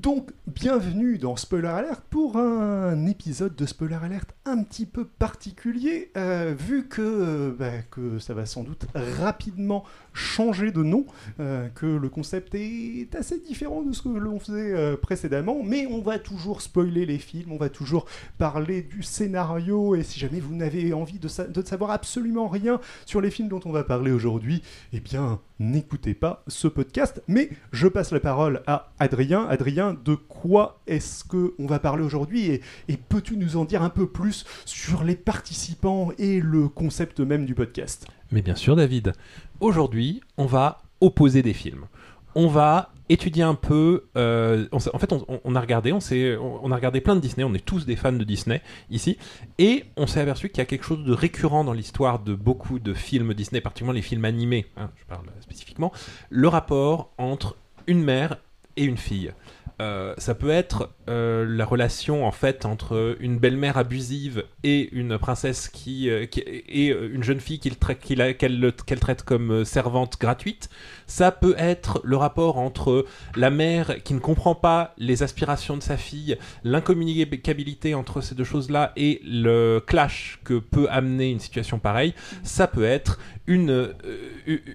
Donc, bienvenue dans Spoiler Alert pour un épisode de Spoiler Alert un petit peu particulier, euh, vu que, euh, bah, que ça va sans doute rapidement changer de nom, euh, que le concept est assez différent de ce que l'on faisait précédemment, mais on va toujours spoiler les films, on va toujours parler du scénario, et si jamais vous n'avez envie de, sa- de savoir absolument rien sur les films dont on va parler aujourd'hui, eh bien, n'écoutez pas ce podcast. Mais je passe la parole à Adrien. Adrien, de quoi est-ce que on va parler aujourd'hui et, peux-tu nous en dire un peu plus sur les participants et le concept même du podcast? Mais bien sûr, David. Aujourd'hui, on va opposer des films. On va étudier un peu. euh, en fait, on, a regardé, on, on a regardé plein de Disney. On est tous des fans de Disney ici, et on s'est aperçu qu'il y a quelque chose de récurrent dans l'histoire de beaucoup de films Disney, particulièrement les films animés. hein, je parle spécifiquement. Le rapport entre une mère et une fille. Euh, ça peut être euh, la relation en fait entre une belle-mère abusive et une princesse euh, et une jeune fille qu'il tra- qu'elle le- qu'elle traite comme servante gratuite. Ça peut être le rapport entre la mère qui ne comprend pas les aspirations de sa fille, l'incommunicabilité entre ces deux choses-là et le clash que peut amener une situation pareille. Ça peut être une, euh,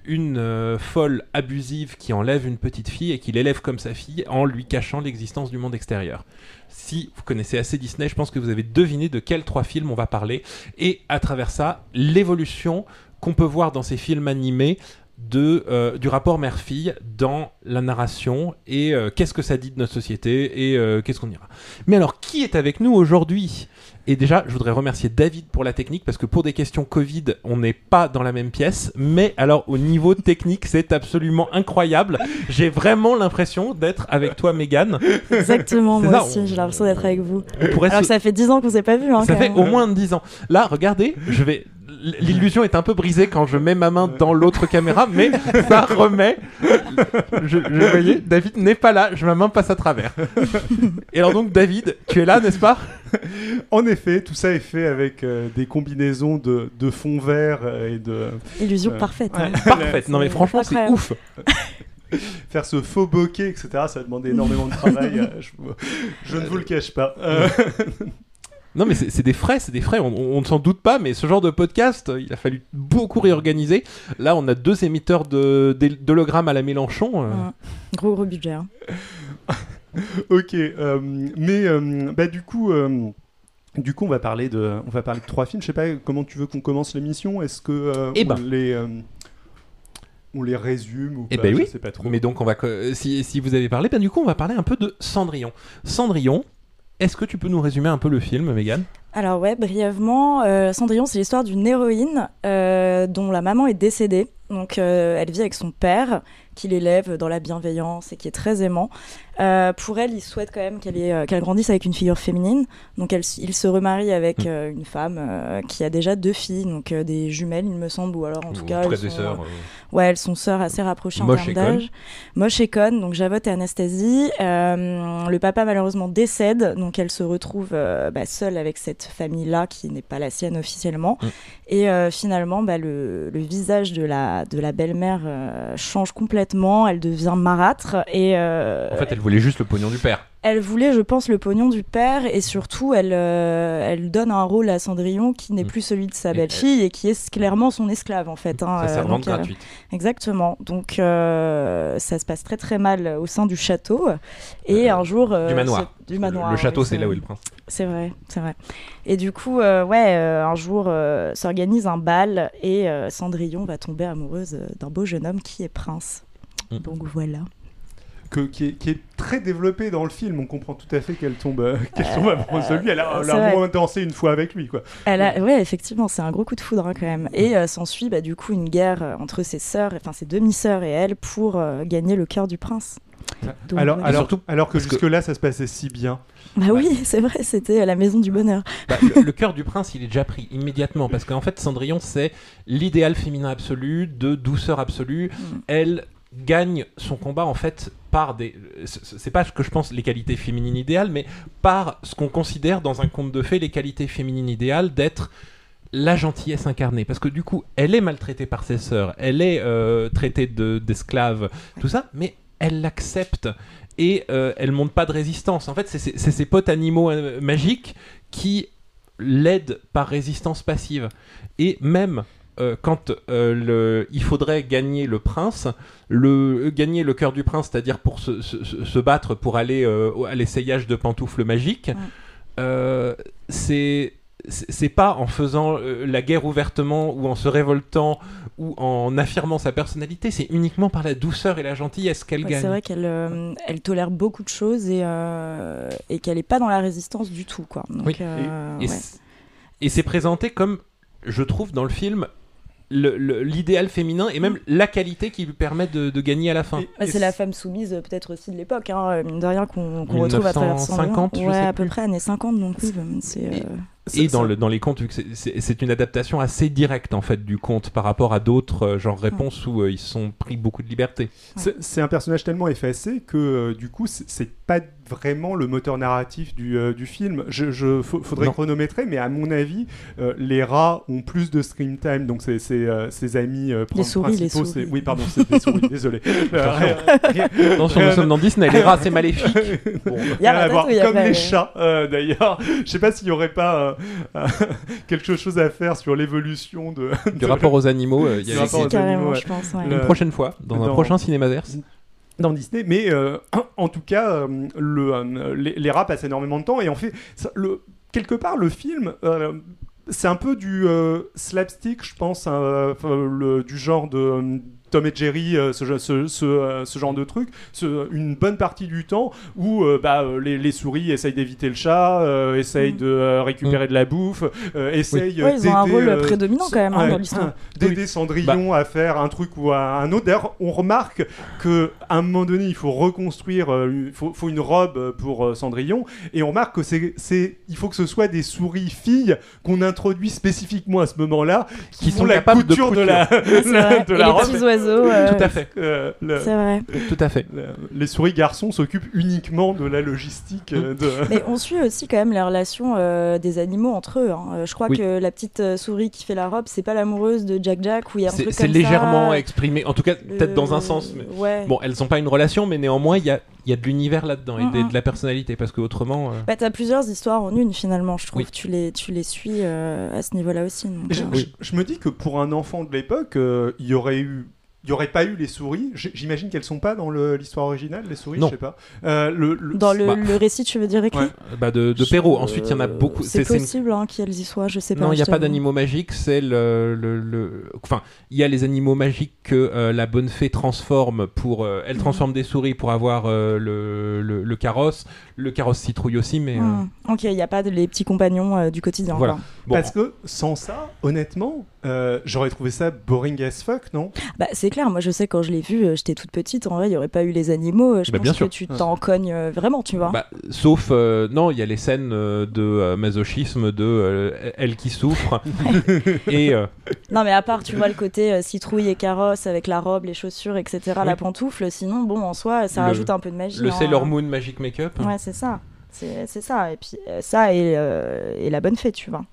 une euh, folle abusive qui enlève une petite fille et qui l'élève comme sa fille en lui cachant l'existence du monde extérieur. Si vous connaissez assez Disney, je pense que vous avez deviné de quels trois films on va parler et à travers ça, l'évolution qu'on peut voir dans ces films animés de, euh, du rapport mère-fille dans la narration et euh, qu'est-ce que ça dit de notre société et euh, qu'est-ce qu'on ira. Mais alors, qui est avec nous aujourd'hui? Et déjà, je voudrais remercier David pour la technique parce que pour des questions Covid, on n'est pas dans la même pièce. Mais alors, au niveau technique, c'est absolument incroyable. J'ai vraiment l'impression d'être avec toi, Megan. Exactement, moi ça, aussi, on- j'ai l'impression d'être avec vous. Alors se- que ça fait 10 ans qu'on s'est pas vu. Hein, ça fait même. au moins 10 ans. Là, regardez, je vais. L'illusion est un peu brisée quand je mets ma main dans l'autre caméra, mais ça remet. Je, je vous voyez, David n'est pas là, je, ma main passe à travers. Et alors donc, David, tu es là, n'est-ce pas? En effet, tout ça est fait avec euh, des combinaisons de, de fond vert euh, et de Illusion Euh, parfaite. ouais. hein. Parfaite. Non mais franchement, c'est ouf. faire ce faux bokeh, etc. Ça a demandé énormément de travail. euh, je, je ne vous le cache pas. Euh, Non mais c'est des frais, c'est des frais, on, ne s'en doute pas, mais ce genre de podcast, euh, il a fallu beaucoup réorganiser. Là, on a deux émetteurs de- d'hologrammes à la Mélenchon. euh, Ouais. Gros gros budget. hein. ok, euh, mais euh, bah du coup. euh, du coup, on va parler de, on va parler de trois films. Je sais pas comment tu veux qu'on commence l'émission. Est-ce que euh, Eh on ben. les, euh, on les résume ou Eh pas ben Je oui. sais pas trop. Mais donc, on va, si, si vous avez parlé, ben du coup, on va parler un peu de Cendrillon. Cendrillon, est-ce que tu peux nous résumer un peu le film, Megan? Alors ouais, brièvement, euh, Cendrillon, c'est l'histoire d'une héroïne euh, dont la maman est décédée. Donc euh, elle vit avec son père, qui l'élève dans la bienveillance et qui est très aimant. Euh, pour elle, il souhaite quand même qu'elle euh, grandisse avec une figure féminine. Donc elle, il se remarie avec Mm. euh, une femme euh, qui a déjà deux filles, donc des jumelles, il me semble, ou alors en tout cas, elles sont, euh, Ouais, elles sont sœurs assez rapprochées en termes d'âge. Moche et conne, donc Javotte et Anastasie. Le papa malheureusement décède, donc elle se retrouve bah, seule avec cette famille-là qui n'est pas la sienne officiellement. Mm. Et finalement, bah, le, le visage de la, de la belle-mère change complètement, elle devient marâtre et euh, En fait, elle voulait juste le pognon du père. elle voulait, je pense, le pognon du père et surtout, elle, euh, elle donne un rôle à Cendrillon qui n'est Mm. plus celui de sa Et belle-fille et qui est clairement son esclave en fait. hein. Euh, donc, euh, gratuite. Exactement. Donc euh, ça se passe très très mal au sein du château et Euh, un jour euh, du manoir. ce- du manoir. le château, c'est là où est le prince. C'est vrai, c'est vrai. Et du coup, euh, ouais, euh, un jour euh, s'organise un bal et euh, Cendrillon va tomber amoureuse euh, d'un beau jeune homme qui est prince. Mm. Donc voilà. que, qui, est, qui est très développé dans le film. On comprend tout à fait qu'elle tombe, euh, qu'elle tombe amoureuse de lui. Elle a, elle c'est a moins dansé une fois avec lui, quoi. Elle a, ouais, effectivement, c'est un gros coup de foudre hein, quand même. Et euh, s'ensuit bah, du coup une guerre euh, entre ses sœurs, enfin ses demi-sœurs et elle pour euh, gagner le cœur du prince. Donc, alors, ouais. alors, surtout alors que jusque-là, ça se passait si bien. Bah oui, c'est vrai, c'était la maison du bonheur. Bah, le, le cœur du prince, il est déjà pris immédiatement parce qu'en fait, Cendrillon, c'est l'idéal féminin absolu, de douceur absolue. Mm. Elle gagne son combat en fait par des. c'est- pas ce que je pense les qualités féminines idéales, mais par ce qu'on considère dans un conte de fées les qualités féminines idéales d'être la gentillesse incarnée. Parce que du coup, elle est maltraitée par ses sœurs, elle est euh, traitée de- d'esclave, tout ça, mais elle l'accepte. et euh, elle montre pas de résistance. En fait, c'est ses potes animaux euh, magiques qui l'aident par résistance passive. Et même euh, quand euh, le, il faudrait gagner le prince, le, gagner le cœur du prince, c'est-à-dire pour se, se- se- se battre pour aller euh, à l'essayage de pantoufles magiques, Ouais. euh, c'est c'est pas en faisant euh, la guerre ouvertement ou en se révoltant ou en affirmant sa personnalité, c'est uniquement par la douceur et la gentillesse qu'elle Ouais, gagne. c'est vrai qu'elle euh, elle tolère beaucoup de choses et, euh, et qu'elle est pas dans la résistance du tout. Quoi. Donc, Oui. euh, Et ouais. c'est- Et c'est présenté comme, je trouve, dans le film, l'idéal féminin et même la qualité qui lui permet de, de gagner à la fin. Bah, c'est la femme soumise euh, peut-être aussi de l'époque, hein, mine de rien qu'on qu'on retrouve à travers son 1950, je Ouais, sais à peu près années 50, donc oui, c'est. Euh, Et dans, le, dans les contes, vu que c'est- une adaptation assez directe en fait du conte par rapport à d'autres euh, genre réponses où euh, ils se sont pris beaucoup de liberté. C'est c'est un personnage tellement effacé que euh, du coup c'est- pas vraiment le moteur narratif du, euh, du film. Je, faudrait Non. chronométrer, mais à mon avis, euh, les rats ont plus de screen time, donc c'est euh, ses amis euh, Les souris, les principaux. souris. c'est- Oui, pardon, c'est des souris. désolé. Euh, rien- rien- Attention, nous sommes dans Disney, les rats c'est maléfique. Bon, Il y a Rien à voir. Ratatouille Comme les chats, euh, d'ailleurs. Je sais pas s'il y aurait pas quelque chose à faire sur l'évolution de, du de- rapport aux animaux, euh, il y Du a rapport aux animaux, ouais. je pense. ouais. Le- une prochaine fois dans un prochain cinémaverse. dans Disney, mais euh, en tout cas, euh, le, euh, les, les rats passent énormément de temps et en fait, ça- le, quelque part, le film. euh, c'est un peu du euh, slapstick, je pense, le- du genre de euh, Tom et Jerry, euh, ce, genre- ce, ce, euh, ce genre de truc, ce- une bonne partie du temps où euh, bah, les, les souris essayent d'éviter le chat, euh, essayent Mm. de euh, récupérer de la bouffe, euh, essayent Ouais, ils ont un d'aider, rôle euh, prédominant quand même hein, Ouais, dans l'histoire. d'aider Cendrillon Bah. à faire un truc ou à un autre. D'ailleurs, on remarque que à un moment donné, il faut reconstruire, euh, il faut, faut une robe pour euh, Cendrillon, et on remarque que c'est, c'est, il faut que ce soit des souris filles qu'on introduit spécifiquement à ce moment-là, qui, sont la capables de couture de, la, de la robe. Oiseaux. euh, Tout à fait, Euh, le- C'est vrai. tout à fait. le- les souris garçons s'occupent uniquement de la logistique. euh, de... Mais on suit aussi quand même les relations euh, des animaux entre eux. hein. Euh, Je crois Oui. que la petite euh, souris qui fait la robe, c'est pas l'amoureuse de Jack Jack ou il y a un C'est truc c'est comme légèrement ça. exprimé, en tout cas peut-être dans un sens. Mais... Ouais. Bon, elles n'ont pas une relation, mais néanmoins, il y a, il y a de l'univers là-dedans et de, de la personnalité, parce que autrement. euh, Bah, t'as plusieurs histoires en une finalement, je trouve. Oui. Tu, les, tu les suis euh, à ce niveau-là aussi. donc, Je, euh, je- je me dis que pour un enfant de l'époque, euh, il y aurait eu. Il n'y aurait pas eu les souris. J'imagine qu'elles sont pas dans le- l'histoire originale, les souris, Non. je sais pas. Euh, le, le- Dans le, Bah. le récit, tu veux dire écrit Ouais. bah de, de Perrault. Ensuite, il y en a beaucoup. C'est une- possible hein, qu'elles y soient, je sais pas. Non, il n'y a pas d'animaux magiques, c'est le, le, le- Enfin, il y a les animaux magiques que euh, la bonne fée transforme pour... euh, elle Mhm. transforme des souris pour avoir euh, le, le, le carrosse. Le carrosse citrouille aussi, mais... euh, Hmm. Ok, il n'y a pas de, les petits compagnons euh, du quotidien. Voilà. quoi. Bon, Parce que sans ça, honnêtement, euh, j'aurais trouvé ça boring as fuck, non? Bah, c'est clair, moi je sais quand je l'ai vu, euh, j'étais toute petite, en vrai il n'y aurait pas eu les animaux, euh, je Bah, pense bien que sûr. tu t'en cognes euh, vraiment, tu vois. bah, sauf... euh, non, il y a les scènes de euh, masochisme, de euh, elle qui souffre. et... euh, Non mais à part, tu vois, le côté euh, citrouille et carrosse avec la robe, les chaussures, etc., Oui. la pantoufle, sinon bon, en soi, ça Le- rajoute un peu de magie. le hein. Sailor Moon Magic Makeup. Ouais, c'est ça. C'est ça. Et puis ça et, euh, et la bonne fée, tu vois.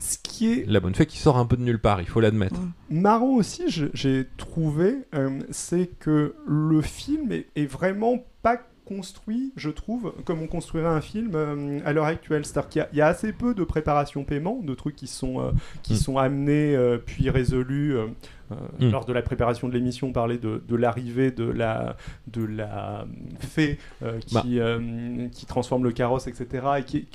Ce qui est La bonne fée qui sort un peu de nulle part, il faut l'admettre. marrant aussi, j'ai trouvé, euh, c'est que le film est, est vraiment pas construit, je trouve, comme on construirait un film euh, à l'heure actuelle. C'est-à-dire qu'il y a- il y, a assez peu de préparation paiement, de trucs qui sont, euh, qui Mm. sont amenés euh, puis résolus. Euh, euh, Mm. Lors de la préparation de l'émission, on parlait de, de l'arrivée de la, de la fée euh, qui, Bah. euh, qui transforme le carrosse, etc. Et qui,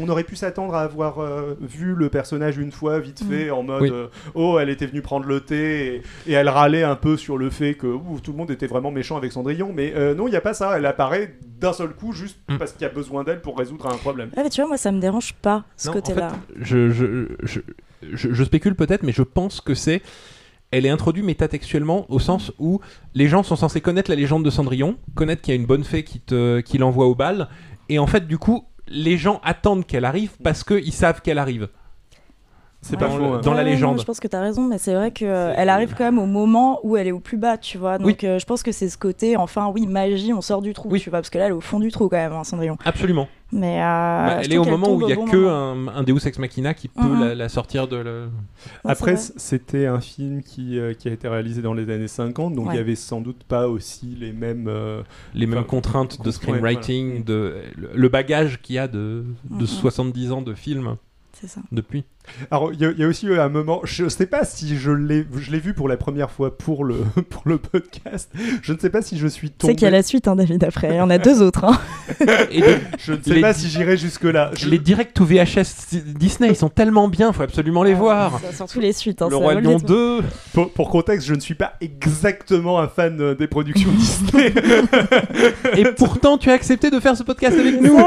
on, aurait pu s'attendre à avoir euh, vu le personnage une fois, vite fait, en mode Oui. euh, Oh, elle était venue prendre le thé, et, et elle râlait un peu sur le fait que tout le monde était vraiment méchant avec Cendrillon. Mais euh, non, il n'y a pas ça. Elle apparaît d'un seul coup, juste Mm. parce qu'il y a besoin d'elle pour résoudre un problème. Ah, mais tu vois, moi ça me dérange pas ce Non, côté-là. En fait, je, je, je, je- je spécule peut-être, mais je pense que c'est. Elle est introduite métatextuellement au sens où les gens sont censés connaître la légende de Cendrillon, connaître qu'il y a une bonne fée qui, te, qui l'envoie au bal, et en fait, du coup, les gens attendent qu'elle arrive parce qu'ils savent qu'elle arrive. C'est Ouais. pas dans, faux. le- hein. dans la non, légende. je pense que tu as raison, mais c'est vrai qu'elle arrive quand même au moment où elle est au plus bas, tu vois. Donc Oui. euh, je pense que c'est ce côté, enfin, oui, magie, on sort du trou, Oui. tu vois, parce que là, elle est au fond du trou quand même, hein, Cendrillon. Absolument. Mais euh, Bah, elle est au moment où il tombe y a bon que un, un Deus Ex Machina qui peut Mhm. la, la sortir de le. Ouais, Après, c'était un film qui, euh, qui a été réalisé dans les années 50, donc il Ouais. y avait sans doute pas aussi les mêmes. euh, les mêmes contraintes de screenwriting, de le, le bagage qu'il y a de, de Mhm. 70 ans de film c'est ça. depuis. Alors, il y, a- il y a aussi eu un moment, je ne sais pas si je l'ai je l'ai vu pour la première fois pour le, pour le podcast, je ne sais pas si je suis Tu tombé. sais qu'il y a la suite, hein, David, après. Il y en a deux autres. Hein. Et les, Je ne sais pas di- si j'irai jusque-là. Je- les directs to VHS Disney, ils sont tellement bien, faut absolument les voir. Ça, Surtout les suites. Hein, le Roi Lion détour. 2, pour, pour contexte, je ne suis pas exactement un fan euh, des productions Disney. et pourtant tu as accepté de faire ce podcast avec C'est nous.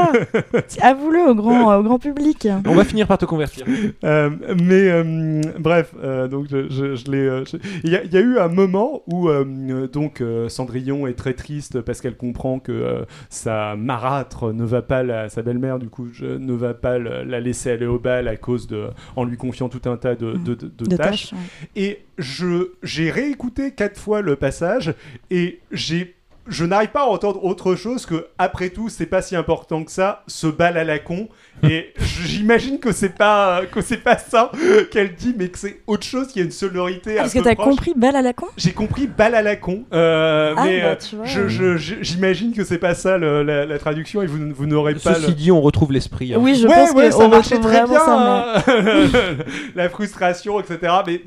Avoue-le au grand, au grand public. On va finir par te convertir. Euh, mais euh, bref, euh, donc je, je- je l'ai. euh, Il y, a- il y a eu un moment où euh, euh, donc euh, Cendrillon est très triste parce qu'elle comprend que euh, sa marâtre ne va pas, la, sa belle-mère du coup, je, ne va pas la, la laisser aller au bal à cause de, en lui confiant tout un tas de, de- de- de De tâches. tâches. ouais. Et je j'ai réécouté quatre fois le passage et j'ai je n'arrive pas à entendre autre chose que après tout c'est pas si important que ça ce bal à la con et j'imagine que c'est pas que c'est pas ça qu'elle dit mais que c'est autre chose qui a une sonorité Parce que t'as compris balle à la con? J'ai compris bal à la con euh, Ah, mais bah, euh, je- j'imagine que c'est pas ça le- la, la traduction et vous, vous n'aurez pas Ceci le... dit, on retrouve l'esprit. hein. Oui, je ouais, pense ouais, que ça on marchait très bien, ça, mais- hein. la frustration, etc. Mais euh,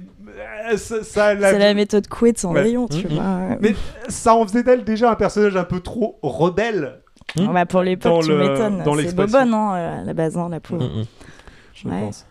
ça, ça, la- C'est la méthode couée de Cendrillon, tu Mhm. vois. Mais ça en faisait d'elle déjà un personnage un peu trop rebelle, Hmm. Bah, pour l'époque, tu le- m'étonnes. C'est bobonne, hein, euh, à la base, hein, la pauvre. Mm, mm. je Ouais. pense.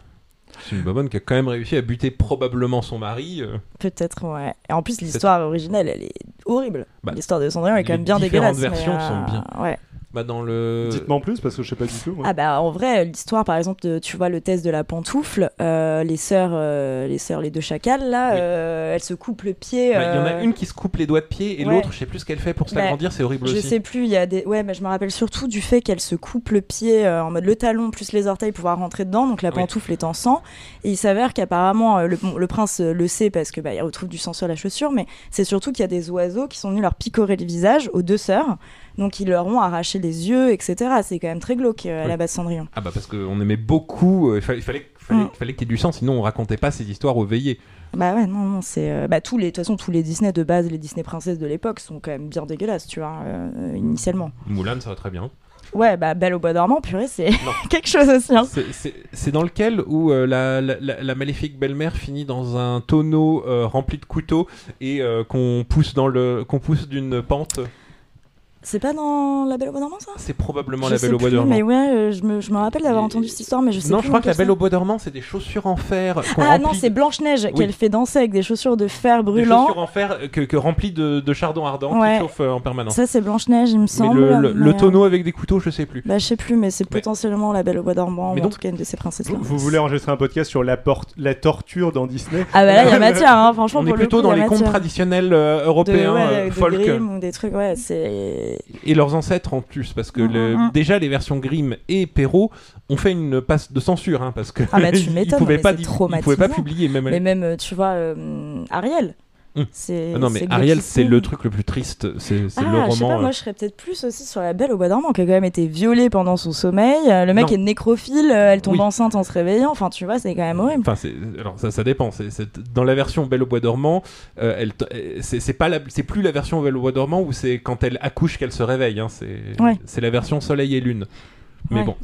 C'est une bobonne qui a quand même réussi à buter probablement son mari. euh. Peut-être, ouais. Et en plus, l'histoire originelle, elle est horrible. Bah, l'histoire de Cendrillon est quand les même bien différentes dégueulasse. mais, versions euh, sont bien. Ouais. Bah dans le. Dites-moi en plus parce que je sais pas du tout. moi. Ah bah en vrai, l'histoire par exemple, de, tu vois le test de la pantoufle, euh, les sœurs, euh, les sœurs, les deux chacals là, Oui. euh, elles se coupent le pied. Bah, Il y en a une qui se coupe les doigts de pied et ouais. l'autre, je sais plus ce qu'elle fait pour se Bah, c'est horrible Je aussi. sais plus, il y a des. Ouais, mais je me rappelle surtout du fait qu'elle se coupe le pied euh, en mode le talon plus les orteils pour pouvoir rentrer dedans, donc la Oui. pantoufle est en sang. Et il s'avère qu'apparemment, le, bon, le prince le sait parce que bah, il retrouve du sang sur la chaussure, mais c'est surtout qu'il y a des oiseaux qui sont venus leur picorer le visage aux deux sœurs, donc ils leur ont arraché les yeux, etc. C'est quand même très glauque euh, à la base Cendrillon. Ah bah parce qu'on aimait beaucoup, euh, il fallait, fallait, fallait, Mm. fallait qu'il y ait du sang, sinon on racontait pas ces histoires aux veillées. Bah ouais, non, non, c'est. euh, bah, tous les, de toute façon, tous les Disney de base, les Disney princesses de l'époque sont quand même bien dégueulasses, tu vois, euh, initialement. Moulin, ça va très bien. Ouais, bah, Belle au bois dormant, purée, c'est quelque chose aussi, hein. C'est- dans lequel où euh, la, la, la- la maléfique belle-mère finit dans un tonneau euh, rempli de couteaux et euh, qu'on pousse dans le qu'on pousse d'une pente? C'est pas dans La Belle au bois dormant, ça? C'est probablement Je la Belle au bois plus, dormant. Mais ouais, euh, je me, je me rappelle d'avoir entendu cette histoire, mais je sais non, plus je crois que la Belle au bois dormant, c'est des chaussures en fer qu'on Ah non, c'est Blanche-Neige Oui. qu'elle fait danser avec des chaussures de fer des brûlant. chaussures en fer euh, que, que remplies de, de chardon ardent Ouais. qui chauffent euh, en permanence. Ça, c'est Blanche-Neige, il me semble. le, le- le mais, euh, tonneau avec des couteaux, je sais plus. Bah, je sais plus, mais c'est potentiellement La Belle au bois dormant, Mais ou en tout cas une de ces princesses Vous, vous voulez enregistrer un podcast sur la, porte, la torture dans Disney? Ah bah là, il y a matière, hein, franchement. On est le plutôt dans les contes traditionnels européens, folk, ou des trucs, ouais, c'est. Et leurs ancêtres en plus, parce que Mm, le- mm, mm. déjà les versions Grimm et Perrault ont fait une passe de censure, hein, parce que Ah bah, tu ils pouvaient pas, ils pouvaient pas publier même. Mais même, euh, tu vois, euh, Ariel. Hum. C'est. Ah non mais Ariel, c'est le truc le plus triste, c'est c'est Ah, le je sais roman. pas, moi euh, je serais peut-être plus aussi sur la Belle au bois dormant qui a quand même été violée pendant son sommeil. Euh, Le mec Non. est nécrophile, euh, elle tombe Oui. enceinte en se réveillant. Enfin, tu vois, c'est quand même horrible. Enfin, alors ça, ça dépend. Dans la version Belle au bois dormant, euh, elle, t- c'est pas, la- c'est plus la version Belle au bois dormant où c'est quand elle accouche qu'elle se réveille. hein, c'est, Ouais. c'est la version Soleil et Lune. Mais Ouais. bon,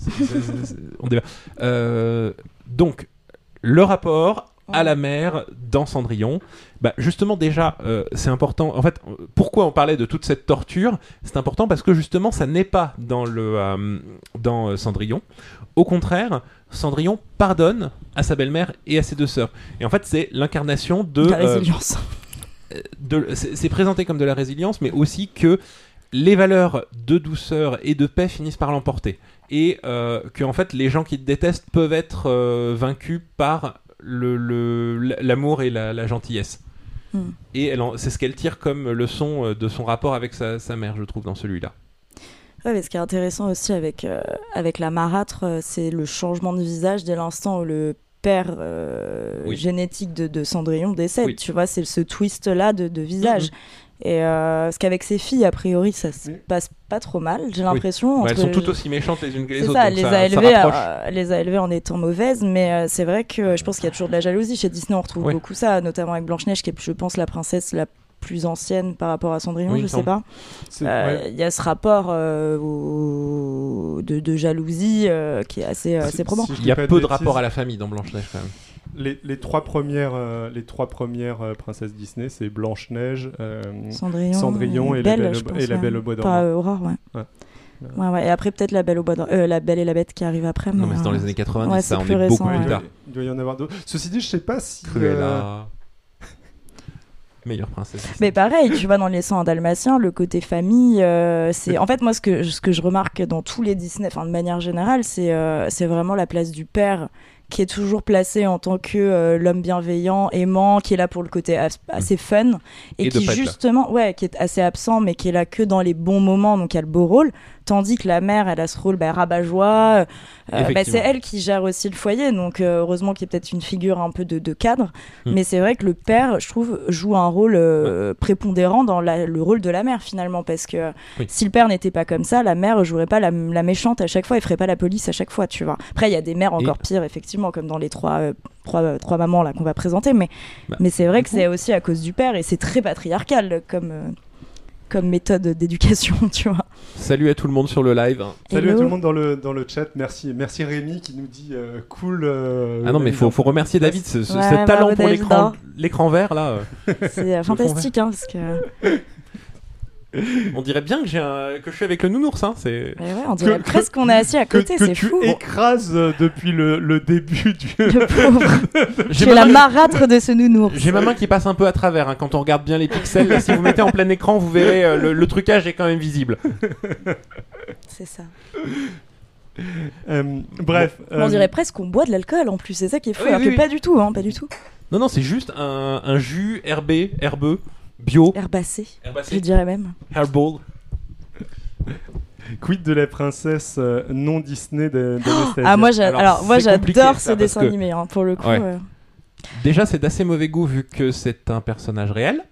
on débat. Euh, donc, le rapport à la mer dans Cendrillon, bah justement déjà, euh, c'est important. En fait, pourquoi on parlait de toute cette torture? C'est important parce que justement, ça n'est pas dans le euh, dans euh, Cendrillon. Au contraire, Cendrillon pardonne à sa belle-mère et à ses deux sœurs. Et en fait, c'est l'incarnation de La résilience. de- c'est présenté comme de la résilience, mais aussi que les valeurs de douceur et de paix finissent par l'emporter. Et que en fait, les gens qui te détestent peuvent être vaincus par le- le- l'amour et la, la gentillesse. Hmm. Et c'est ce qu'elle tire comme leçon euh, de son rapport avec sa, sa mère, je trouve, dans celui-là. Ouais, mais ce qui est intéressant aussi avec, euh, avec la marâtre, euh, c'est le changement de visage dès l'instant où le père euh, Oui. génétique de, de Cendrillon décède. Oui. Tu vois, c'est ce twist-là de, de visage. Et euh, parce qu'avec ses filles, a priori, ça se Oui. passe pas trop mal, j'ai l'impression. Bah, elles sont toutes aussi méchantes les unes que les autres. ça, les ça, a élevées, euh, les a élevées en étant mauvaises, mais euh, c'est vrai que je pense qu'il y a toujours de la jalousie chez Disney. On retrouve beaucoup ça, notamment avec Blanche Neige, qui est, je pense, la princesse la plus ancienne par rapport à Cendrillon, Oui, je sais pas. Euh, ouais. Il y a ce rapport euh, au- de, de jalousie euh, qui est assez, assez probant. Il y a peu de rapport à la famille dans Blanche-Neige quand même. Les, les trois premières, euh, les trois premières euh, princesses Disney, c'est Blanche Neige, Cendrillon, Cendrillon et la Belle, pense, et la. Belle au bois dormant. Pas euh, Aurore, ouais. Ouais. Ouais, ouais. Et après, peut-être la Belle au bois dormant. euh, la Belle et la Bête qui arrive après. Non, mais c'est dans euh, les années 90, ouais, ça, c'est on plus est récent, beaucoup ouais. plus il, doit, tard. il doit y en avoir d'autres. Ceci dit, je sais pas si. euh, Cruella. Meilleure princesse. Mais pareil, tu vois, dans les 100 dalmatiens, le côté famille, euh, c'est. En fait, moi, ce que, ce que je remarque dans tous les Disney, enfin, de manière générale, c'est euh, c'est vraiment la place du père qui est toujours placé en tant que euh, l'homme bienveillant, aimant, qui est là pour le côté as- assez fun et, Et qui justement, ouais, qui est assez absent, mais qui est là que dans les bons moments, donc il y a le beau rôle. Tandis que la mère, elle a ce rôle bah, rabat-joie. euh, bah, c'est elle qui gère aussi le foyer, donc euh, heureusement qu'il y a peut-être une figure un peu de, de cadre. Hmm. Mais c'est vrai que le père, je trouve, joue un rôle euh, prépondérant dans la- le rôle de la mère finalement, parce que Oui. si le père n'était pas comme ça, la mère jouerait pas la, la méchante à chaque fois, elle ferait pas la police à chaque fois, tu vois. Après, il y a des mères encore pires, effectivement, comme dans les trois, trois, trois mamans là qu'on va présenter, mais, Bah, mais c'est vrai que c'est aussi à cause du père et c'est très patriarcal comme, comme méthode d'éducation, tu vois. Salut à tout le monde sur le live. Salut à tout le monde dans le, dans le chat. Merci, merci Rémi qui nous dit euh, cool. euh, Ah non, mais faut, faut remercier David, ce, Ouais, talent pour l'écran, hein. l'écran vert là. C'est euh, fantastique, hein, parce que On dirait bien que, j'ai un- que je suis avec le nounours. Hein, c'est... ouais, on dirait Que- presque qu'on est assis à côté, que c'est tu fou. écrases euh, depuis le, le début du. Le pauvre. J'ai Tu ma la main- marâtre de ce nounours. J'ai ma main qui passe un peu à travers hein, quand on regarde bien les pixels. Là, si vous mettez en plein écran, vous verrez euh, le, le trucage est quand même visible. C'est ça. Euh, bref. On dirait presque qu'on boit de l'alcool en plus, c'est ça qui est fou. Oui, alors oui, que oui. pas du tout, hein, pas du tout. Non, non, c'est juste un, un jus herbé, herbeux, bio, Herbacé, je herbacé, dirais même. herbal. Quid de la princesse euh, non Disney de- d'Anastasia Ah moi, Alors, alors, j'adore ce dessin que- animé, hein, pour le coup. Ouais. euh. Déjà, c'est d'assez mauvais goût vu que c'est un personnage réel.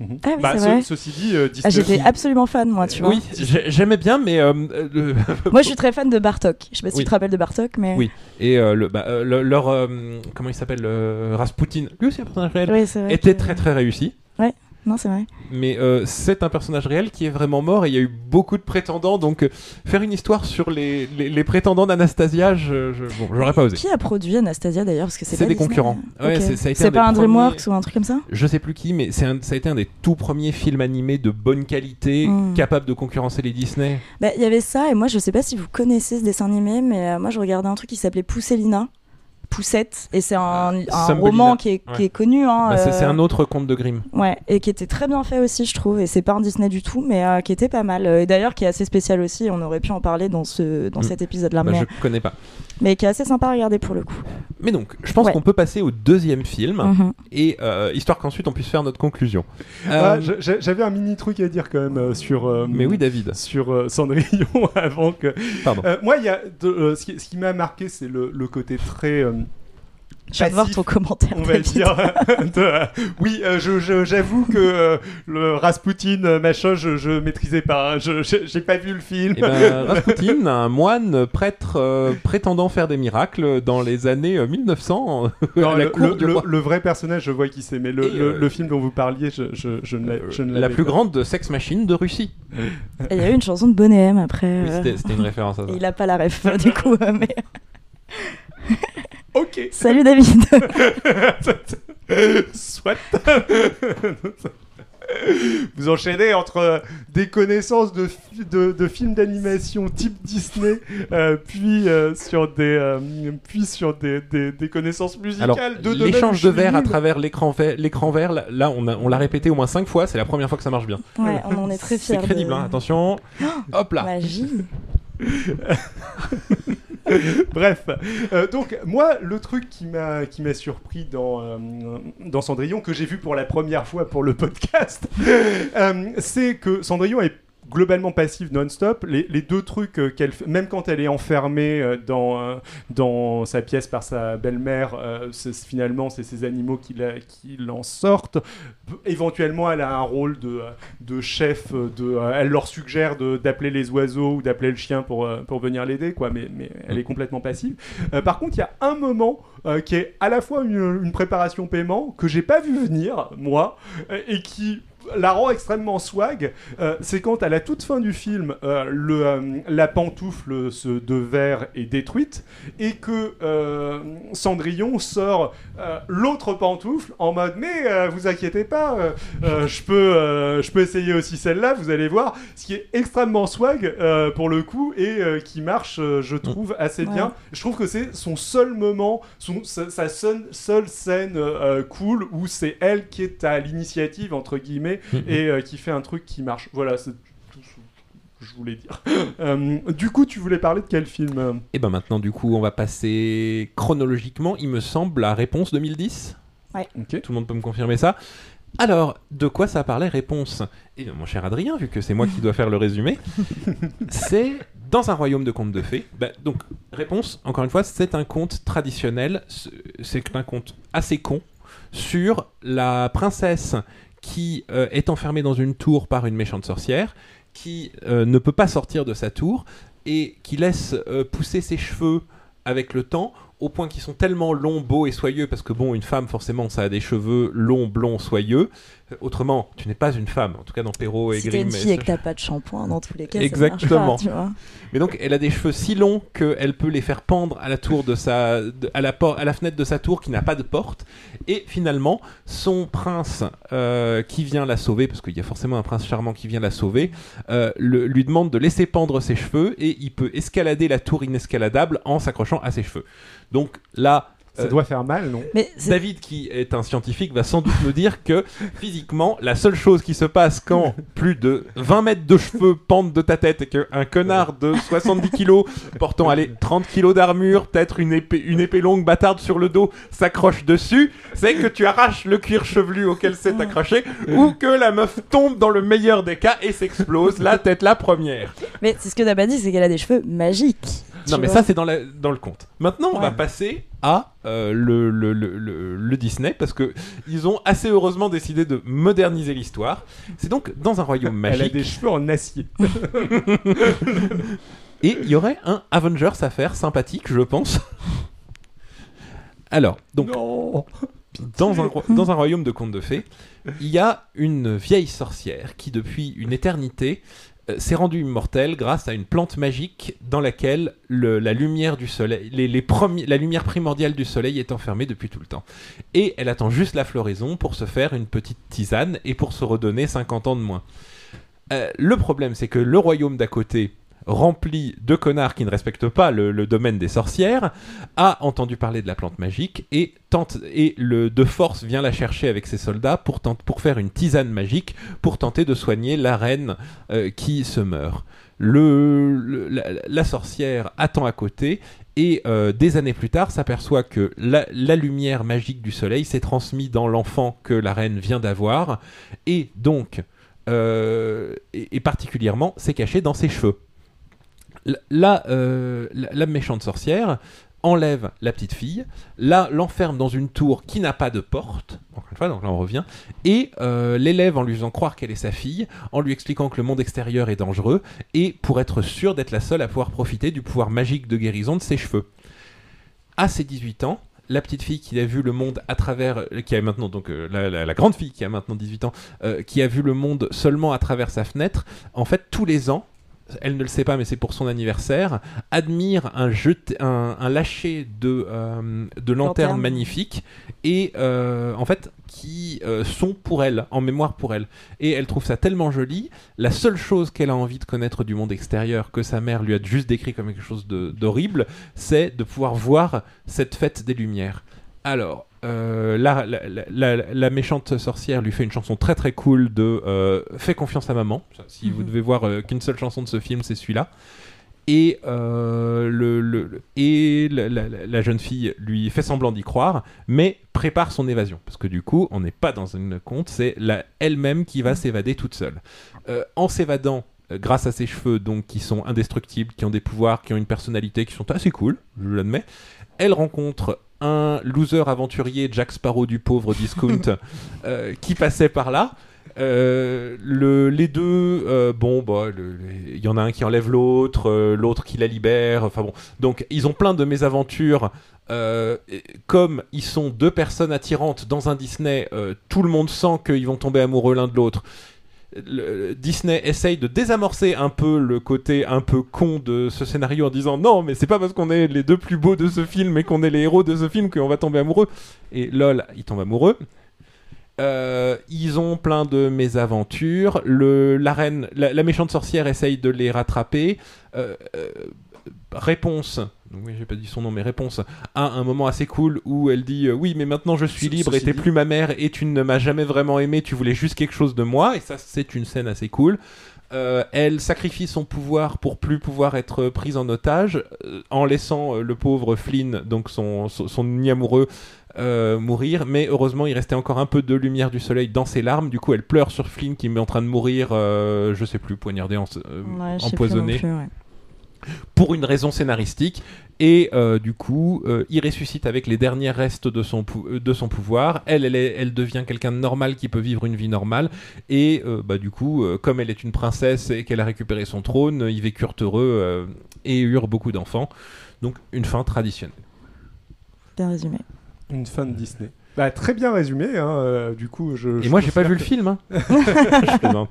Mhm. Ah oui, Bah, c'est ce- vrai. ceci dit, euh, Disney. Ah, J'étais absolument fan, moi, tu vois. Oui, j'ai- j'aimais bien, mais euh, euh, le- Moi, je suis très fan de Bartok. Je sais pas si Oui. tu te rappelles de Bartok, mais. Oui. et euh, le, bah, euh, le- leur euh, comment il s'appelle euh, Rasputin, lui aussi un personnage réel, Oui, c'est vrai. était que- très très réussi. Non, c'est vrai. Mais euh, c'est un personnage réel qui est vraiment mort et il y a eu beaucoup de prétendants. Donc euh, faire une histoire sur les, les, les prétendants d'Anastasia, je, je, bon, j'aurais pas osé. Qui a produit Anastasia d'ailleurs Parce que c'est C'est pas des Disney. concurrents. Ouais, Ok. c'est- ça a été C'est un pas un premiers- DreamWorks ou un truc comme ça Je sais plus qui, mais c'est un- ça a été un des tout premiers films animés de bonne qualité, Mm. capable de concurrencer les Disney. Bah, Il y avait ça, et moi, je sais pas si vous connaissez ce dessin animé, mais euh, moi, je regardais un truc qui s'appelait Pousselina. Poussette, et c'est un, un Thumbelina. roman qui est, qui Ouais. est connu. Hein, Bah, c'est, euh, un autre conte de Grimm. Ouais, et qui était très bien fait aussi, je trouve. Et c'est pas un Disney du tout, mais euh, qui était pas mal. Euh, Et d'ailleurs, qui est assez spécial aussi. On aurait pu en parler dans, ce, dans Mm. cet épisode-là, Bah, mais, je connais pas. Mais qui est assez sympa à regarder pour le coup. Mais donc, je pense Ouais. qu'on peut passer au deuxième film, Mhm. et euh, histoire qu'ensuite on puisse faire notre conclusion. Ah, Euh, J'avais un mini truc à dire quand même euh, sur. euh, Mais oui, David. Sur euh, Cendrillon avant que. Pardon. Euh, moi, il y a de- euh, ce qui, ce qui m'a marqué, c'est le, le côté très. Je de voir ton commentaire. on va dire. de, euh, oui, euh, je- je- j'avoue que euh, le Rasputin, euh, machin, je, je maîtrisais pas. hein. Je- J'ai pas vu le film. Eh ben, Rasputin, un moine prêtre euh, prétendant faire des miracles dans les années euh, 1900 Non, à la le, cour le- du le- roi. le vrai personnage, je vois qui c'est, mais le, Et, le- euh, le film dont vous parliez, je, je, je ne l'ai- je ne la plus pas. grande sex machine de Russie. Il y a eu une chanson de Bonnet M après. Oui, c'était, une référence à ça. il a pas la ref, du coup. mais... Ok. Salut David. Soit. Vous enchaînez entre euh, des connaissances de, fi- de, de films d'animation type Disney, euh, puis euh, sur des, euh, puis sur des, des, des connaissances musicales. De l'échange de verre à travers l'écran vert, l'écran vert là, on, a- on l'a répété au moins 5 fois, c'est la première fois que ça marche bien. Ouais, on en est très fiers. C'est crédible, de... hein, attention. Hop là. Magie. Bref, Euh, donc moi, le truc qui m'a qui m'a surpris dans euh, dans Cendrillon que j'ai vu pour la première fois pour le podcast, euh, c'est que Cendrillon est globalement passive non-stop. Les, les deux trucs euh, qu'elle même quand elle est enfermée euh, dans, euh, dans sa pièce par sa belle-mère, euh, finalement, c'est ces animaux qui, la- qui l'en sortent. Éventuellement, elle a un rôle de, de chef. De, elle leur suggère d'appeler les oiseaux ou d'appeler le chien pour, pour venir l'aider, quoi. Mais, mais elle est complètement passive. Par contre, il y a un moment qui est à la fois une, une préparation paiement que j'ai pas vu venir, moi, et qui la rend extrêmement swag, euh, c'est quand à la toute fin du film, euh, le, euh, la pantoufle ce- de verre est détruite et que Cendrillon sort l'autre pantoufle en mode mais vous inquiétez pas, je peux je peux essayer aussi celle-là, vous allez voir, ce qui est extrêmement swag pour le coup et qui marche, je trouve assez Ouais. bien. Je trouve que c'est son seul moment, son, sa, sa seule, seule scène cool où c'est elle qui est à l'initiative entre guillemets et euh, qui fait un truc qui marche. Voilà, c'est tout ce que je voulais dire. Euh, du coup, tu voulais parler de quel film euh? Et ben maintenant, du coup, on va passer chronologiquement, il me semble, à réponse 2010. Ok. Tout le monde peut me confirmer ça. Alors, de quoi ça parlait réponse? Eh bien, mon cher Adrien, vu que c'est moi qui dois faire le résumé, c'est dans un royaume de contes de fées. Bah, donc, réponse, encore une fois, c'est un conte traditionnel, c'est- c'est un conte assez con sur la princesse qui euh, est enfermée dans une tour par une méchante sorcière, qui euh, ne peut pas sortir de sa tour et qui laisse euh, pousser ses cheveux avec le temps au point qu'ils sont tellement longs, beaux et soyeux, parce que bon, une femme, forcément, ça a des cheveux longs, blonds, soyeux. Autrement, tu n'es pas une femme, en tout cas dans Perrault et Si t'es Grimm. une et fille et que t'as pas de shampoing, dans tous les cas, Exactement. ça marche pas, tu vois. Mais donc, elle a des cheveux si longs qu'elle peut les faire pendre à la tour de sa, de- à la por- à la fenêtre de sa tour qui n'a pas de porte. Et finalement, son prince euh, qui vient la sauver, parce qu'il y a forcément un prince charmant qui vient la sauver, euh, le- lui demande de laisser pendre ses cheveux et il peut escalader la tour inescaladable en s'accrochant à ses cheveux. Donc là. Ça euh, doit faire mal, non? Mais David, qui est un scientifique, va sans doute nous dire que physiquement, la seule chose qui se passe quand plus de 20 mètres de cheveux pendent de ta tête et qu'un connard de 70 kilos, portant allez, 30 kilos d'armure, peut-être une épée, une épée longue bâtarde sur le dos, s'accroche dessus, c'est que tu arraches le cuir chevelu auquel c'est accroché ou que la meuf tombe dans le meilleur des cas et s'explose la tête la première. mais c'est ce que pas dit, c'est qu'elle a des cheveux magiques. Non, mais vois. ça, c'est dans, la- dans le conte. Maintenant, on va passer à euh, le, le, le, le- le Disney, parce que ils ont assez heureusement décidé de moderniser l'histoire. C'est donc dans un royaume Elle a magique, des cheveux en acier. et il y aurait un Avengers à faire sympathique, je pense. Alors, donc, non dans un, dans un royaume de contes de fées, il y a une vieille sorcière qui, depuis une éternité, s'est rendue immortelle grâce à une plante magique dans laquelle le- la lumière du soleil, la lumière primordiale du soleil est enfermée depuis tout le temps. Et elle attend juste la floraison pour se faire une petite tisane et pour se redonner 50 ans de moins. Euh, le problème, c'est que le royaume d'à côté, rempli de connards qui ne respectent pas le, domaine des sorcières, a entendu parler de la plante magique et tente le de force vient la chercher avec ses soldats pour faire une tisane magique pour tenter de soigner la reine euh, qui se meurt. La, sorcière attend à côté et euh, des années plus tard s'aperçoit que la, lumière magique du soleil s'est transmise dans l'enfant que la reine vient d'avoir et donc euh, et, particulièrement s'est caché dans ses cheveux. Euh, la- la méchante sorcière enlève la petite fille, là l'enferme dans une tour qui n'a pas de porte, encore une fois, donc là on revient, et euh, l'élève en lui faisant croire qu'elle est sa fille, en lui expliquant que le monde extérieur est dangereux, et pour être sûr d'être la seule à pouvoir profiter du pouvoir magique de guérison de ses cheveux. À ses 18 ans, la petite fille qui a vu le monde à travers, euh, qui a maintenant donc la, grande fille qui a maintenant 18 ans, qui a vu le monde seulement à travers sa fenêtre, en fait tous les ans, elle ne le sait pas, mais c'est pour son anniversaire, admire un, jet- un, un lâcher de, euh, de lanternes Lanterne. magnifiques et euh, en fait qui euh, sont pour elle, en mémoire pour elle. Et elle trouve ça tellement joli. La seule chose qu'elle a envie de connaître du monde extérieur, que sa mère lui a juste décrit comme quelque chose d'horrible, c'est de pouvoir voir cette fête des Lumières. Alors, euh, la, la- la- la- la méchante sorcière lui fait une chanson très très cool de euh, Fais confiance à maman. Si vous Mhm. devez voir euh, qu'une seule chanson de ce film, c'est celui-là. Et, le, le- le- et la, jeune fille lui fait semblant d'y croire, mais prépare son évasion. Parce que du coup, on n'est pas dans une conte, c'est la- elle-même qui va s'évader toute seule. En s'évadant, grâce à ses cheveux, donc qui sont indestructibles, qui ont des pouvoirs, qui ont une personnalité, qui sont assez cool, je l'admets. Elle rencontre un loser aventurier, Jack Sparrow du pauvre discount, euh, qui passait par là. Euh, le, les deux, euh, bon, bah, il y en a un qui enlève l'autre, euh, l'autre qui la libère. Enfin bon, donc ils ont plein de mésaventures. Comme ils sont deux personnes attirantes dans un Disney, tout le monde sent qu'ils vont tomber amoureux l'un de l'autre. Disney essaye de désamorcer un peu le côté un peu con de ce scénario en disant non mais c'est pas parce qu'on est les deux plus beaux de ce film et qu'on est les héros de ce film qu'on va tomber amoureux et lol ils tombent amoureux euh, ils ont plein de mésaventures. Le, la reine, la, méchante sorcière essaye de les rattraper. Euh, réponse. Oui, j'ai pas dit son nom, mais réponse à un moment assez cool où elle dit euh, oui, mais maintenant je suis Ce- libre et t'es dit- plus ma mère et tu ne m'as jamais vraiment aimé. Tu voulais juste quelque chose de moi et ça c'est une scène assez cool. Euh, elle sacrifie son pouvoir pour plus pouvoir être prise en otage euh, en laissant euh, le pauvre Flynn, donc son, son, amoureux, euh, mourir, mais heureusement il restait encore un peu de lumière du soleil dans ses larmes. Du coup, elle pleure sur Flynn qui est en train de mourir, euh, je sais plus, poignardé, en- euh, Ouais, plus empoisonné, plus, ouais. Pour une raison scénaristique. Et euh, du coup, euh, il ressuscite avec les derniers restes de son, pou- euh, de son pouvoir. Elle, elle, est- elle devient quelqu'un de normal qui peut vivre une vie normale. Et euh, bah, du coup, euh, comme elle est une princesse et qu'elle a récupéré son trône, ils vécurent heureux euh, et eurent beaucoup d'enfants. Donc, une fin traditionnelle. Bien résumé. Une fan de Disney. Bah, très bien résumé, hein, euh, du coup. Je, Et je moi, j'ai pas vu le film. hein. Je.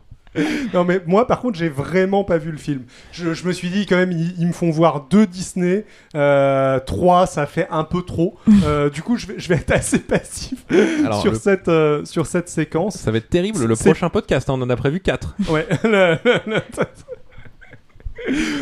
Non, mais moi, par contre, j'ai vraiment pas vu le film. Je, je me suis dit, quand même, ils, ils me font voir deux Disney. Euh, trois, ça fait un peu trop. Euh, du coup, je vais, je vais être assez passif Alors, sur, le- cette, euh, sur cette séquence. Ça va être terrible. Le prochain podcast, hein, on en a prévu 4. Ouais. le- le- le-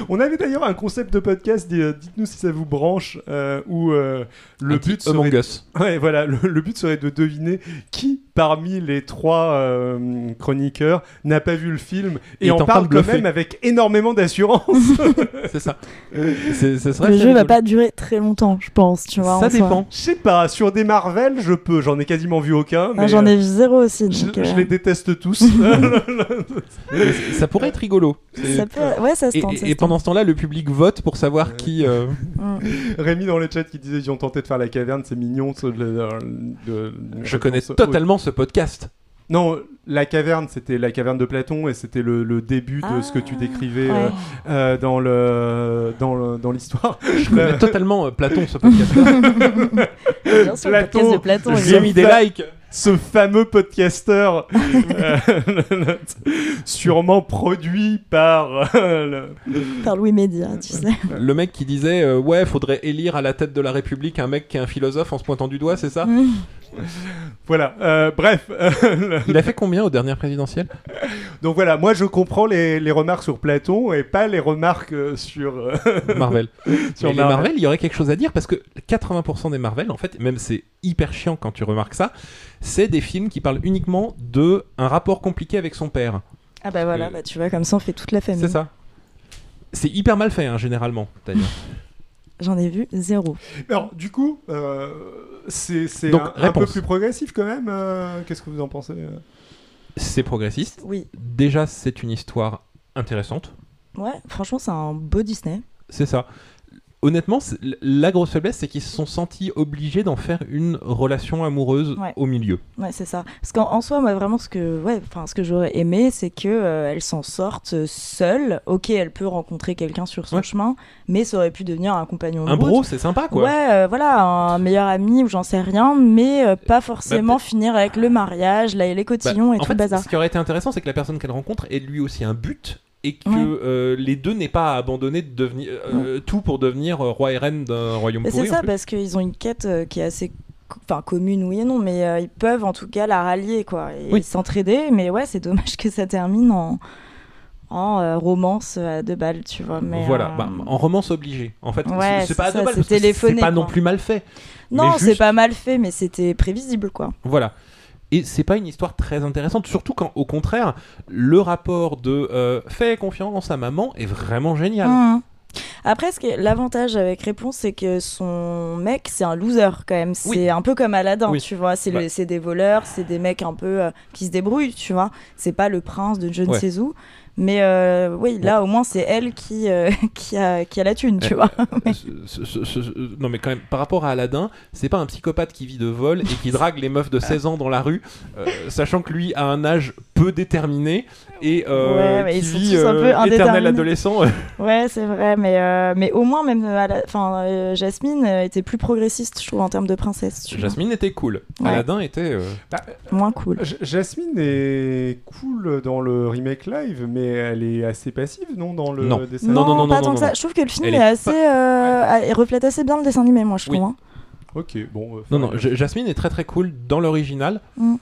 On avait d'ailleurs un concept de podcast, euh, dites-nous si ça vous branche, euh, où euh, le but serait Among Us. Ouais, voilà, le, le but serait de deviner qui parmi les trois euh, chroniqueurs n'a pas vu le film et, Et en parle quand même avec énormément d'assurance. C'est ça. C'est- Le jeu va pas durer très longtemps, je pense, tu vois. Ça dépend. Je sais pas, sur des Marvel, je peux, j'en ai quasiment vu aucun. Ah, J'en euh, ai vu zéro aussi. je, donc, je euh, les déteste tous. Ça pourrait être rigolo. Ça peut... Ouais, ça se Et, tente. et- ça et se pendant ce temps-là, le public vote pour savoir Ouais. qui. euh. Mm. Rémi dans le chat qui disait ils ont tenté de faire la caverne, c'est mignon. ce- le- de- Je connais totalement ce podcast. Non, la caverne, c'était la caverne de Platon et c'était le, le début de Ah, ce que tu décrivais ouais. euh, euh, dans le dans le- dans l'histoire. Je connais totalement euh, Platon, ce podcast-là. Bien sûr, le podcast de Platon. j'ai mis des likes. Ce fameux podcasteur, euh, sûrement produit par euh, le- Par Louis Média, tu sais. Le mec qui disait euh, Ouais, faudrait élire à la tête de la République un mec qui est un philosophe en se pointant du doigt, c'est ça? Voilà. euh, bref, euh, Il a fait combien aux dernières présidentielles donc voilà, moi je comprends les, les remarques sur Platon et pas les remarques euh, sur euh, Marvel. sur Marvel. Marvel, il y aurait quelque chose à dire parce que 80% des Marvel, en fait, même c'est hyper chiant quand tu remarques ça, c'est des films qui parlent uniquement de un rapport compliqué avec son père. Ah bah voilà, Euh, bah, tu vois, comme ça on fait toute la famille. C'est ça. C'est hyper mal fait, hein, généralement. d'ailleurs. J'en ai vu zéro. Alors, du coup, euh, c'est un, un peu plus progressif quand même. euh, Qu'est-ce que vous en pensez C'est progressiste. Oui. Déjà, c'est une histoire intéressante. Ouais, franchement, c'est un beau Disney. C'est ça. Honnêtement, la grosse faiblesse, c'est qu'ils se sont sentis obligés d'en faire une relation amoureuse Ouais. au milieu. Ouais, c'est ça. Parce qu'en en soi, moi, vraiment, ce que, ouais, ce que j'aurais aimé, c'est que euh, s'en sorte euh, seule. Ok, elle peut rencontrer quelqu'un sur son Ouais. chemin, mais ça aurait pu devenir un compagnon Un bro, c'est sympa, quoi. Ouais, euh, voilà, un meilleur ami ou j'en sais rien, mais euh, pas forcément finir avec le mariage, là, et les Bah, cotillons et en tout fait, le bazar. ce qui aurait été intéressant, c'est que la personne qu'elle rencontre ait lui aussi un but et que Ouais. euh, les deux n'aient pas à abandonner de devenir euh, tout pour devenir euh, roi et reine d'un royaume c'est ça, parce qu'ils ont une quête euh, qui est assez enfin commune oui et non mais euh, ils peuvent en tout cas la rallier quoi et Oui. s'entraider mais ouais c'est dommage que ça termine en en euh, romance à deux balles tu vois mais voilà, euh, bah, en romance obligée. En fait, Ouais, c'est- pas à deux balles, c'est pas non plus mal fait. non c'est juste- pas mal fait mais c'était prévisible quoi Voilà. Et c'est pas une histoire très intéressante, surtout quand, au contraire, le rapport de euh, fais confiance à maman est vraiment génial. Mhm. Après, ce l'avantage avec Réponse, c'est que son mec, c'est un loser quand même. C'est Oui. un peu comme Aladdin, Oui. tu vois. C'est des voleurs, c'est des mecs un peu euh, qui se débrouillent, tu vois. C'est pas le prince de je ne sais où. Mais euh, oui, là au moins c'est elle qui, euh, qui, a, qui a la thune, tu Eh, vois. Ce- ce- ce- ce- non mais quand même par rapport à Aladdin c'est pas un psychopathe qui vit de vol et qui drague les meufs de 16 ans dans la rue euh, sachant que lui a un âge peu déterminé et euh, Ouais, qui ils sont vit tous un peu euh, éternel adolescent Ouais, c'est vrai, mais, euh, mais au moins, même à la- enfin, euh, Jasmine euh, était plus progressiste, je trouve, en termes de princesse. tu vois. Jasmine était cool Ouais. Aladdin était euh, Moins cool. J- Jasmine est cool dans le remake live, mais elle est assez passive, non, dans le Non. dessin Non, non, non, pas non, tant non, que ça. non. Je trouve que le film Elle est, est assez. euh, elle reflète assez bien le dessin animé, moi, je Oui. trouve. hein. Ok, bon. euh, non non Jasmine est très très cool dans l'original Mm.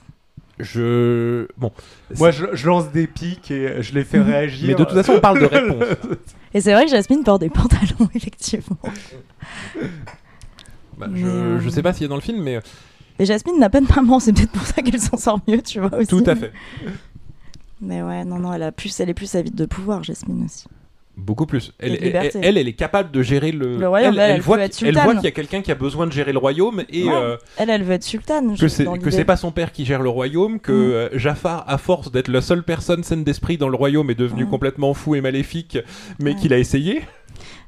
Je bon Moi, je, je lance des pics et je les fais Mhm. réagir. mais de toute façon on parle de réponse Et c'est vrai que Jasmine porte des pantalons, effectivement. Bah, Mais, je, euh, je sais pas s'il est dans le film mais Et Jasmine n'a pas de maman, c'est peut-être pour ça qu'elle s'en sort mieux, tu vois. Aussi. tout à fait Mais ouais, non, non, elle, a plus, elle est plus avide de pouvoir, Jasmine aussi. Beaucoup plus. Elle, elle, liberté. elle, elle est capable de gérer le. Le royaume, elle, elle, voit, qu- qu'il y a quelqu'un qui a besoin de gérer le royaume et Ouais. euh, Elle, elle veut être sultane. que c'est pas son père qui gère le royaume, que Mm. euh, Jafar, à force d'être la seule personne saine d'esprit dans le royaume, est devenu Mm. complètement fou et maléfique, mais Ouais. qu'il a essayé.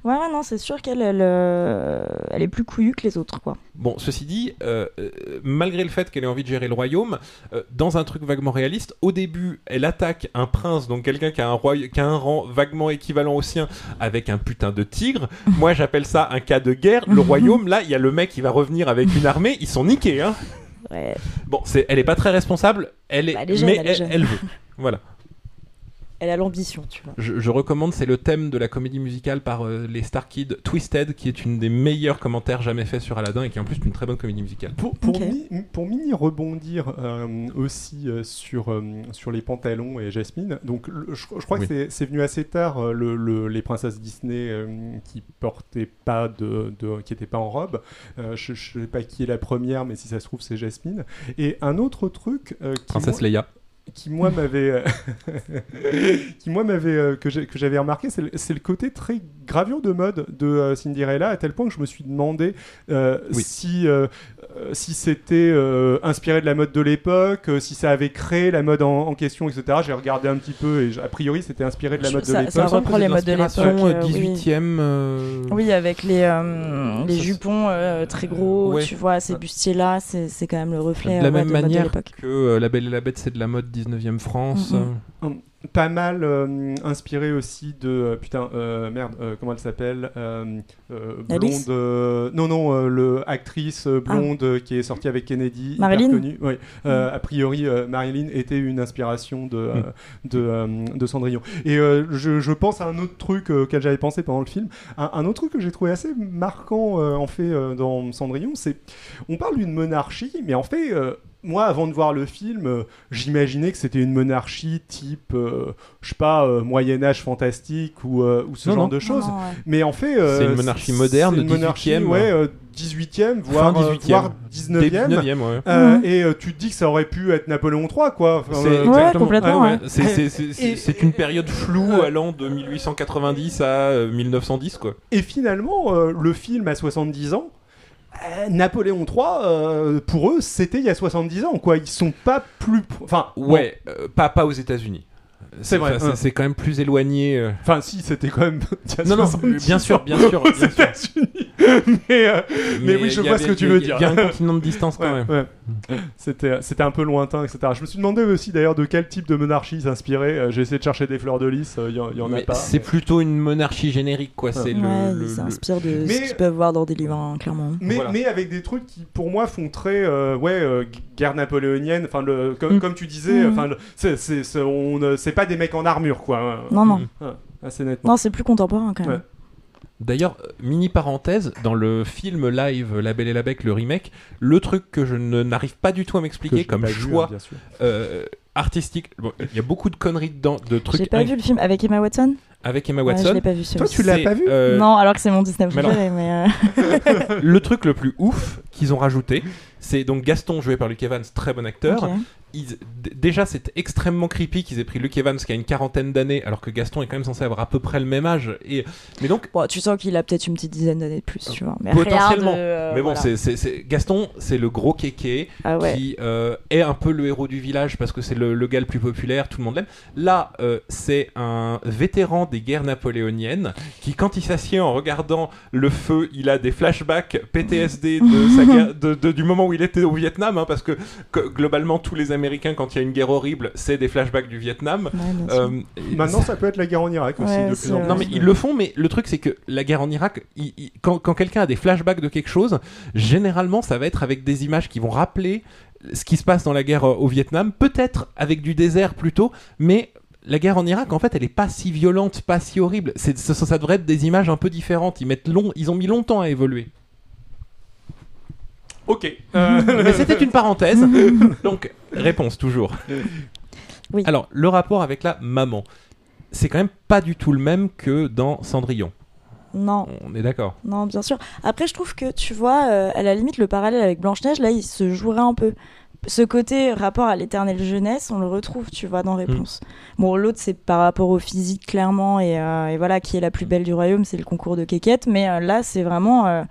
Ouais, ouais, non, c'est sûr qu'elle elle, euh, elle est plus couillue que les autres, quoi. Bon, ceci dit, euh, euh, malgré le fait qu'elle ait envie de gérer le royaume, euh, dans un truc vaguement réaliste, au début, elle attaque un prince, donc quelqu'un qui a un, qui a un rang vaguement équivalent au sien, avec un putain de tigre. Moi, j'appelle ça un cas de guerre. Le royaume, là, il y a le mec qui va revenir avec une armée, ils sont niqués, hein. Ouais. Bon, c'est, elle est pas très responsable, elle est, Bah, elle est jeune, mais elle elle veut. Voilà. Elle a l'ambition, tu vois. Je, je recommande, c'est le thème de la comédie musicale par euh, les Star Kids, Twisted, qui est une des meilleurs commentaires jamais faits sur Aladdin et qui est en plus une très bonne comédie musicale. Pour, pour, Ok. mi- pour mini rebondir euh, aussi euh, sur, euh, sur les pantalons et Jasmine, donc le- je, je crois Oui. que c'est- venu assez tard euh, le, le- les princesses Disney euh, qui portaient pas de, de- qui étaient pas en robe. Euh, je, je sais pas qui est la première, mais si ça se trouve c'est Jasmine. Et un autre truc euh, qui, Princesse Leia. Qui moi m'avait euh, qui moi m'avait euh, que j'avais remarqué c'est le, côté très gravure de mode de euh, Cinderella à tel point que je me suis demandé Oui. si si c'était euh, inspiré de la mode de l'époque euh, si ça avait créé la mode en, en question etc j'ai regardé un petit peu et a priori c'était inspiré de la mode de ça- l'époque ça reprend les modes de l'époque, Inspiration, euh, oui. 18e. euh, Oui, avec les, euh, les Ça, jupons euh, très gros, Ouais. tu vois, ces bustiers-là, c'est c'est quand même le reflet de la euh, ouais, même de mode de manière que euh, La Belle et la Bête, c'est de la mode 19e France. Mm, euh, pas mal euh, inspiré aussi de euh, putain euh, merde euh, comment elle s'appelle euh, euh, blonde euh, non non euh, le actrice euh, blonde qui est sortie avec Kennedy hyper Marilyn connue. Oui. Euh, a priori euh, Marilyn était une inspiration de euh, de, euh, de Cendrillon et euh, je, je pense à un autre truc euh, auquel j'avais pensé pendant le film un, un autre truc que j'ai trouvé assez marquant euh, en fait euh, dans Cendrillon c'est on parle d'une monarchie mais en fait euh, moi, avant de voir le film, euh, j'imaginais que c'était une monarchie type, euh, je sais pas, euh, Moyen Âge fantastique ou, euh, ou ce Non, genre non. de choses. Non, ouais. Mais en fait, euh, C'est une monarchie moderne, une monarchie, 18e, ouais, euh, 18e, voire, fin euh, 18e. voire début 19e. 19e, ouais. Euh, Mhm. Et euh, tu te dis que ça aurait pu être Napoléon III, quoi. Enfin, C'est euh, Ouais, exactement- complètement, ouais. C'est- c'est- c'est- c'est- Et- c'est une période floue allant de 1890 à euh, 1910, quoi. Et finalement, euh, le film a 70 ans. Euh, Napoléon III, euh, pour eux, c'était il y a 70 ans, quoi. Ils sont pas plus. Enfin, Ouais, euh, pas, pas aux États-Unis. C'est vrai, enfin, hein. C'est quand même plus éloigné. euh. Enfin, si, c'était quand même. Non, non, 70 bien sûr, bien sûr, bien sûr. États-Unis. mais, euh, Mais oui, je vois avait- ce que tu veux Il y a dire. un continent de distance quand ouais, même. ouais. C'était, c'était un peu lointain, etc. Je me suis demandé aussi d'ailleurs de quel type de monarchie il s'inspirait. Euh, J'ai essayé de chercher des fleurs de lys, euh, il y, en- il y en a pas. c'est plutôt une monarchie générique, quoi. C'est le, Ouais, le- s'inspirent de Mais- ce qu'ils peuvent voir dans des livres, hein, clairement. Mais, Voilà. mais avec des trucs qui, pour moi, font très, euh, ouais, euh, gu- guerre napoléonienne. Enfin, le, comme, Mm. comme tu disais, Mm. enfin, c'est, c'est, c'est- on, euh, c'est pas des mecs en armure, quoi. Non, non. Ah, assez nettement. Non, c'est plus contemporain quand même. Ouais. D'ailleurs, euh, mini parenthèse, dans le film live La Belle et la Bête, le remake, le truc que je ne- n'arrive pas du tout à Que m'expliquer comme vu, choix hein, euh, artistique, bon, il y a beaucoup de conneries dedans, de trucs. J'ai pas vu le film avec Emma Watson? Avec Emma Ouais, je Watson. l'ai pas vu Toi, tu l'as pas vu euh, Non, alors que c'est mon Disney préféré, mais. euh, le truc le plus ouf qu'ils ont rajouté, c'est donc Gaston joué par Luke Evans, très bon acteur. Ils- déjà, c'est extrêmement creepy qu'ils aient pris Luke Evans qui a une quarantaine d'années, alors que Gaston est quand même censé avoir à peu près le même âge. Et mais donc Bon, tu sens qu'il a peut-être une petite dizaine d'années de plus, tu vois. Mais Potentiellement. de, euh, Mais bon, voilà. c'est, Gaston, c'est le gros kéké Ah ouais. qui euh, est un peu le héros du village parce que c'est le, le gars le plus populaire, tout le monde l'aime. Là, euh, c'est un vétéran des guerres napoléoniennes qui, quand il s'assied en regardant le feu, il a des flashbacks PTSD de sa guerre- de- de- du moment où il était au Vietnam, hein, parce que, que globalement, tous les Américains, quand il y a une guerre horrible, c'est des flashbacks du Vietnam. Ouais. Euh, Maintenant, ça peut être la guerre en Irak aussi, Ouais, de plus en plus. non mais ils le font, mais le truc c'est que la guerre en Irak, il- il- quand, quand quelqu'un a des flashbacks de quelque chose, généralement ça va être avec des images qui vont rappeler ce qui se passe dans la guerre euh, au Vietnam, peut-être avec du désert plutôt, mais la guerre en Irak en fait elle est pas si violente, pas si horrible. C'est, ça, ça devrait être des images un peu différentes. Ils mettent long, ils ont mis longtemps à évoluer. Ok. Euh, Mais c'était une parenthèse. Donc, réponse toujours. Oui. Alors, le rapport avec la maman, c'est quand même pas du tout le même que dans Cendrillon. Non, On est d'accord. non, bien sûr. Après, je trouve que, tu vois, euh, à la limite, le parallèle avec Blanche-Neige, là, il se jouerait un peu. Ce côté rapport à l'éternelle jeunesse, on le retrouve, tu vois, dans Réponse. Bon, l'autre, c'est par rapport au physique, clairement, et, euh, et voilà, qui est la plus belle du royaume, c'est le concours de Kékette. Mais euh, là, c'est vraiment. euh,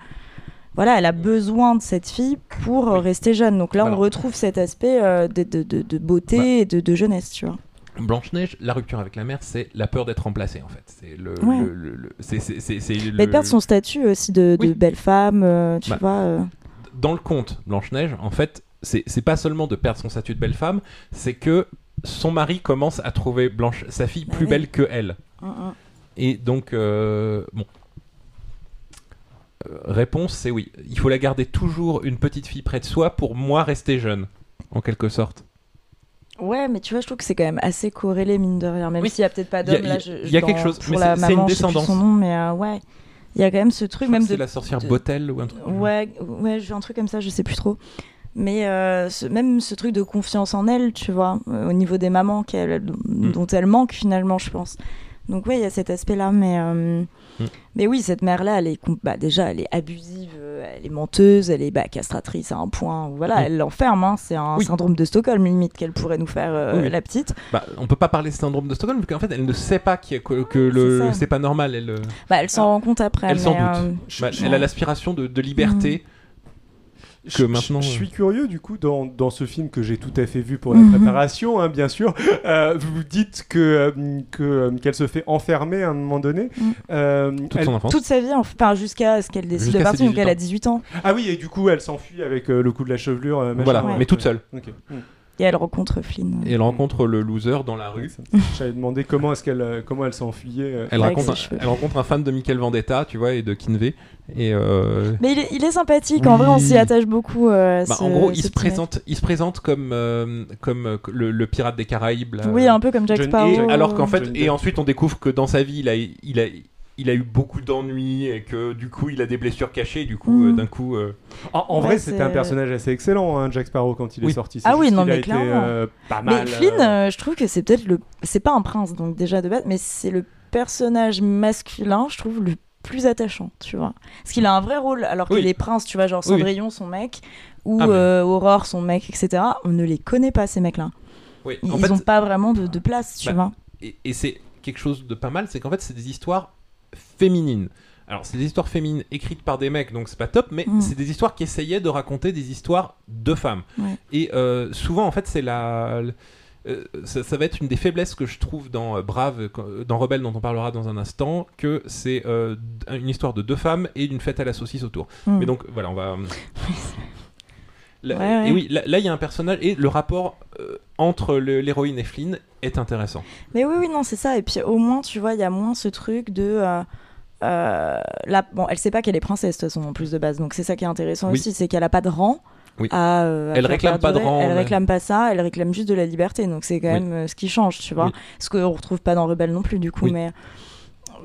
voilà, elle a besoin de cette fille pour Oui. rester jeune. Donc là, on retrouve cet aspect de, de- de- de beauté Bah. et de, jeunesse, tu vois. Blanche-Neige, la rupture avec la mère, c'est la peur d'être remplacée en fait. C'est le, Ouais. le- le- le- c'est, c'est- c'est- Mais de perdre son statut aussi de, Oui. belle femme, tu Bah. vois. Dans le conte Blanche-Neige, en fait, c'est, pas seulement de perdre son statut de belle femme, c'est que son mari commence à trouver Blanche, sa fille Bah plus belle que elle. Mm, mm. Et donc, euh, bon. Euh, réponse, c'est oui. Il faut la garder toujours une petite fille près de soi pour moi rester jeune, en quelque sorte. Ouais, mais tu vois, je trouve que c'est quand même assez corrélé, mine de rien. Même Oui. s'il y a peut-être pas d'homme là, il y a- je, il y a dans- quelque chose, mais c'est- une descendance. son nom, mais euh, ouais. Il y a quand même ce truc, Je même que c'est de. la sorcière de- Bottel ou un truc. Ouais, ouais, j'ai un truc comme ça, je sais plus trop. Mais euh, ce- même ce truc de confiance en elle, tu vois, euh, au niveau des mamans Mm. dont elle manque finalement, je pense. Donc ouais, il y a cet aspect-là, mais euh, Mm. mais oui, cette mère-là, elle est bah, déjà, elle est abusive, elle est menteuse, elle est bah, castratrice à un point. Voilà, Mm. elle l'enferme. hein, c'est un Oui. syndrome de Stockholm limite qu'elle pourrait nous faire Oui, oui. la petite. Bah, on peut pas parler de syndrome de Stockholm vu qu'en fait elle ne sait pas a- que, que le C'est pas normal. Elle, Bah, elle s'en rend compte après. elle s'en doute. bah, je- elle a l'aspiration de, de liberté. Je- que je- maintenant, Je, euh, suis curieux du coup dans, dans ce film que j'ai tout à fait vu pour la Mhm. préparation, hein, bien sûr. Euh, vous dites que euh, que, qu'elle se fait enfermer à un moment donné. Mhm. Euh, Toute elle- son enfance. toute sa vie, enfin, jusqu'à ce qu'elle décide de partir, donc 18 elle a ans. 18 ans. Ah oui, et du coup elle s'enfuit avec euh, le coup de la chevelure. euh, machin. Voilà, Ouais. mais toute seule. Ok. Et elle rencontre Flynn. Et elle rencontre le loser dans la rue. J'avais demandé comment est-ce qu'elle euh, comment elle s'enfuyait. euh. Elle rencontre, un, cheveux. elle rencontre un fan de Michael Vendetta, tu vois, et de Kinvey. Et euh, Mais il est, il est sympathique, en vrai, on s'y attache beaucoup. euh, bah, ce- en gros, ce il se mec. présente, il se présente comme euh, comme le, le pirate des Caraïbes. là. Oui, un peu comme Jack Sparrow. Et alors qu'en fait, et ensuite on découvre que dans sa vie, il a, il a, il a eu beaucoup d'ennuis et que du coup, il a des blessures cachées. Du coup, Mhm. euh, d'un coup, euh, En, en Ouais, vrai, c'est- c'était un personnage assez excellent, hein, Jack Sparrow, quand il Oui. est sorti. Ah oui, non, mais été, clairement. euh, pas Mais mal. Flynn, euh, euh, je trouve que c'est peut-être le. C'est pas un prince, donc déjà de base, mais c'est le personnage masculin, je trouve, le plus attachant, tu vois. Parce qu'il a un vrai rôle, alors que Oui. les princes, tu vois, genre Oui, oui. Cendrillon, son mec, ou Ah, mais- euh, Aurore, son mec, etc., on ne les connaît pas, ces mecs-là. oui. Ils en n'ont fait, pas vraiment de, de place, tu Bah, vois. et, et c'est quelque chose de pas mal, c'est qu'en fait, c'est des histoires féminines. Alors, c'est des histoires féminines écrites par des mecs, donc c'est pas top, mais Mm. c'est des histoires qui essayaient de raconter des histoires de femmes. Ouais. Et euh, souvent, en fait, c'est la. euh, ça, ça va être une des faiblesses que je trouve dans euh, Brave, dans Rebelle, dont on parlera dans un instant, que c'est euh, une histoire de deux femmes et d'une fête à la saucisse autour. Mm. Mais donc, voilà, on va. Là- Ouais, ouais. Et oui, là, il y a un personnage et le rapport euh, entre l'héroïne et Flynn est intéressant. Mais oui, oui, non, c'est ça. Et puis au moins, tu vois, il y a moins ce truc de. euh, euh, là, bon, elle sait pas qu'elle est princesse, de toute façon, en plus de base. Donc c'est ça qui est intéressant Oui. aussi, c'est qu'elle a pas de rang. Oui. à, euh, à Elle réclame pas de rang, Elle mais- réclame pas ça, elle réclame juste de la liberté. Donc c'est quand Oui. même euh, ce qui change, tu vois. Oui. Ce qu'on retrouve pas dans Rebelle non plus, du coup. Mais,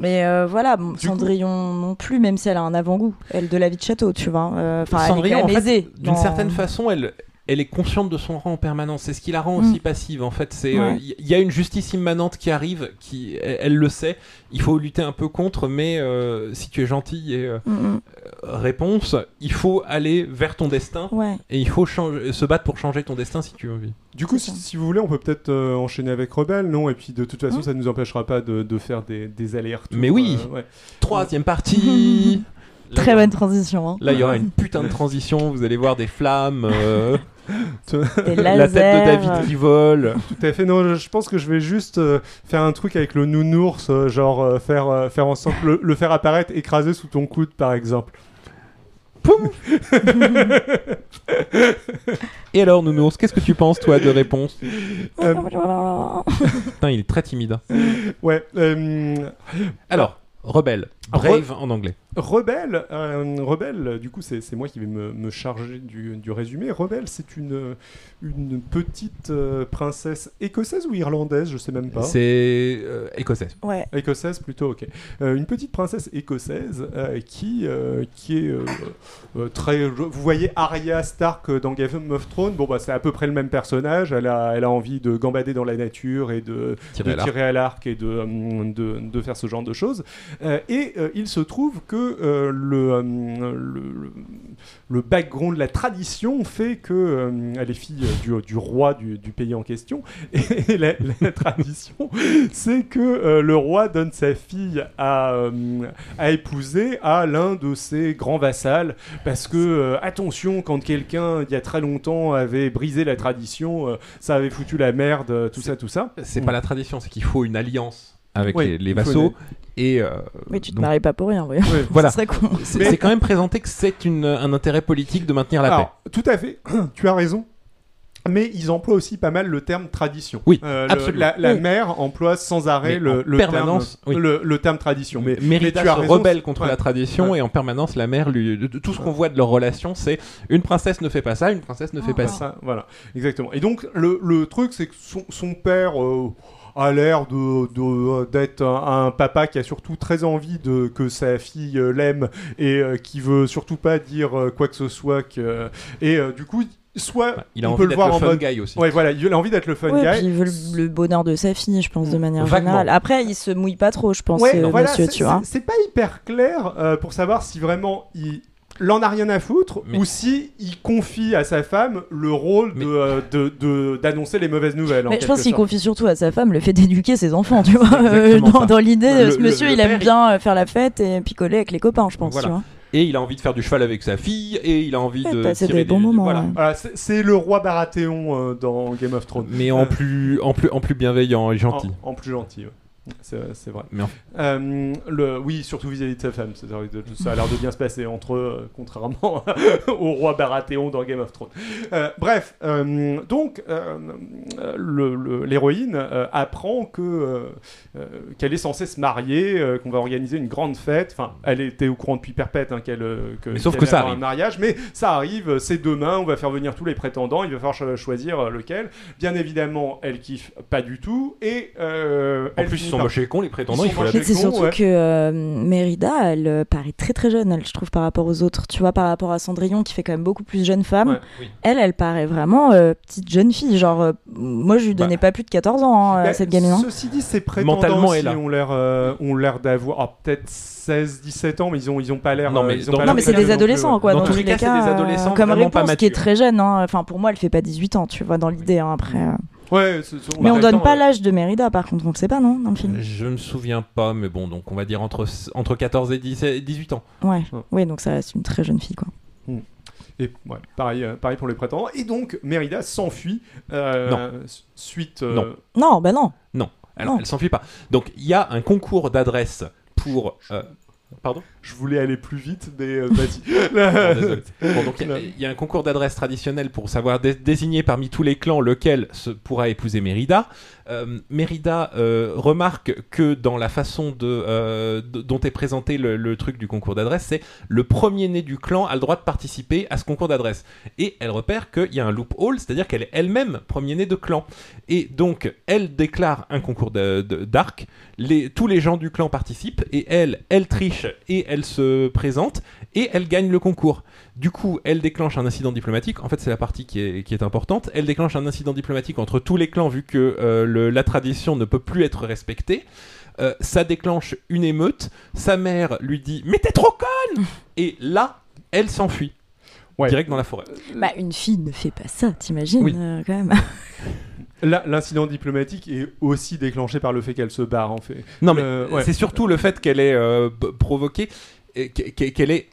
mais euh, voilà, bon, Du Cendrillon non plus, même si elle a un avant-goût, elle de la vie de château, tu vois. Euh, Enfin, elle est Cendrillon, en fait, d'une certaine façon, elle, elle est consciente de son rang en permanence. C'est ce qui la rend aussi passive. En fait, c'est Ouais. il y a une justice immanente qui arrive, qui elle, elle le sait. Il faut lutter un peu contre, mais euh, si tu es gentil et euh, Mm, mm. réponse, il faut aller vers ton destin Ouais. et il faut changer, se battre pour changer ton destin si tu envie. Du coup, si, vous voulez, on peut peut-être euh, enchaîner avec Rebelle, non? Et puis de toute façon, ça ne nous empêchera pas de, de faire des, des allers-retours. Mais oui. euh, ouais. Troisième partie. Là, Très bonne transition. Hein. Là, il y aura une putain de transition. Vous allez voir des flammes, euh, Des la tête de. David qui vole. Tout à fait. Non, je, pense que je vais juste euh, faire un truc avec le nounours, euh, genre faire, faire en sorte le, le faire apparaître écrasé sous ton coude, par exemple. Et alors, Nounours, qu'est-ce que tu penses, toi, de réponse? Euh, Putain, il est très timide. hein. ouais. euh, Alors, rebelle. Brave en anglais. Rebelle, euh, Rebelle, du coup, c'est c'est moi qui vais me, me charger du, du résumé. Rebelle, c'est une, une petite euh, princesse écossaise ou irlandaise, je sais même pas. C'est euh, écossaise. Ouais. Écossaise plutôt, ok. Euh, une petite princesse écossaise euh, qui, euh, qui est très. Vous voyez Arya Stark dans Game of Thrones, bon bah c'est à peu près le même personnage. Elle a, elle a envie de gambader dans la nature et de, Tirer de à l'arc. tirer à l'arc et de, de, de faire ce genre de choses. Euh, et euh, il se trouve que euh, le, hum, le, le- background, la tradition fait que hum, elle est fille euh, du, du roi du, du pays en question. Et la, la tradition, c'est que euh, le roi donne sa fille à, à épouser à l'un de ses grands vassals. Parce que, euh, attention, quand quelqu'un, il y a très longtemps, avait brisé la tradition, euh, ça avait foutu la merde, euh, tout ça, tout ça. C'est pas la tradition, c'est qu'il faut une alliance avec Oui, les, les vassaux. Et euh, Mais tu te donc, maries pas pour rien, oui. Voilà. C'est Mais- quand même présenté que c'est une- un intérêt politique de maintenir la paix. Tout à fait, tu as raison. Mais ils emploient aussi pas mal le terme tradition. Oui, Euh, le- absolument. La, la Oui. mère emploie sans arrêt le, le permanence, terme, oui. le, le terme tradition. Mais, Mérida mais tu as se raison, rebelle contre ouais. la tradition Ouais. et en permanence la mère lui de- de- tout ce qu'on voit de leur relation c'est une princesse ne fait pas ça une princesse ne fait pas Ah. ça Ça, voilà, exactement. Et donc, le, le truc, c'est que son, son père euh, a l'air de- de- d'être un, un papa qui a surtout très envie de, que sa fille euh, l'aime et euh, qui veut surtout pas dire euh, quoi que ce soit. Que, et euh, du coup, soit il a on envie peut le d'être voir le en fun mode. guy aussi Ouais, voilà, il a envie d'être le fun Ouais, guy. puis il veut le, le bonheur de sa fille, je pense, de manière Vaguement. générale. Après, il se mouille pas trop, je pense, Ouais, euh, voilà, monsieur, c'est- tu vois. c'est- C'est pas hyper clair euh, pour savoir si vraiment il l'en a rien à foutre Mais- ou si il confie à sa femme le rôle Mais- de, euh, d'annoncer les mauvaises nouvelles. en Mais je pense qu'il confie surtout à sa femme le fait d'éduquer ses enfants, tu vois. Euh, dans dans l'idée, ce monsieur, le il aime père, bien euh, faire la fête et picoler avec les copains, je pense, Voilà. tu vois. et il a envie de faire du cheval avec sa fille et il a envie Ouais, de passer des bons moments, voilà. ouais. Voilà, c'est- c'est le roi Baratheon euh, dans Game of Thrones. mais en Euh. plus en plus en plus bienveillant et gentil En, en plus gentil, ouais. C'est vrai. Mais Euh, le, oui, surtout vis-à-vis de sa femme. Ça a l'air de bien se passer entre eux, euh, contrairement au roi Baratheon dans Game of Thrones. Euh, bref, euh, donc l'héroïne apprend que qu'elle est censée se marier, qu'on va organiser une grande fête. Enfin, elle était au courant depuis perpète hein, qu'elle que, Mais sauf ça un mariage, mais ça arrive. C'est demain. On va faire venir tous les prétendants. Il va falloir cho- choisir lequel. Bien évidemment, elle kiffe pas du tout et en elle plus sont moches et cons les prétendants il faut la c'est surtout ouais. que euh, Mérida, elle euh, paraît très très jeune, elle, je trouve, par rapport aux autres. Tu vois, par rapport à Cendrillon, qui fait quand même beaucoup plus jeune femme. Ouais, oui. Elle, elle paraît vraiment euh, petite jeune fille. Genre, euh, moi, je lui donnais pas plus de 14 ans, hein, Bah, à cette gamine. hein. Ceci dit, ses prétendants Mentalement, aussi elle a. ont l'air, euh, ont l'air d'avoir ah, peut-être 16-17 ans, mais ils ont, ils ont pas l'air. Non, mais ils ont dans- pas Non, l'air mais c'est des adolescents, quoi. Dans tous les cas, c'est des adolescents Comme réponse, qui est très jeune. hein. Enfin, pour moi, elle fait pas 18 ans, tu vois, dans l'idée. après. Ouais, c'est- Mais on donne temps, pas l'âge de Mérida, par contre, on le sait pas, non, dans le film? je me souviens pas mais bon donc on va dire entre entre 14 et 17 18 ans Ouais, Ouais. oui, donc ça reste une très jeune fille, quoi. Et ouais, pareil, euh, pareil pour les prétendants. Et donc, Mérida s'enfuit euh, suite. euh, Non. Non, bah non. alors Non. elle s'enfuit pas donc il y a un concours d'adresse pour euh, pardon Je voulais aller plus vite, mais euh, vas-y. Bon, donc il y a- il y, a un concours d'adresse traditionnel pour savoir dé- désigner parmi tous les clans lequel se pourra épouser Mérida. Euh, Mérida euh, remarque que dans la façon de, euh, de- dont est présenté le, le truc du concours d'adresse, c'est le premier né du clan a le droit de participer à ce concours d'adresse. Et elle repère qu'il y a un loophole, c'est-à-dire qu'elle est elle-même premier né de clan. Et donc elle déclare un concours d'arc. Tous les gens du clan participent et elle, elle triche et elle se présente et elle gagne le concours. Du coup, elle déclenche un incident diplomatique. En fait, c'est la partie qui est, importante. Elle déclenche un incident diplomatique entre tous les clans vu que euh, la tradition ne peut plus être respectée. Euh, ça déclenche une émeute. Sa mère lui dit Mais t'es trop conne Et là, elle s'enfuit. Ouais. Direct dans la forêt. Bah, une fille ne fait pas ça, t'imagines Oui. euh, quand même. L'incident diplomatique est aussi déclenché par le fait qu'elle se barre, en fait. Non, mais Euh, ouais. c'est surtout le fait qu'elle ait euh, b- provoqué, et qu'e- qu'elle ait.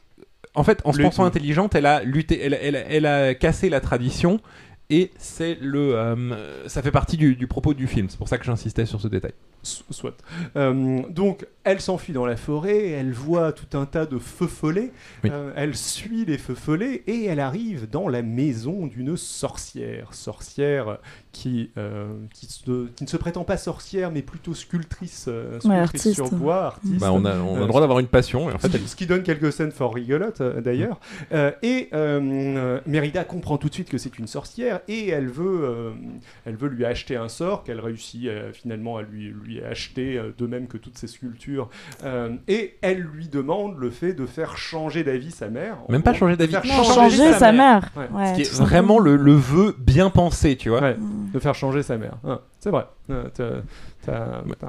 En fait, en se pensant intelligente, elle a lutté, elle, elle- elle a cassé la tradition, et c'est le, euh, ça fait partie du, du propos du film. C'est pour ça que j'insistais sur ce détail. So- Soit. Euh, donc, elle s'enfuit dans la forêt, elle voit tout un tas de feux follets, Oui. euh, elle suit les feux follets et elle arrive dans la maison d'une sorcière. Sorcière qui, euh, qui, se- qui ne se prétend pas sorcière, mais plutôt sculptrice, euh, sculptrice artiste. sur bois, artiste. Bah, on a, on a le droit d'avoir une passion, et en Ce fait, qui- ce qui donne quelques scènes fort rigolotes d'ailleurs. Euh, et Mérida comprend tout de suite que c'est une sorcière et elle veut, euh, elle veut lui acheter un sort qu'elle réussit euh, finalement à lui, lui acheter, euh, de même que toutes ses sculptures. Euh, et elle lui demande le fait de faire changer d'avis sa mère. Même pas changer d'avis. faire Non, changer sa mère. Ouais. Ouais, ce qui est vraiment le, le vœu bien pensé, tu vois. Ouais, Mm. de faire changer sa mère. Ah, c'est vrai. Euh,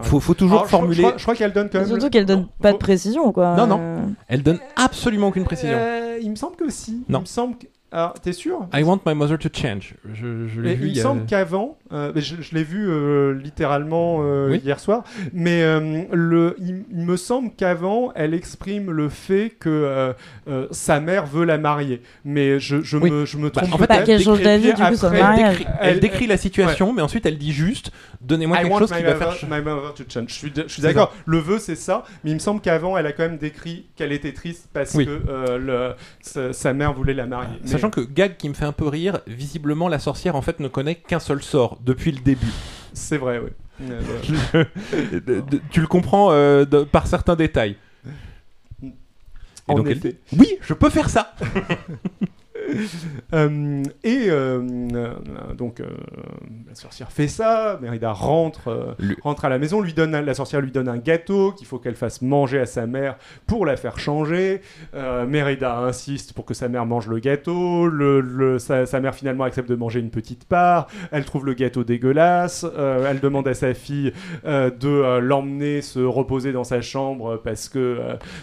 Faut, faut toujours Alors, formuler. Je crois, je crois qu'elle donne quand même. Surtout le- qu'elle donne pas de précision, quoi. Non, non. Euh, Elle donne absolument aucune précision. Euh, il me semble que si. Non. Il me semble. que- Alors, t'es sûr? I want my mother to change. Je, je l'ai vu. il a- semble qu'avant, euh, je, je l'ai vu euh, littéralement euh, Oui. hier soir, mais le, il, il me semble qu'avant, elle exprime le fait que sa mère veut la marier. Mais je, je Oui. me, je me Bah, trompe en fait, change Et d'avis, puis du coup, sur le après, mariage. décrit- elle Elle- décrit la situation, mais ensuite elle dit juste Donnez-moi quelque chose qui va faire. my mother to change. Je suis, d'accord. Le vœu, c'est ça. Mais il me semble qu'avant, elle a quand même décrit qu'elle était triste parce Oui. que le- sa, sa mère voulait la marier. Mais- Sachant que gag qui me fait un peu rire, visiblement la sorcière en fait ne connaît qu'un seul sort depuis le début. c'est vrai, oui. Tu le comprends euh, de- par certains détails. Et En donc effet. oui, je peux faire ça. Euh, et euh, euh, donc la sorcière fait ça, Mérida rentre, Lui- rentre à la maison, lui donne la sorcière lui donne un gâteau qu'il faut qu'elle fasse manger à sa mère pour la faire changer. Mérida insiste pour que sa mère mange le gâteau, le, le- sa, sa mère finalement accepte de manger une petite part, elle trouve le gâteau dégueulasse, elle demande à sa fille de l'emmener se reposer dans sa chambre parce que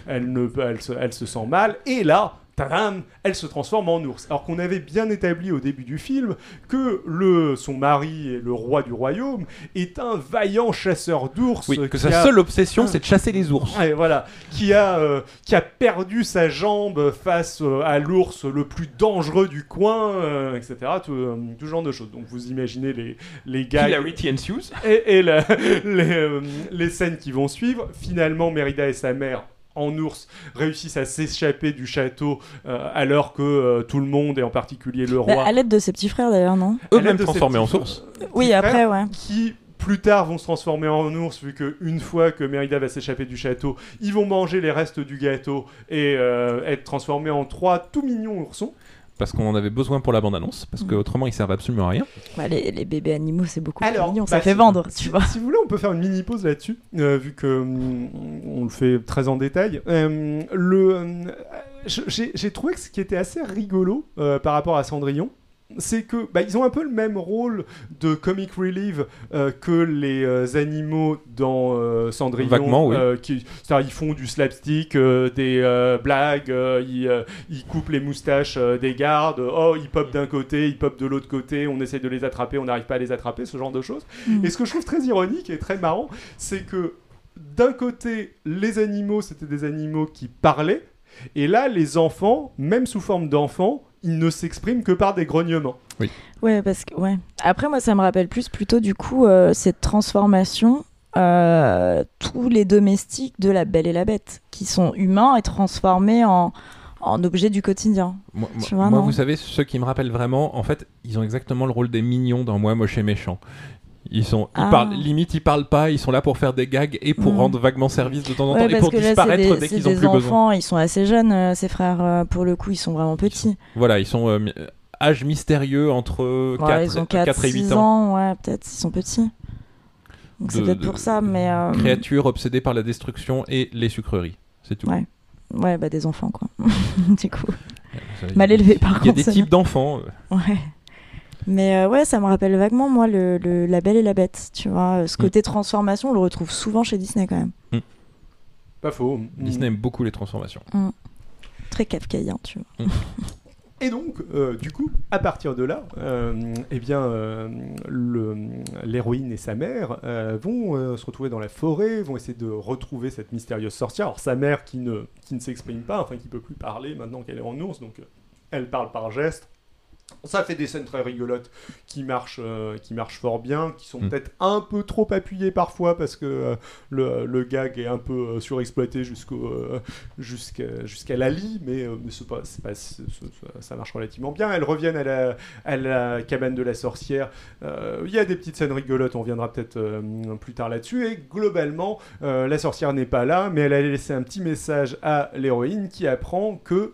elle, ne, elle, se, elle se sent mal, et là tadam, elle se transforme en ours. Alors qu'on avait bien établi au début du film que le, son mari et le roi du royaume est un vaillant chasseur d'ours. Oui, que sa a- seule obsession c'est de chasser les ours. Ouais, voilà, qui a, euh, qui a perdu sa jambe face euh, à l'ours le plus dangereux du coin, euh, etc. Tout, euh, tout genre de choses. Donc vous imaginez les, les gars Hilarity ensues. et, et la- les, les scènes qui vont suivre. Finalement, Mérida et sa mère en ours réussissent à s'échapper du château euh, alors que euh, tout le monde et en particulier le bah, roi à l'aide de ses petits frères, d'ailleurs, non Eux-mêmes transformés en ours. Oui, après, ouais. qui plus tard vont se transformer en ours vu que une fois que Mérida va s'échapper du château, ils vont manger les restes du gâteau et euh, être transformés en trois tout mignons oursons. Parce qu'on en avait besoin pour la bande-annonce, parce qu'autrement ils servent absolument à rien. Bah, les, les bébés animaux, c'est beaucoup Alors, plus mignon. bah, Ça fait si- vendre, Si, tu vois. si vous voulez, on peut faire une mini pause là-dessus, euh, vu que hum, on le fait très en détail. Euh, le, euh, je- j'ai j'ai trouvé que ce qui était assez rigolo euh, par rapport à Cendrillon, c'est que bah, ils ont un peu le même rôle de comic relief euh, que les euh, animaux dans euh, Cendrillon. Vaguement, oui. euh, qui, ils font du slapstick, euh, des euh, blagues, euh, ils, euh, ils coupent les moustaches euh, des gardes. Oh, ils pop d'un côté, ils pop de l'autre côté. On essaie de les attraper, on n'arrive pas à les attraper, ce genre de choses. Mm. Et ce que je trouve très ironique et très marrant, c'est que d'un côté, les animaux, c'était des animaux qui parlaient, et là, les enfants, même sous forme d'enfants, ils ne s'expriment que par des grognements. Ouais, parce que ouais. Après, moi, ça me rappelle plus plutôt du coup euh, cette transformation. euh, tous les domestiques de la Belle et la Bête, qui sont humains et transformés en, en objets du quotidien. Moi, moi- Tu vois, moi, non vous savez, ceux qui me rappellent vraiment, en fait, ils ont exactement le rôle des mignons dans Moi, Moche et Méchant. Ils sont, ils Ah. parlent, limite, ils parlent pas, ils sont là pour faire des gags et pour Mm. rendre vaguement service de temps en Ouais, temps et pour là, disparaître des, dès qu'ils ont des plus besoin. enfants, ils sont assez jeunes, euh, ces frères, euh, pour le coup, ils sont vraiment petits. Voilà, ils sont euh, âge mystérieux entre Ouais, 4, ils ont 4, et 8 6 ans. ans, ouais, peut-être, ils sont petits. Donc c'est peut-être pour ça, mais... euh, Créatures obsédées par la destruction et les sucreries. C'est tout. Ouais. Ouais, bah des enfants, quoi. du coup. Mal élevé, par Il y a contre, des types d'enfants. Ouais. Mais euh, ouais, ça me rappelle vaguement, moi, le, le- La Belle et la Bête. Tu vois, ce Mm. côté transformation, on le retrouve souvent chez Disney quand même. Pas faux. Disney aime beaucoup les transformations. Très kafkaïen, tu vois. Et donc, euh, du coup, à partir de là, euh, eh bien, euh, le- l'héroïne et sa mère euh, vont euh, se retrouver dans la forêt, vont essayer de retrouver cette mystérieuse sorcière. Alors, sa mère qui ne, qui ne s'exprime pas, enfin, qui peut plus parler maintenant qu'elle est en ours, donc euh, elle parle par geste. Ça fait des scènes très rigolotes qui marchent, euh, qui marchent fort bien, qui sont Mm. peut-être un peu trop appuyées parfois parce que euh, le, le gag est un peu euh, surexploité jusqu'au, jusqu'à, jusqu'à mais, euh, mais c'est pas, c'est pas- c'est- c'est- ça marche relativement bien. Elles reviennent à la, à la cabane de la sorcière. Il y a des petites scènes rigolotes, on viendra peut-être plus tard là-dessus. Et globalement, la sorcière n'est pas là, mais elle a laissé un petit message à l'héroïne qui apprend que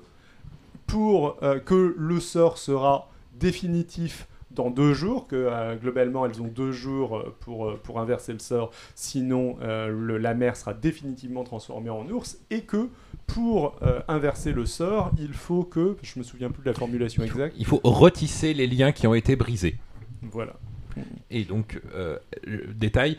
pour euh, que le sort sera définitif dans deux jours, que euh, globalement elles ont deux jours euh, pour, pour inverser le sort, sinon euh, le- la mère sera définitivement transformée en ours, et que pour euh, inverser le sort, il faut que, je me souviens plus de la formulation Il faut, exacte, il faut retisser les liens qui ont été brisés. voilà. Et donc, détail,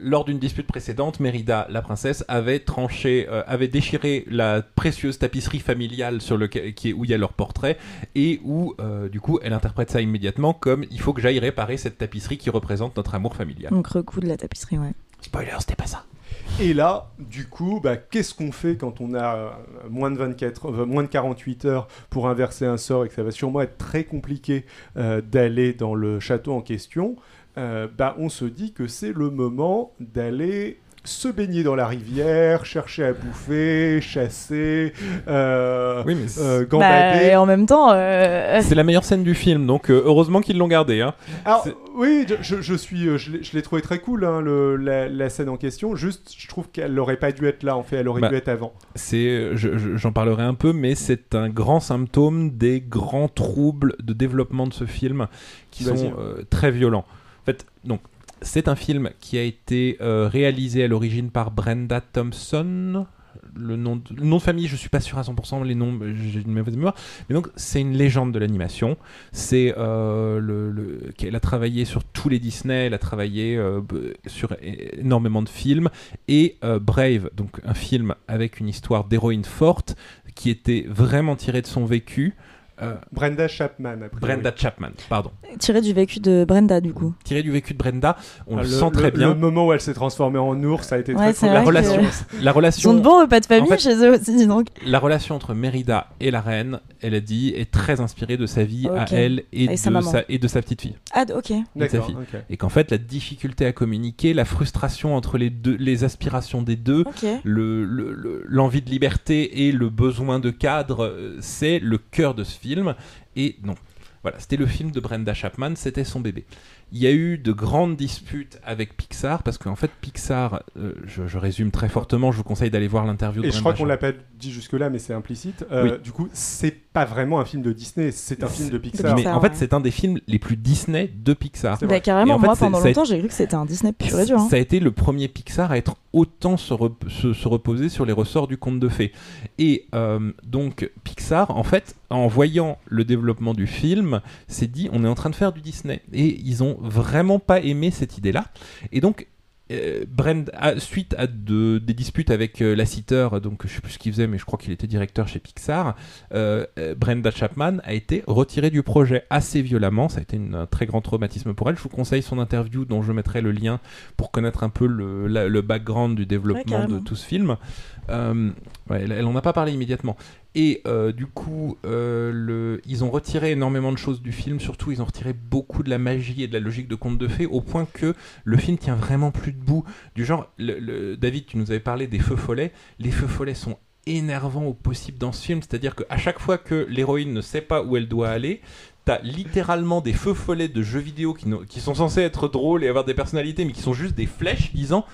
lors d'une dispute précédente, Mérida, la princesse, avait tranché, euh, avait déchiré la précieuse tapisserie familiale sur lequel, qui est, où il y a leur portrait, et où, euh, du coup, elle interprète ça immédiatement comme il faut que j'aille réparer cette tapisserie qui représente notre amour familial. Donc, recoudre la tapisserie, ouais. Spoiler, c'était pas ça. Et là, du coup, bah, qu'est-ce qu'on fait quand on a euh, moins de 24, euh, moins de 48 heures pour inverser un sort et que ça va sûrement être très compliqué euh, d'aller dans le château en question? Euh, Bah, on se dit que c'est le moment d'aller se baigner dans la rivière, chercher à bouffer, chasser, euh, Oui, mais c'est- euh, Bah, gambader. et en même temps, euh, c'est la meilleure scène du film, donc euh, heureusement qu'ils l'ont gardée. Hein. Alors, oui, je, suis, je l'ai- trouvé très cool, hein, le- la, la scène en question. Juste, je trouve qu'elle n'aurait pas dû être là, en fait, elle aurait Bah, dû être avant. c'est, je- je- j'en parlerai un peu, mais c'est un grand symptôme des grands troubles de développement de ce film qui sont euh, très violents. Fait, donc, c'est un film qui a été euh, réalisé à l'origine par Brenda Thompson. Le nom, de, famille, je suis pas sûr à 100%, les noms, j'ai une mauvaise mémoire. Mais donc, c'est une légende de l'animation. C'est euh, le, le- elle a travaillé sur tous les Disney, elle a travaillé euh, sur énormément de films et Brave, donc un film avec une histoire d'héroïne forte qui était vraiment tiré de son vécu. Euh, Brenda Chapman. Brenda Chapman, pardon. tiré du vécu de Brenda, du coup. Tiré du vécu de Brenda, on Ah, le, sent très Le bien. moment où elle s'est transformée en ours, ça a été Ouais, très très La que- relation, la Ils ont relation, de bons repas de famille En fait- chez eux aussi, dis donc. la relation entre Mérida et la reine, elle a dit, est très inspirée de sa vie à elle et, Et de sa maman. sa, et de sa petite fille. Ah, ok. et de sa fille. Et qu'en fait, la difficulté à communiquer, la frustration entre les deux, les aspirations des deux, le- le- le- l'envie de liberté et le besoin de cadre, euh, c'est le cœur de ce film. Et non, voilà, c'était le film de Brenda Chapman, c'était son bébé. Il y a eu de grandes disputes avec Pixar parce qu'en fait Pixar, euh, je, je résume très fortement, je vous conseille d'aller voir l'interview de Et je crois qu'on l'a pas dit jusque-là, mais c'est implicite. Euh, Du coup, c'est pas vraiment un film de Disney, c'est un film de Pixar. Mais en fait, c'est un des films les plus Disney de Pixar. C'est Bah, vrai. carrément, Et en fait, moi, pendant longtemps, j'ai cru que c'était un Disney pur et dur. hein. Ça a été le premier Pixar à être autant se, rep- se- se reposer sur les ressorts du conte de fées. Et euh, donc Pixar, en fait, en voyant le développement du film, s'est dit on est en train de faire du Disney. Et ils ont vraiment pas aimé cette idée-là. Et donc euh, Brand, à- suite à de- des disputes avec euh, Lasseter, donc je sais plus ce qu'il faisait, mais je crois qu'il était directeur chez Pixar, euh, euh, Brenda Chapman a été retirée du projet assez violemment. Ça a été une- un très grand traumatisme pour elle. Je vous conseille son interview dont je mettrai le lien pour connaître un peu le, la- le background du développement de tout ce film. Euh, elle, elle en a pas parlé immédiatement. Et euh, du coup, euh, ils ont retiré énormément de choses du film. Surtout, ils ont retiré beaucoup de la magie et de la logique de conte de fées, au point que le film tient vraiment plus debout. Du genre, David, tu nous avais parlé des feux follets. Les feux follets sont énervants au possible dans ce film. C'est-à-dire qu'à chaque fois que l'héroïne ne sait pas où elle doit aller, T'as littéralement des feux follets de jeux vidéo qui, qui sont censés être drôles et avoir des personnalités, mais qui sont juste des flèches disant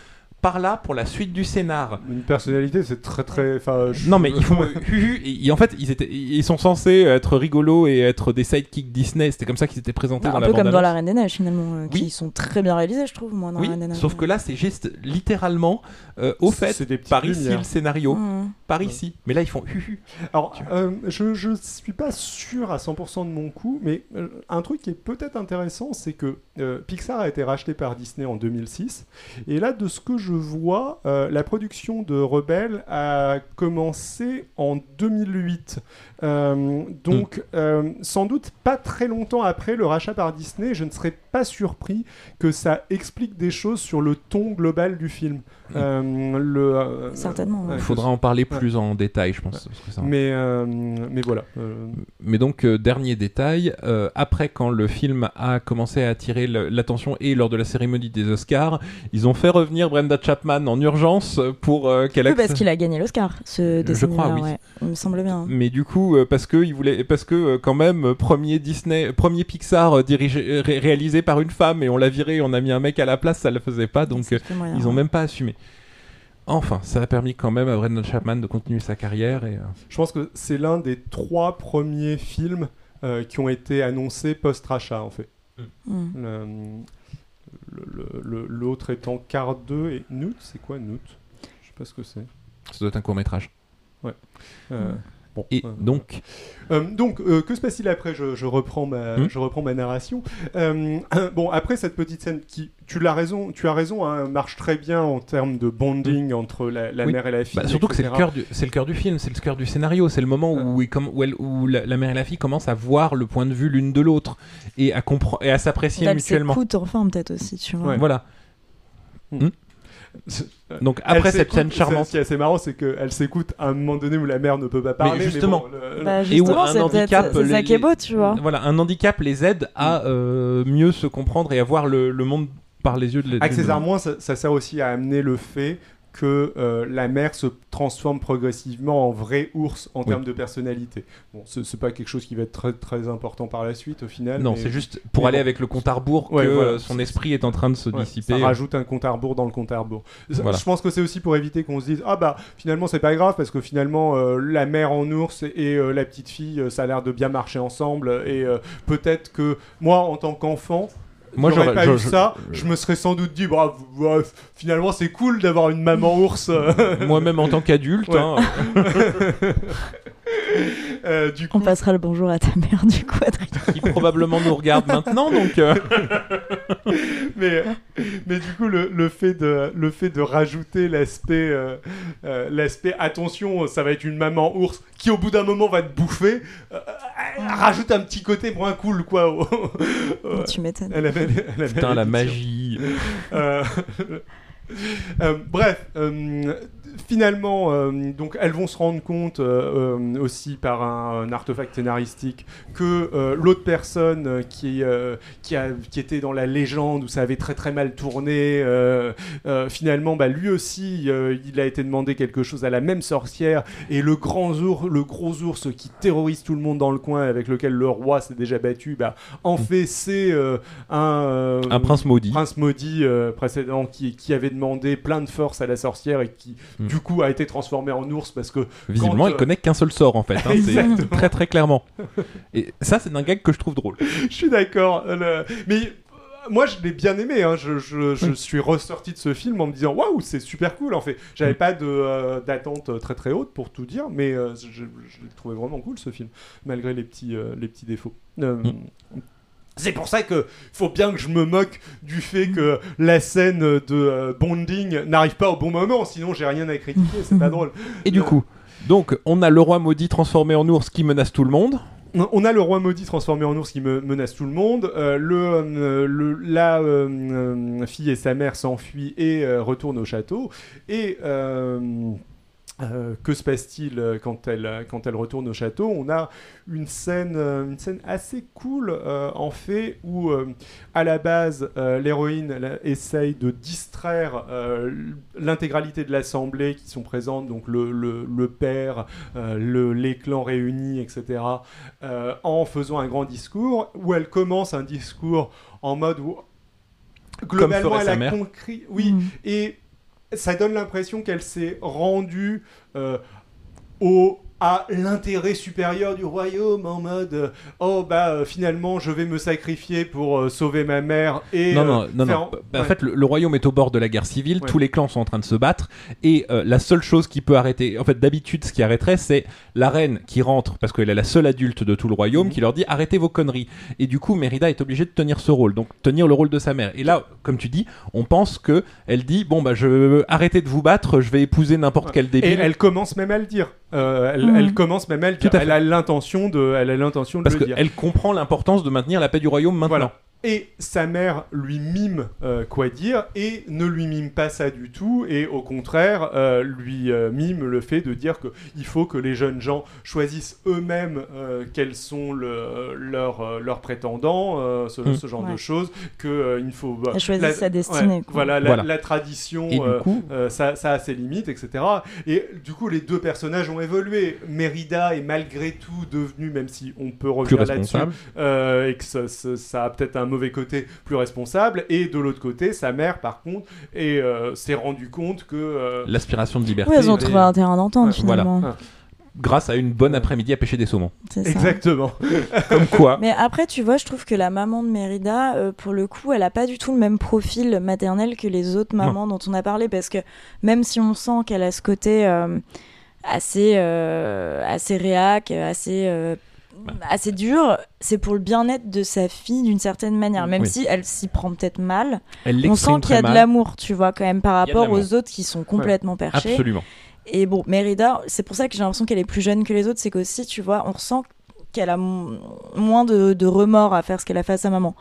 par là pour la suite du scénar. Une personnalité, c'est très très. Enfin, je- Non mais ils font huhu, et, et en fait ils étaient ils sont censés être rigolos et être des sidekicks Disney c'était comme ça qu'ils étaient présentés Bah, dans un la peu comme dans. La Reine des Neiges finalement, euh, Oui. qui sont très bien réalisés, je trouve, moi, dans oui La Reine des Neiges. sauf que là c'est juste littéralement euh, au fait c'est des par ici lumières. le scénario Mmh. par ici mais là ils font huhu. Alors, euh, je, je suis pas sûr à 100% de mon coup, mais euh, un truc qui est peut-être intéressant, c'est que euh, Pixar a été racheté par Disney en 2006. Et là, de ce que je vois, euh, la production de Rebelle a commencé en 2008. Euh, donc, euh, sans doute pas très longtemps après le rachat par Disney, je ne serais pas surpris que ça explique des choses sur le ton global du film. Euh, le, euh, Certainement, il je- faudra en parler plus en détail je pense parce que ça- mais, euh, mais voilà. euh, Mais donc, euh, dernier détail, euh, après quand le film a commencé à attirer l'attention et lors de la cérémonie des Oscars, ils ont fait revenir Brenda Chapman en urgence pour euh, qu'elle Oui, accepte- parce qu'il a gagné l'Oscar, ce dessin crois, oui. ouais. Il me semble bien. Mais du coup, euh, parce que il voulait, parce que euh, quand même, euh, premier Disney, premier Pixar dirigé, ré- réalisé par une femme et on l'a viré, on a mis un mec à la place, ça le faisait pas, donc euh, moyen, ils ont ouais. même pas assumé. Enfin, ça a permis quand même à Brenda Chapman de continuer sa carrière et. euh, Je pense que c'est l'un des trois premiers films euh, qui ont été annoncés post-rachat, en fait. Mmh. Le- le- le- L'autre étant Card 2 et Noot. C'est quoi Noot Je sais pas ce que c'est. ça doit être un court métrage. Euh, bon, Et euh, donc, Euh, donc, euh, que se passe-t-il après je, je reprends ma, Hmm. je reprends ma narration. Euh, bon, après cette petite scène qui, tu l'as raison, tu as raison, hein, marche très bien en termes de bonding entre la, la Oui. mère et la fille. Bah, surtout que c'est le cœur du, c'est le cœur du film, c'est le cœur du scénario, c'est le moment où, il où, elle- où la, la mère et la fille commencent à voir le point de vue l'une de l'autre et à comprendre et à s'apprécier Elle mutuellement. s'écoute enfin peut-être aussi, tu vois. Ouais. Voilà. Hmm. Hmm. Donc après cette scène c'est- charmante Ce qui est assez marrant, c'est qu'elle s'écoute à un moment donné où la mère ne peut pas parler. mais justement. bon, le- Bah, Et où justement, un c'est handicap, peut-être- c'est ça les- qui est beau, tu vois. Voilà, un handicap les aide à Hmm. euh, mieux se comprendre et à voir le, le monde par les yeux de la. Accessoirement, ça, ça sert aussi à amener le fait que euh, la mère se transforme progressivement en vrai ours en Oui. termes de personnalité. Bon, ce- c'est pas quelque chose qui va être très, très important par la suite au final. Non, mais- c'est juste pour mais aller bon. avec le compte à rebours Ouais, que voilà. son esprit est en train de se Ouais, dissiper. Ça rajoute un compte à rebours dans le compte à rebours. Voilà. Je pense que c'est aussi pour éviter qu'on se dise ah bah finalement c'est pas grave parce que finalement euh, la mère en ours et euh, la petite fille ça a l'air de bien marcher ensemble et peut-être que moi en tant qu'enfant Moi, j'aurais pas eu ça, je- me serais sans doute dit bah ouais, finalement c'est cool d'avoir une maman ours. Moi-même en tant qu'adulte, Ouais. hein, euh, du coup On passera le bonjour à ta mère du coup, Adrien. qui probablement nous regarde maintenant, donc. euh, mais, mais du coup, le, le fait, de, le fait de rajouter l'aspect, euh, euh, l'aspect attention, ça va être une maman ours qui au bout d'un moment va te bouffer, rajoute un petit côté moins cool, quoi. au- Tu m'étonnes. elle avait- elle avait Putain, la magie. Euh, euh, bref, euh, finalement, euh, donc elles vont se rendre compte euh, euh, aussi par un, un artefact scénaristique que l'autre personne qui, qui, a, qui était dans la légende où ça avait très très mal tourné, finalement, bah, lui aussi, il a été demandé quelque chose à la même sorcière et le grand ours, le gros ours qui terrorise tout le monde dans le coin avec lequel le roi s'est déjà battu, bah, en fait c'est un, Un prince maudit. prince maudit précédent qui, qui avait demandé plein de force à la sorcière et qui Hmm. du coup a été transformé en ours parce que Visiblement, quand, il connaît qu'un seul sort en fait. hein, c'est très très clairement. Et ça, c'est un gag que je trouve drôle. je suis d'accord le- mais euh, moi je l'ai bien aimé hein. je, je- je Oui. suis ressorti de ce film en me disant waouh c'est super cool en fait j'avais Mm. pas de euh, d'attente euh, très très haute pour tout dire mais euh, je, je l'ai trouvé vraiment cool ce film malgré les petits euh, les petits défauts Mm. C'est pour ça que faut bien que je me moque du fait que la scène de euh, bonding n'arrive pas au bon moment, sinon j'ai rien à critiquer, c'est pas drôle. Et du Euh, coup, donc, on a le roi maudit transformé en ours qui menace tout le monde. On a le roi maudit transformé en ours qui me menace tout le monde. Euh, le, euh, le- la fille et sa mère s'enfuient et euh, retournent au château. Et euh, euh, que se passe-t-il euh, quand elle, quand elle retourne au château? On a une scène, euh, une scène assez cool euh, en fait où euh, à la base euh, l'héroïne essaye de distraire euh, l'intégralité de l'assemblée qui sont présentes, donc le, le- le père, euh, le- les clans réunis, etc euh, en faisant un grand discours où elle commence un discours en mode où globalement ferait elle sa a mère. compris oui Mm. et ça donne l'impression qu'elle s'est rendue euh, au à l'intérêt supérieur du royaume en mode euh, oh bah euh, finalement je vais me sacrifier pour euh, sauver ma mère et Non, euh, non, non, faire non. en- Bah, ouais. fait, le, le royaume est au bord de la guerre civile, Ouais. tous les clans sont en train de se battre, et euh, la seule chose qui peut arrêter, en fait, d'habitude, ce qui arrêterait, c'est la reine qui rentre, parce qu'elle est la seule adulte de tout le royaume, Mhm. qui leur dit arrêtez vos conneries. Et du coup, Mérida est obligée de tenir ce rôle, donc tenir le rôle de sa mère. Et là, comme tu dis, on pense que elle dit bon, bah, je arrêtez de vous battre, je vais épouser n'importe quel et débile. elle commence même à le dire Euh, elle, Mhm. elle commence même à le Tout dire à fait. elle a l'intention de elle a l'intention de Parce le dire qu'elle comprend l'importance de maintenir la paix du royaume maintenant. Voilà. Et sa mère lui mime euh, quoi dire et ne lui mime pas ça du tout et au contraire euh, lui euh, mime le fait de dire qu'il faut que les jeunes gens choisissent eux-mêmes euh, quels sont le- leurs leurs prétendants, euh, ce, ce genre de choses, que euh, il faut bah, choisit sa destinée, quoi. voilà, la, Voilà. la tradition. Et du euh, coup, euh, ça, ça a ses limites, etc. Et du coup, les deux personnages ont évolué. Mérida est malgré tout devenu, même si on peut revenir là-dessus, euh, et que ça, ça- ça a peut-être un mauvais côté plus responsable. Et de l'autre côté, sa mère, par contre, et, euh, s'est rendu compte que. euh, L'aspiration de liberté. Oui, elles ont et- trouvé un terrain d'entente Ouais, voilà. finalement. Ah, grâce à une bonne après-midi à pêcher des saumons. C'est ça. exactement. Comme quoi. Mais après, tu vois, je trouve que la maman de Mérida, euh, pour le coup, elle a pas du tout le même profil maternel que les autres mamans dont on a parlé, parce que même si on sent qu'elle a ce côté euh, assez, euh, assez réac, assez, euh, assez dur, c'est pour le bien-être de sa fille d'une certaine manière, même Oui. si elle s'y prend peut-être mal. Elle On sent qu'il y a de l'amour, tu vois, quand même, par rapport aux autres qui sont complètement perchés. Absolument. Et bon, Mérida, c'est pour ça que j'ai l'impression qu'elle est plus jeune que les autres, c'est qu'aussi, tu vois, on ressent qu'elle a mo- moins de, de remords à faire ce qu'elle a fait à sa maman.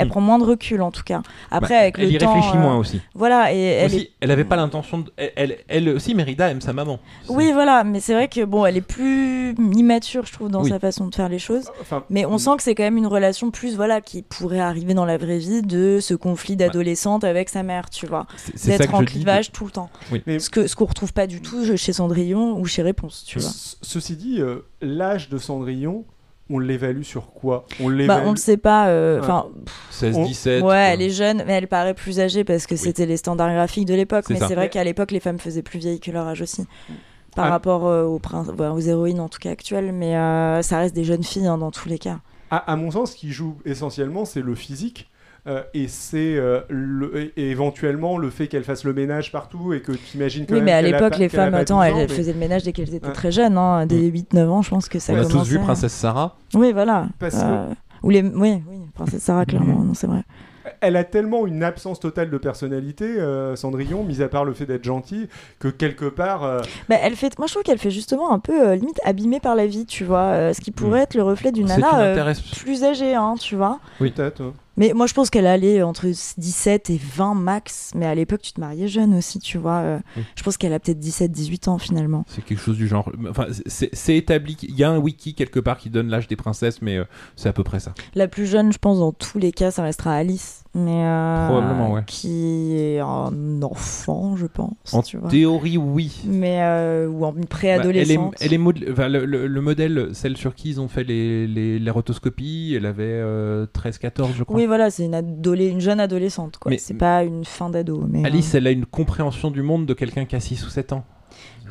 Elle Mm. prend moins de recul, en tout cas. Après, Bah, avec elle le y temps, réfléchit euh, moins aussi. Voilà, et elle Aussi, est... elle avait pas l'intention de. Elle, elle, elle aussi, Mérida aime sa maman. Oui, voilà, mais c'est vrai que bon, elle est plus immature, je trouve, dans Oui. sa façon de faire les choses. Enfin, Mais on sent que c'est quand même une relation plus, voilà, qui pourrait arriver dans la vraie vie de ce conflit d'adolescente avec sa mère, tu vois. C'est c'est ça D'être en dis. clivage tout le temps. Mais- Ce que ce qu'on retrouve pas du tout chez Cendrillon ou chez Réponse, tu vois. ce- ceci dit, euh, l'âge de Cendrillon, on l'évalue sur quoi On Bah, l'évalue. on le sait pas. euh, Enfin, 16, On- 17. Ouais, elle est jeune, mais elle paraît plus âgée parce que Oui. c'était les standards graphiques de l'époque. Mais c'est vrai qu'à l'époque, les femmes faisaient plus vieilles que leur âge aussi. Par Ah. rapport euh, aux, princes- bah, aux héroïnes, en tout cas actuelles. Mais euh, ça reste des jeunes filles hein, dans tous les cas. À, à mon sens, ce qui joue essentiellement, c'est le physique. Euh, et c'est euh, éventuellement le fait qu'elle fasse le ménage partout et que tu imagines quand Oui, même mais à l'époque, les femmes, attends, 12 elles, ans, elles mais- faisaient le ménage dès qu'elles étaient très jeunes. Hein, dès 8-9 ans, je pense que ça On a tous vu Princesse Sarah. Oui, voilà. Parce que- Euh, Ou les... Oui, oui, Princesse Sarah, clairement, non, c'est vrai. Elle a tellement une absence totale de personnalité, euh, Cendrillon, mis à part le fait d'être gentille, que quelque part. euh, Bah, elle fait... Moi, je trouve qu'elle fait justement un peu euh, limite abîmée par la vie, tu vois. euh, ce qui pourrait être le reflet d'une nana euh, plus âgée, hein, tu vois. Peut-être. Mais moi, je pense qu'elle allait entre 17 et 20 max. Mais à l'époque, tu te mariais jeune aussi, tu vois. euh, Oui. Je pense qu'elle a peut-être 17, 18 ans finalement. C'est quelque chose du genre. Enfin, c'est établi. qu'il y a un wiki quelque part qui donne l'âge des princesses, mais euh, c'est à peu près ça. La plus jeune, je pense, dans tous les cas, ça restera Alice. Mais euh, Probablement, ouais. Qui est un enfant, je pense. En tu vois. théorie, oui. Mais euh, ou en Bah, elle est, préadolescente. elle est mod- enfin, le, le- le modèle, celle sur qui ils ont fait les, les, les rotoscopies, elle avait euh, 13-14, je crois. Oui, voilà, c'est une, une jeune adolescente, quoi. Mais- C'est pas une fin d'ado. Mais, Alice, euh, elle a une compréhension du monde de quelqu'un qui a 6 ou 7 ans.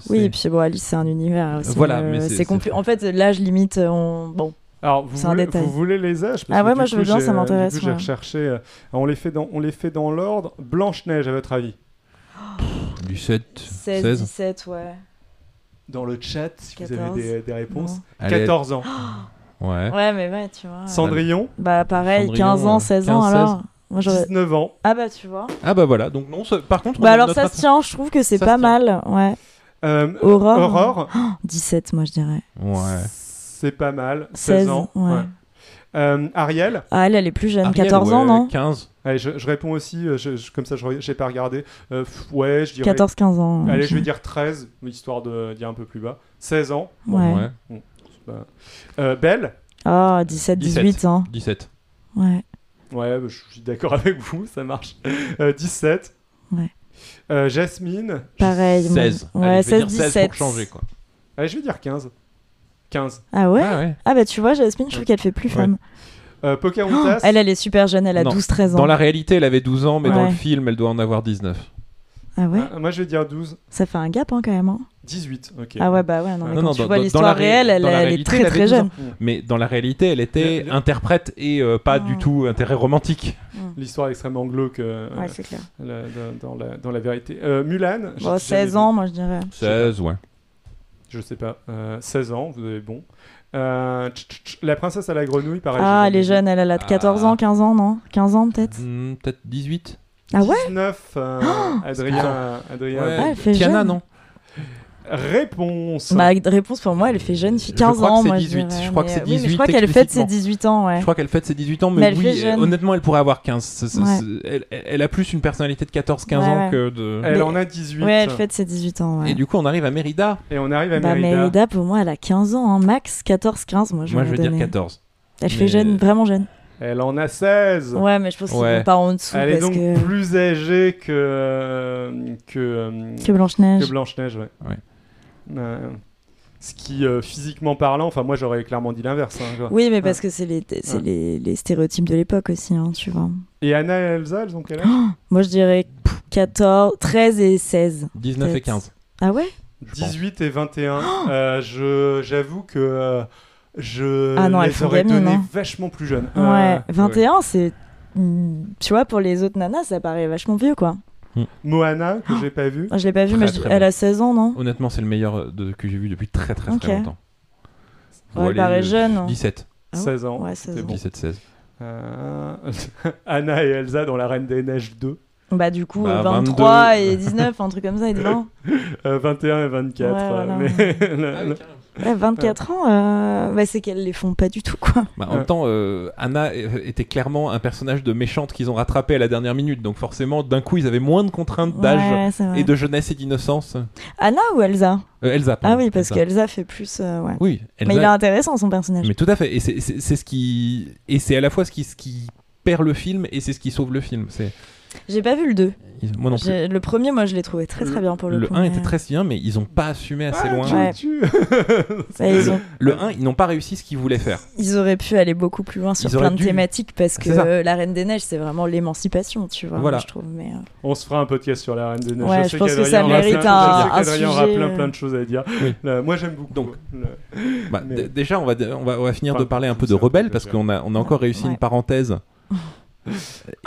Oui, et puis bon, Alice, c'est un univers aussi. Voilà, c'est- En fait, l'âge limite, on... bon, Alors, vous voulez, vous voulez les âges? Parce Ah que ouais, du moi, je coup, veux bien, j'ai, ça euh, m'intéresse, Du coup, j'ai ouais. recherché. euh, on, les fait dans, on les fait dans l'ordre. Blanche-Neige, à votre avis? Du 7, 16, 16. 17, ouais. Dans le chat, si vous 14. avez des, des réponses. Non. Elle est- 14 ans. Ouais. Ouais, mais ouais, tu vois. Cendrillon, Bah, pareil, Cendrillon, 15 ans, euh, 16 ans, 15, alors? Moi, j'aurais- 19 ans. Ah, bah, tu vois. Ah bah voilà, donc non, ça- par contre... on Bah, a alors, notre ça se tient, je trouve que c'est Ça pas tient. mal, ouais. Euh, Aurore. Aurore, 17, moi, je dirais. Ouais. C'est pas mal. 16, 16, ans. ouais. Euh, Ariel, Ah, elle, elle est plus jeune, Ariel, 14 ans, ouais, non? 15. allez, je, je réponds aussi, euh, je- je- comme ça je n'ai pas regardé. Euh, pff, ouais, je dirais. 14-15 ans. Allez, ok. je vais dire 13, histoire de dire un peu plus bas. 16 ans. Ouais. Bah, euh, Belle, Ah, 17, 18 ans. 17. Ouais. ouais, bah, je suis d'accord avec vous, ça marche. Euh, 17. Ouais. Euh, Jasmine, Pareil. moi. 16. Ouais, Allez, je vais 16, dire 16 17. pour changer, quoi. allez, je vais dire 15. 15. Ah ouais Ah ouais. Ah bah tu vois, Jasmine, je trouve qu'elle fait plus Ouais. femme. Euh, Pocahontas, Elle, elle est super jeune, elle a Non. 12-13 ans. Dans la réalité, elle avait 12 ans, mais dans Ouais. le film, elle doit en avoir 19. Ah ouais Ah, moi, je vais dire 12. Ça fait un gap hein, quand même. hein. 18, ok. Ah ouais, bah ouais, non, mais Non, quand non, tu dans- vois dans- l'histoire dans réelle, elle, dans elle est très très 12 jeune. Mais dans la réalité, elle était Le- le- interprète et euh, pas Mm. du tout intérêt romantique. L'histoire est extrêmement glauque euh, Ouais, c'est clair. la- dans, dans la, dans la vérité. Euh, Mulan, Bon, jamais 16 vu. ans, moi je dirais. 16, ouais. Je sais pas. Euh, 16 ans, vous avez bon. Euh, tch, tch, tch, la princesse à la grenouille, pareil. Ah, elle est jeune, elle, a de 14 Ah. ans, 15 ans, non? 15 ans peut-être? Hmm, Peut-être 18 Ah ouais? 19, euh, Adrien. Adrien Ouais, Ah, elle fait Tiana, jeune. non? Réponse. Ma réponse pour moi, elle fait jeune fille, Je 15 crois que ans, c'est 18, je je crois que c'est oui, mais 18 je crois qu'elle fête ses explicitement. 18 ans, ouais. Je crois qu'elle fête ses 18 ans, mais, Mais elle oui, honnêtement, elle pourrait avoir 15. C'est- c'est- Ouais. c'est- elle, elle a plus une personnalité de 14-15 Ouais, ans que de. Elle Mais- en a 18. Ouais, elle fête ses 18 ans, ouais. Et du coup, on arrive à Mérida. Et on arrive à Bah, Mérida. Mérida, pour moi, elle a 15 ans, hein, max 14-15, moi je Moi, je vais dire donner. 14. Elle fait jeune, vraiment jeune. Elle en a 16. Ouais, mais je pense Ouais. pas en dessous Elle est parce donc que. plus âgée que. euh, que. euh, Que Blanche-Neige. que Blanche-Neige, ouais. Ouais. Euh, ce qui, euh, physiquement parlant, enfin, moi j'aurais clairement dit l'inverse. hein. Oui, mais parce que c'est les, c'est Ouais. les, les stéréotypes de l'époque aussi, hein, tu vois. Et Anna et Elsa, elles ont quel âge? Moi, je dirais pff, 14, 13 et 16. 19 et Peut-être. 15. Ah ouais? 18 et 21. Euh, je, j'avoue que euh, je Ah non, elles les aurais données hein. vachement plus jeunes. Ouais, Euh, 21, c'est. hmm, Tu vois, pour les autres nanas, ça paraît vachement vieux, quoi. Moana, que j'ai pas vu. Ah, Je l'ai pas vu, Très, mais je- très elle bon. a 16 ans, non? Honnêtement, c'est le meilleur de, que j'ai vu depuis très très Ok. très longtemps. Ouais, Ou elle paraît euh, jeune. hein. 17. Ah ouais? 16 ans. Ouais, 16 c'est ans. bon. 17-16. Euh, Anna et Elsa dans La Reine des Neiges 2. Bah, du coup, Bah, 23 22. et 19, un truc comme ça, et 20. Euh, 21 et 24. Ouais, voilà. euh, mais- le- Ouais, 24 ans, euh, bah, c'est qu'elles les font pas du tout, quoi. Bah, en Ouais. même temps, euh, Anna était clairement un personnage de méchante qu'ils ont rattrapé à la dernière minute. Donc forcément, d'un coup, ils avaient moins de contraintes d'âge Ouais, et de jeunesse et d'innocence. Anna ou Elsa? Euh, Elsa, Ah oui, parce Elsa. qu'Elsa fait plus. euh, ouais. Oui, Elsa. Mais il est intéressant, son personnage. Mais tout à fait. Et c'est ce qui et c'est à la fois ce qui, ce qui perd le film et c'est ce qui sauve le film. C'est J'ai pas vu le 2. ils- moi non plus. Le premier, moi, je l'ai trouvé très très bien pour le, Le coup. 1 mais- était très bien, mais ils ont pas assumé assez Ah, loin. Ouais. ils, ont- Le 1, ils n'ont pas réussi ce qu'ils voulaient faire. ils auraient pu aller beaucoup plus loin sur Ils plein de dû. thématiques parce que ça. euh, la Reine des Neiges, c'est vraiment l'émancipation, tu vois. Voilà. Je trouve. Mais, euh, On se fera un podcast sur La Reine des Neiges. Ouais, je pense que ça mérite un- un qu'Adrien aura sujet, plein plein de choses à dire. Oui. Moi j'aime beaucoup. Donc, Le- Bah, Mais- déjà, on va, on va, on va finir Enfin, de parler un peu de Rebelle parce qu'on a, on a encore réussi une parenthèse. Et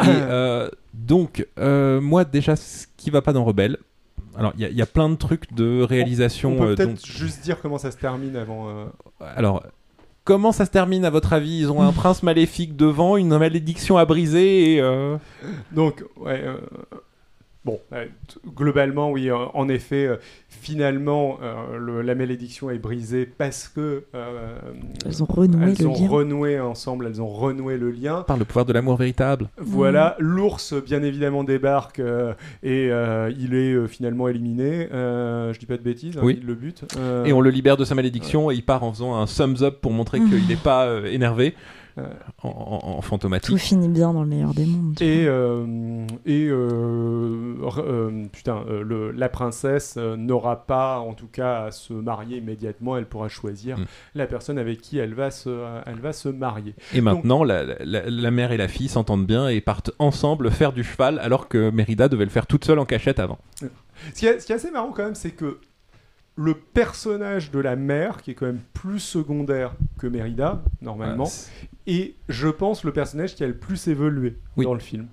euh, donc, euh, moi, déjà, ce qui va pas dans Rebelle, alors il y, a- il y a plein de trucs de réalisation. On peut euh, peut-être juste dire comment ça se termine avant. Alors, comment ça se termine à votre avis? Ils ont un prince maléfique devant, une malédiction à briser et. euh, Donc, ouais. euh, Bon, euh, globalement, oui, euh, en effet, euh, finalement, euh, le- la malédiction est brisée parce que euh, Elles ont renoué elles le ont lien. renoué ensemble, elles ont renoué le lien. par le pouvoir de l'amour véritable. Voilà, l'ours bien évidemment débarque euh, et euh, il est euh, finalement éliminé. Euh, je dis pas de bêtises, hein, Oui. il le bute. Euh, Et on le libère de sa malédiction et il part en faisant un thumbs up pour montrer qu'il n'est pas euh, énervé. Ouais. En, en- en Tout fantomatique. finit bien dans le meilleur des mondes. Et, euh, et euh, euh, putain, euh, le- la princesse euh, n'aura pas, en tout cas, à se marier immédiatement. Elle pourra choisir Mm. la personne avec qui elle va se, elle va se marier. Et maintenant, la, la- la mère et la fille s'entendent bien et partent ensemble faire du cheval alors que Mérida devait le faire toute seule en cachette avant. Ce qui, est, ce qui est assez marrant quand même, c'est que le personnage de la mère, qui est quand même plus secondaire que Mérida, normalement, Ouais, est, je pense, le personnage qui a le plus évolué Oui. dans le film.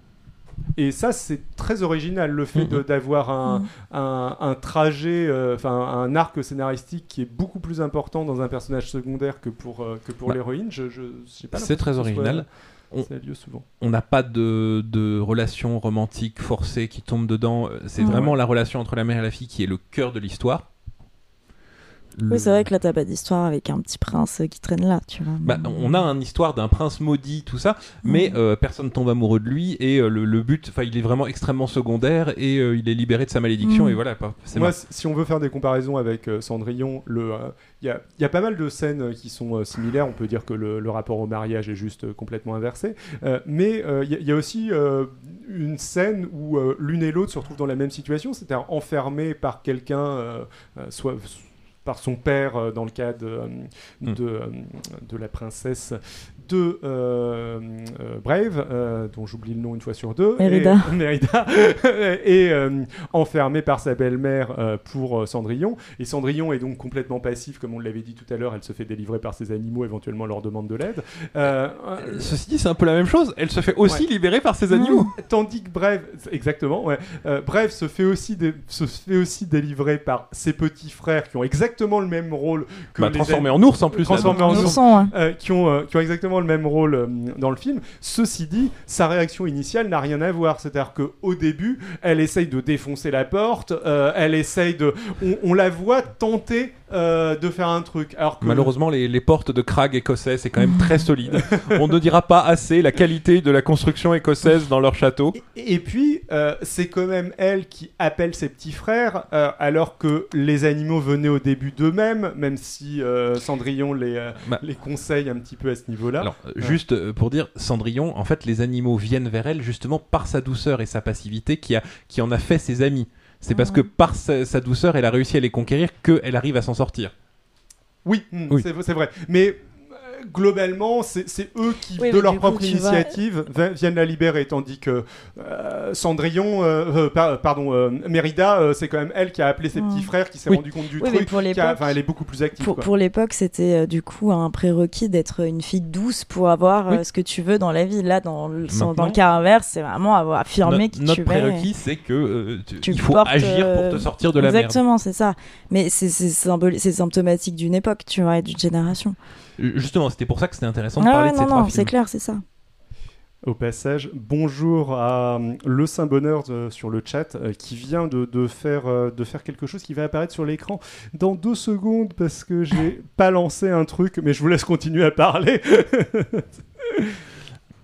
Et ça, c'est très original, le fait Mhm. d'avoir un, Mhm. un, un trajet, euh, enfin un arc scénaristique qui est beaucoup plus important dans un personnage secondaire que pour, euh, que pour Bah, l'héroïne. Je, je, C'est très soit- original. On- Ça a lieu souvent. on n'a pas de, de relation romantique forcée qui tombe dedans. Euh, C'est Ouais. vraiment la relation entre la mère et la fille qui est le cœur de l'histoire. Le- Oui, c'est vrai que là, t'as pas d'histoire avec un petit prince euh, qui traîne là, tu vois. Bah, on a une histoire d'un prince maudit, tout ça, mais Mhm. euh, personne tombe amoureux de lui et euh, le, le but, enfin, il est vraiment extrêmement secondaire et euh, il est libéré de sa malédiction Mhm. et voilà. Moi, si- on veut faire des comparaisons avec euh, Cendrillon, le, euh, il y, a, il y a pas mal de scènes qui sont euh, similaires. On peut dire que le, le rapport au mariage est juste euh, complètement inversé. Euh, mais euh, il y, a- il y a aussi euh, une scène où euh, l'une et l'autre se retrouvent dans la même situation, c'est-à-dire enfermés par quelqu'un, euh, euh, soit par son père dans le cas de, Hmm. de, de la princesse de euh, euh, Brave, euh, dont j'oublie le nom une fois sur deux, Mérida. et, Mérida, euh, enfermée par sa belle-mère euh, pour euh, Cendrillon. Et Cendrillon est donc complètement passif, comme on l'avait dit tout à l'heure, elle se fait délivrer par ses animaux, éventuellement leur demande de l'aide. Ceci dit, c'est un peu la même chose. Elle se fait aussi Ouais. libérer par ses animaux. Tandis que Brave, exactement, ouais. Euh, Brave se fait aussi dé- se fait aussi délivrer par ses petits frères qui ont exactement le même rôle que Bah, les transformé an- en ours en plus. Transformé là. en ours. hein. euh, qui, ont, euh, qui ont exactement le même rôle euh, dans le film. Ceci dit, sa réaction initiale n'a rien à voir. C'est-à-dire qu'au début, elle essaye de défoncer la porte, euh, elle essaye de. On, on la voit tenter euh, de faire un truc. Alors que Malheureusement, les, les portes de Crag écossais, c'est quand même très solide. On ne dira pas assez la qualité de la construction écossaise dans leur château. Et, et puis, euh, c'est quand même elle qui appelle ses petits frères, euh, alors que les animaux venaient au début d'eux-mêmes, même si Cendrillon les, Bah. les conseille un petit peu à ce niveau-là. Alors, euh, juste euh, pour dire, Cendrillon, en fait, les animaux viennent vers elle justement par sa douceur et sa passivité qui, a, qui en a fait ses amis. C'est parce Ah. que par sa, sa douceur, elle a réussi à les conquérir qu'elle arrive à s'en sortir. Oui, Oui. c'est vrai. Mais globalement, c'est eux qui, Oui, de leur propre vois- initiative, vi- viennent la libérer, tandis que euh, Cendrillon, euh, euh, par- pardon, euh, Mérida, euh, c'est quand même elle qui a appelé ses petits frères, qui s'est Oui. rendu compte du Oui, truc. pour qui a- l'époque- Enfin, elle est beaucoup plus active. Pour, l'époque, c'était euh, du coup un prérequis d'être une fille douce pour avoir euh, Oui. ce que tu veux dans la vie. Là, dans le, Maintenant- dans le cas inverse, c'est vraiment avoir affirmé No- qui notre tu es. prérequis, c'est que euh, tu- Tu il faut portes, agir pour te sortir de la merde. Exactement, c'est ça. Mais c'est symptomatique d'une époque, tu vois, et d'une génération. Justement, c'était pour ça que c'était intéressant de Ah parler ouais, de ces non, trois non, films. c'est clair, c'est ça. Au passage, bonjour à euh, le Saint Bonheur euh, sur le chat euh, qui vient de, de faire, euh, de faire quelque chose qui va apparaître sur l'écran dans deux secondes parce que j'ai pas lancé un truc, mais je vous laisse continuer à parler.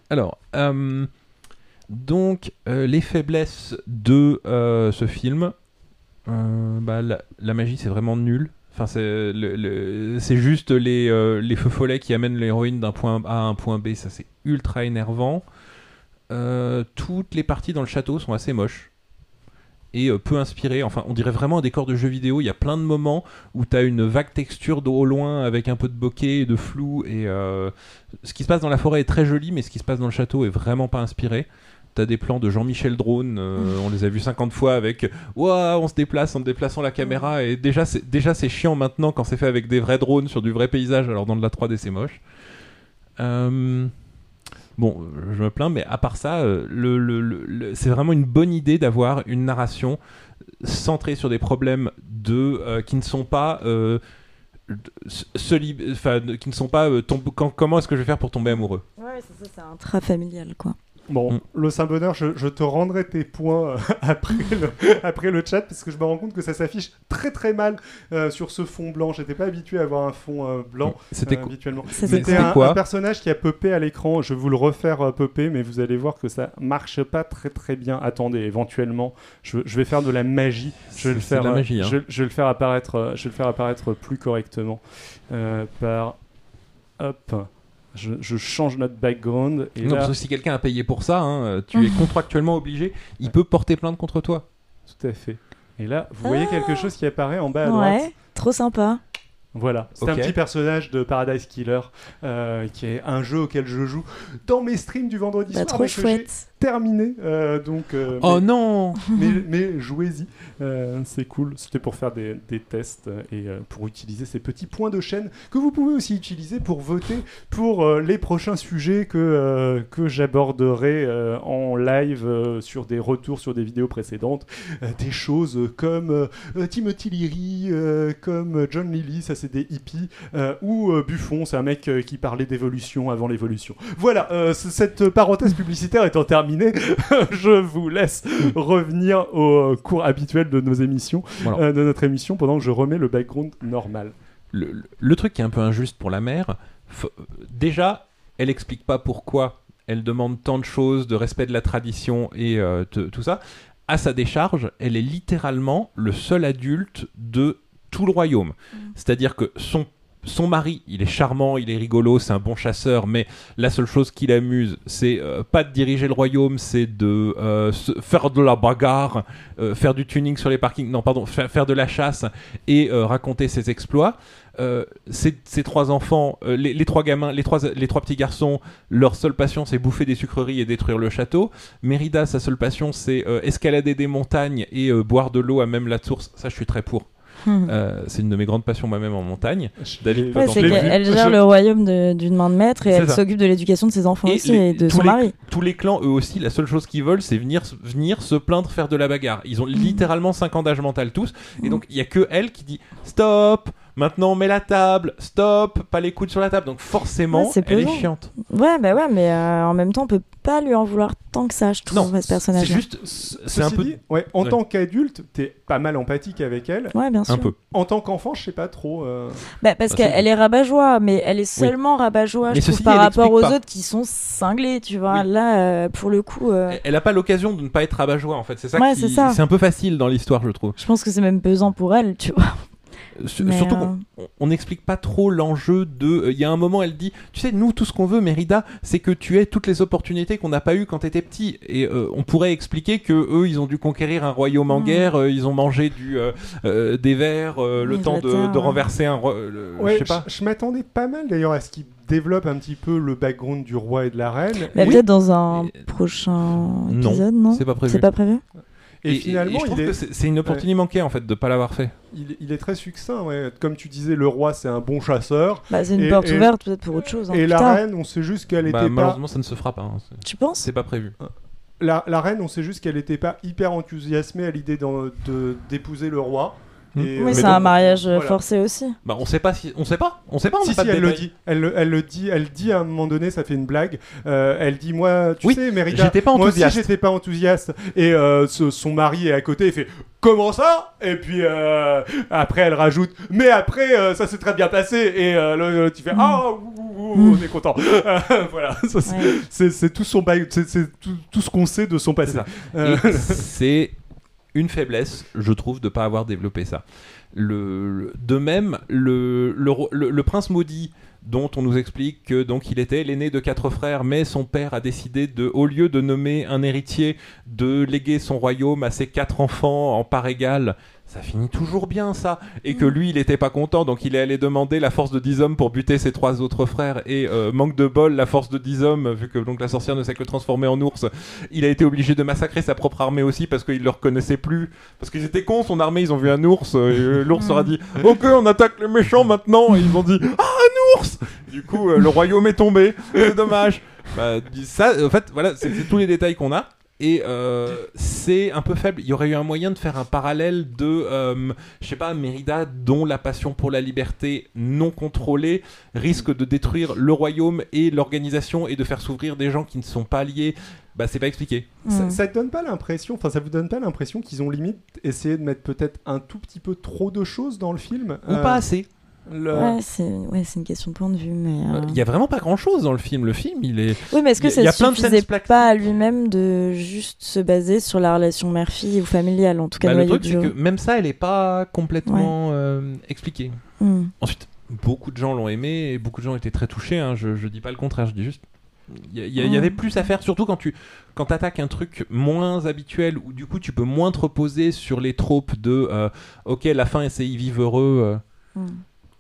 Alors, euh, donc, euh, les faiblesses de euh, ce film, euh, bah, la, la magie, c'est vraiment nul. Enfin, c'est juste les, euh, les feux follets qui amènent l'héroïne d'un point A à un point B, ça c'est ultra énervant. Euh, toutes les parties dans le château sont assez moches et euh, peu inspirées. Enfin, on dirait vraiment un décor de jeu vidéo. Il y a plein de moments où tu as une vague texture d'eau au loin avec un peu de bokeh et de flou. Et ce qui se passe dans la forêt est très joli, mais ce qui se passe dans le château est vraiment pas inspiré. T'as des plans de Jean-Michel Drone, euh, on les a vus 50 fois avec Ouah, on se déplace en déplaçant la caméra et déjà c'est déjà c'est chiant maintenant quand c'est fait avec des vrais drones sur du vrai paysage alors dans de la 3D c'est moche. Euh, Bon, je me plains, mais à part ça, euh, le, le- le- le- c'est vraiment une bonne idée d'avoir une narration centrée sur des problèmes de euh, qui ne sont pas euh, qui ne sont pas euh, tombe- quand- comment est-ce que je vais faire pour tomber amoureux? Ouais, c'est ça, c'est un trait familial, quoi. Bon, Mm. le Saint-Bonheur, je, je te rendrai tes points euh, après, le, après le chat parce que je me rends compte que ça s'affiche très très mal euh, sur ce fond blanc. J'étais pas habitué à avoir un fond euh, blanc C'était euh, habituellement. C'était un, un personnage qui a popé à l'écran. Je vais vous le refaire popper, mais vous allez voir que ça marche pas très très bien. Attendez, éventuellement, je, je vais faire de la magie. Je vais le faire. de la magie, hein. je, je vais le faire apparaître. je vais le faire apparaître plus correctement par. Hop. Je, je change notre background et Non, là, parce que si quelqu'un a payé pour ça, hein, tu es contractuellement obligé, il peut porter plainte contre toi. Tout à fait. Et là, vous voyez quelque chose qui apparaît en bas à droite. Ouais, trop sympa. Voilà, c'est un petit personnage de Paradise Killer euh, qui est un jeu auquel je joue dans mes streams du vendredi Bah, soir. trop j'ai chouette. terminé. euh, donc, euh, Oh mais, non mais, mais jouez-y, euh, c'est cool. C'était pour faire des, des tests euh, et euh, pour utiliser ces petits points de chaîne que vous pouvez aussi utiliser pour voter pour euh, les prochains sujets que, euh, que j'aborderai euh, en live euh, sur des retours sur des vidéos précédentes. Euh, des choses comme euh, euh, Timothy Leary, euh, comme euh, John Lilly, ça c'est des hippies, euh, ou euh, Buffon, c'est un mec euh, qui parlait d'évolution avant l'évolution. Voilà, cette parenthèse publicitaire étant terminée, je vous laisse revenir au cours habituel de nos émissions, Voilà. de notre émission, pendant que je remets le background normal. le, truc qui est un peu injuste pour la mère, déjà, elle explique pas pourquoi elle demande tant de choses, de respect de la tradition et euh, tout ça. À sa décharge, elle est littéralement le seul adulte de tout le royaume. C'est-à-dire que son, son mari, il est charmant, il est rigolo, c'est un bon chasseur, mais la seule chose qui l'amuse, c'est euh, pas de diriger le royaume, c'est de euh, se- faire de la bagarre, euh, faire du tuning sur les parkings, non pardon, faire, faire de la chasse et raconter ses exploits. Ces, ces trois enfants, les, les trois gamins, les trois, les trois petits garçons, leur seule passion c'est bouffer des sucreries et détruire le château. Mérida, sa seule passion c'est escalader des montagnes et boire de l'eau à même la source. Ça, je suis très pour. Hmm. Euh, c'est une de mes grandes passions moi-même en montagne. David, Ouais, c'est qu'elle gère Je- le royaume d'une main de maître et elle s'occupe de l'éducation de ses enfants Et aussi les- et de tous son les- mari. Tous les clans, eux aussi, la seule chose qu'ils veulent, c'est venir, venir se plaindre, faire de la bagarre. Ils ont littéralement 5 ans d'âge mental tous. Et Mm. donc, il y a que elle qui dit Stop Maintenant, on met la table. Stop Pas les coudes sur la table. Donc, forcément, Ouais, c'est elle est chiante. Ouais, bah ouais, mais euh, en même temps, on peut pas lui en vouloir tant que ça, je trouve, à ce c'est personnage. juste. C'est un peu. dit, ouais, en Ouais. tant qu'adulte, t'es pas mal empathique avec elle. Ouais, bien sûr. Un peu. En tant qu'enfant, je sais pas trop. euh, Bah, parce Bah, qu'elle c'est- elle est rabat-joie, mais elle est seulement rabat-joie, Mais je trouve, dit, par rapport aux pas. autres qui sont cinglés, tu vois. Oui. Là, euh, pour le coup, euh, Elle- Elle a pas l'occasion de ne pas être rabat-joie en fait. C'est ça Ouais, qui. c'est ça. C'est un peu facile dans l'histoire, je trouve. je pense que c'est même pesant pour elle, tu vois. Mais, Surtout euh, qu'on on- n'explique pas trop l'enjeu de. euh, Il y a un moment, elle dit Tu sais, nous, tout ce qu'on veut, Mérida, c'est que tu aies toutes les opportunités qu'on n'a pas eues quand t'étais petit. Et euh, on pourrait expliquer que eux, ils ont dû conquérir un royaume en Mm. guerre, euh, ils ont mangé du, euh, euh, des vers, euh, le temps de renverser un. roi- le- Ouais, je sais pas. je, m'attendais pas mal d'ailleurs à ce qu'il développe un petit peu le background du roi et de la reine. Mais Oui. peut-être dans un Et- prochain Non, épisode, non? C'est pas prévu. C'est pas prévu? Et, finalement, je trouve il, est, que c'est une opportunité manquée en fait de pas l'avoir fait. il, il est très succinct. Ouais. Comme tu disais, le roi, c'est un bon chasseur. Bah, c'est une Et- porte et- ouverte peut-être pour autre chose. hein, et la putain. reine, on sait juste qu'elle Bah, était pas. malheureusement, ça ne se fera pas. hein. Tu penses C'est pas prévu. La, la reine, on sait juste qu'elle n'était pas hyper enthousiasmée à l'idée d'épouser le roi. Hmm. Et, Oui, euh, c'est un mariage euh, voilà. forcé aussi. Bah, on sait pas si. On sait pas. On sait pas. On Si, n'a pas si, de elle le dit. Elle, le- elle le dit. Elle dit à un moment donné, ça fait une blague. Euh, elle dit, moi, tu Oui, sais, Mérida, j'étais pas moi enthousiaste. aussi, j'étais pas enthousiaste. Et euh, ce- son mari est à côté, il fait, comment ça? Et puis euh, après, elle rajoute, mais après, euh, ça s'est très bien passé. Et euh, tu fais, Mm. ah, Mm. on est content. voilà, c'est- Ouais. tout son bail, c'est c'est tout, tout ce qu'on sait de son passé. c'est une faiblesse, je trouve, de pas avoir développé ça. De même, le prince maudit dont on nous explique que donc il était l'aîné de quatre frères, mais son père a décidé de, au lieu de nommer un héritier, de léguer son royaume à ses quatre enfants en part égale. Ça finit toujours bien ça, et que lui il était pas content, donc il est allé demander la force de 10 hommes pour buter ses trois autres frères, et euh, manque de bol, la force de 10 hommes, vu que donc la sorcière ne s'est que transformer en ours, il a été obligé de massacrer sa propre armée aussi parce qu'il le reconnaissait plus, parce qu'ils étaient cons son armée, ils ont vu un ours, euh, et euh, l'ours leur a dit ok on attaque les méchants maintenant, et ils ont dit ah un ours, du coup euh, le royaume est tombé, c'est dommage. Bah, ça, en fait, voilà, c'est tous les détails qu'on a. Et euh, c'est un peu faible. Il y aurait eu un moyen de faire un parallèle de, euh, je sais pas, Mérida, dont la passion pour la liberté non contrôlée risque de détruire le royaume et l'organisation et de faire s'ouvrir des gens qui ne sont pas liés. Bah, c'est pas expliqué. Ça, Mm. ça te donne pas l'impression, enfin ça vous donne pas l'impression qu'ils ont limite essayé de mettre peut-être un tout petit peu trop de choses dans le film Ou Euh, pas assez. Le- Ouais, c'est ouais, une question de point de vue, mais. euh, Il y a vraiment pas grand chose dans le film. Le film, il est. Oui, mais est-ce que il y a- il y ça plein de pas à lui-même de juste se baser sur la relation mère-fille ou familiale, en tout cas Bah, le truc, c'est que même ça, elle est pas complètement euh, expliquée. Hmm. Ensuite, beaucoup de gens l'ont aimé et beaucoup de gens étaient très touchés. hein. Je, je dis pas le contraire, je dis juste. Il y, il il avait plus à faire, surtout quand tu quand attaques un truc moins habituel où du coup tu peux moins te reposer sur les tropes de euh, ok la fin et c'est ils vivent heureux. euh. Hmm.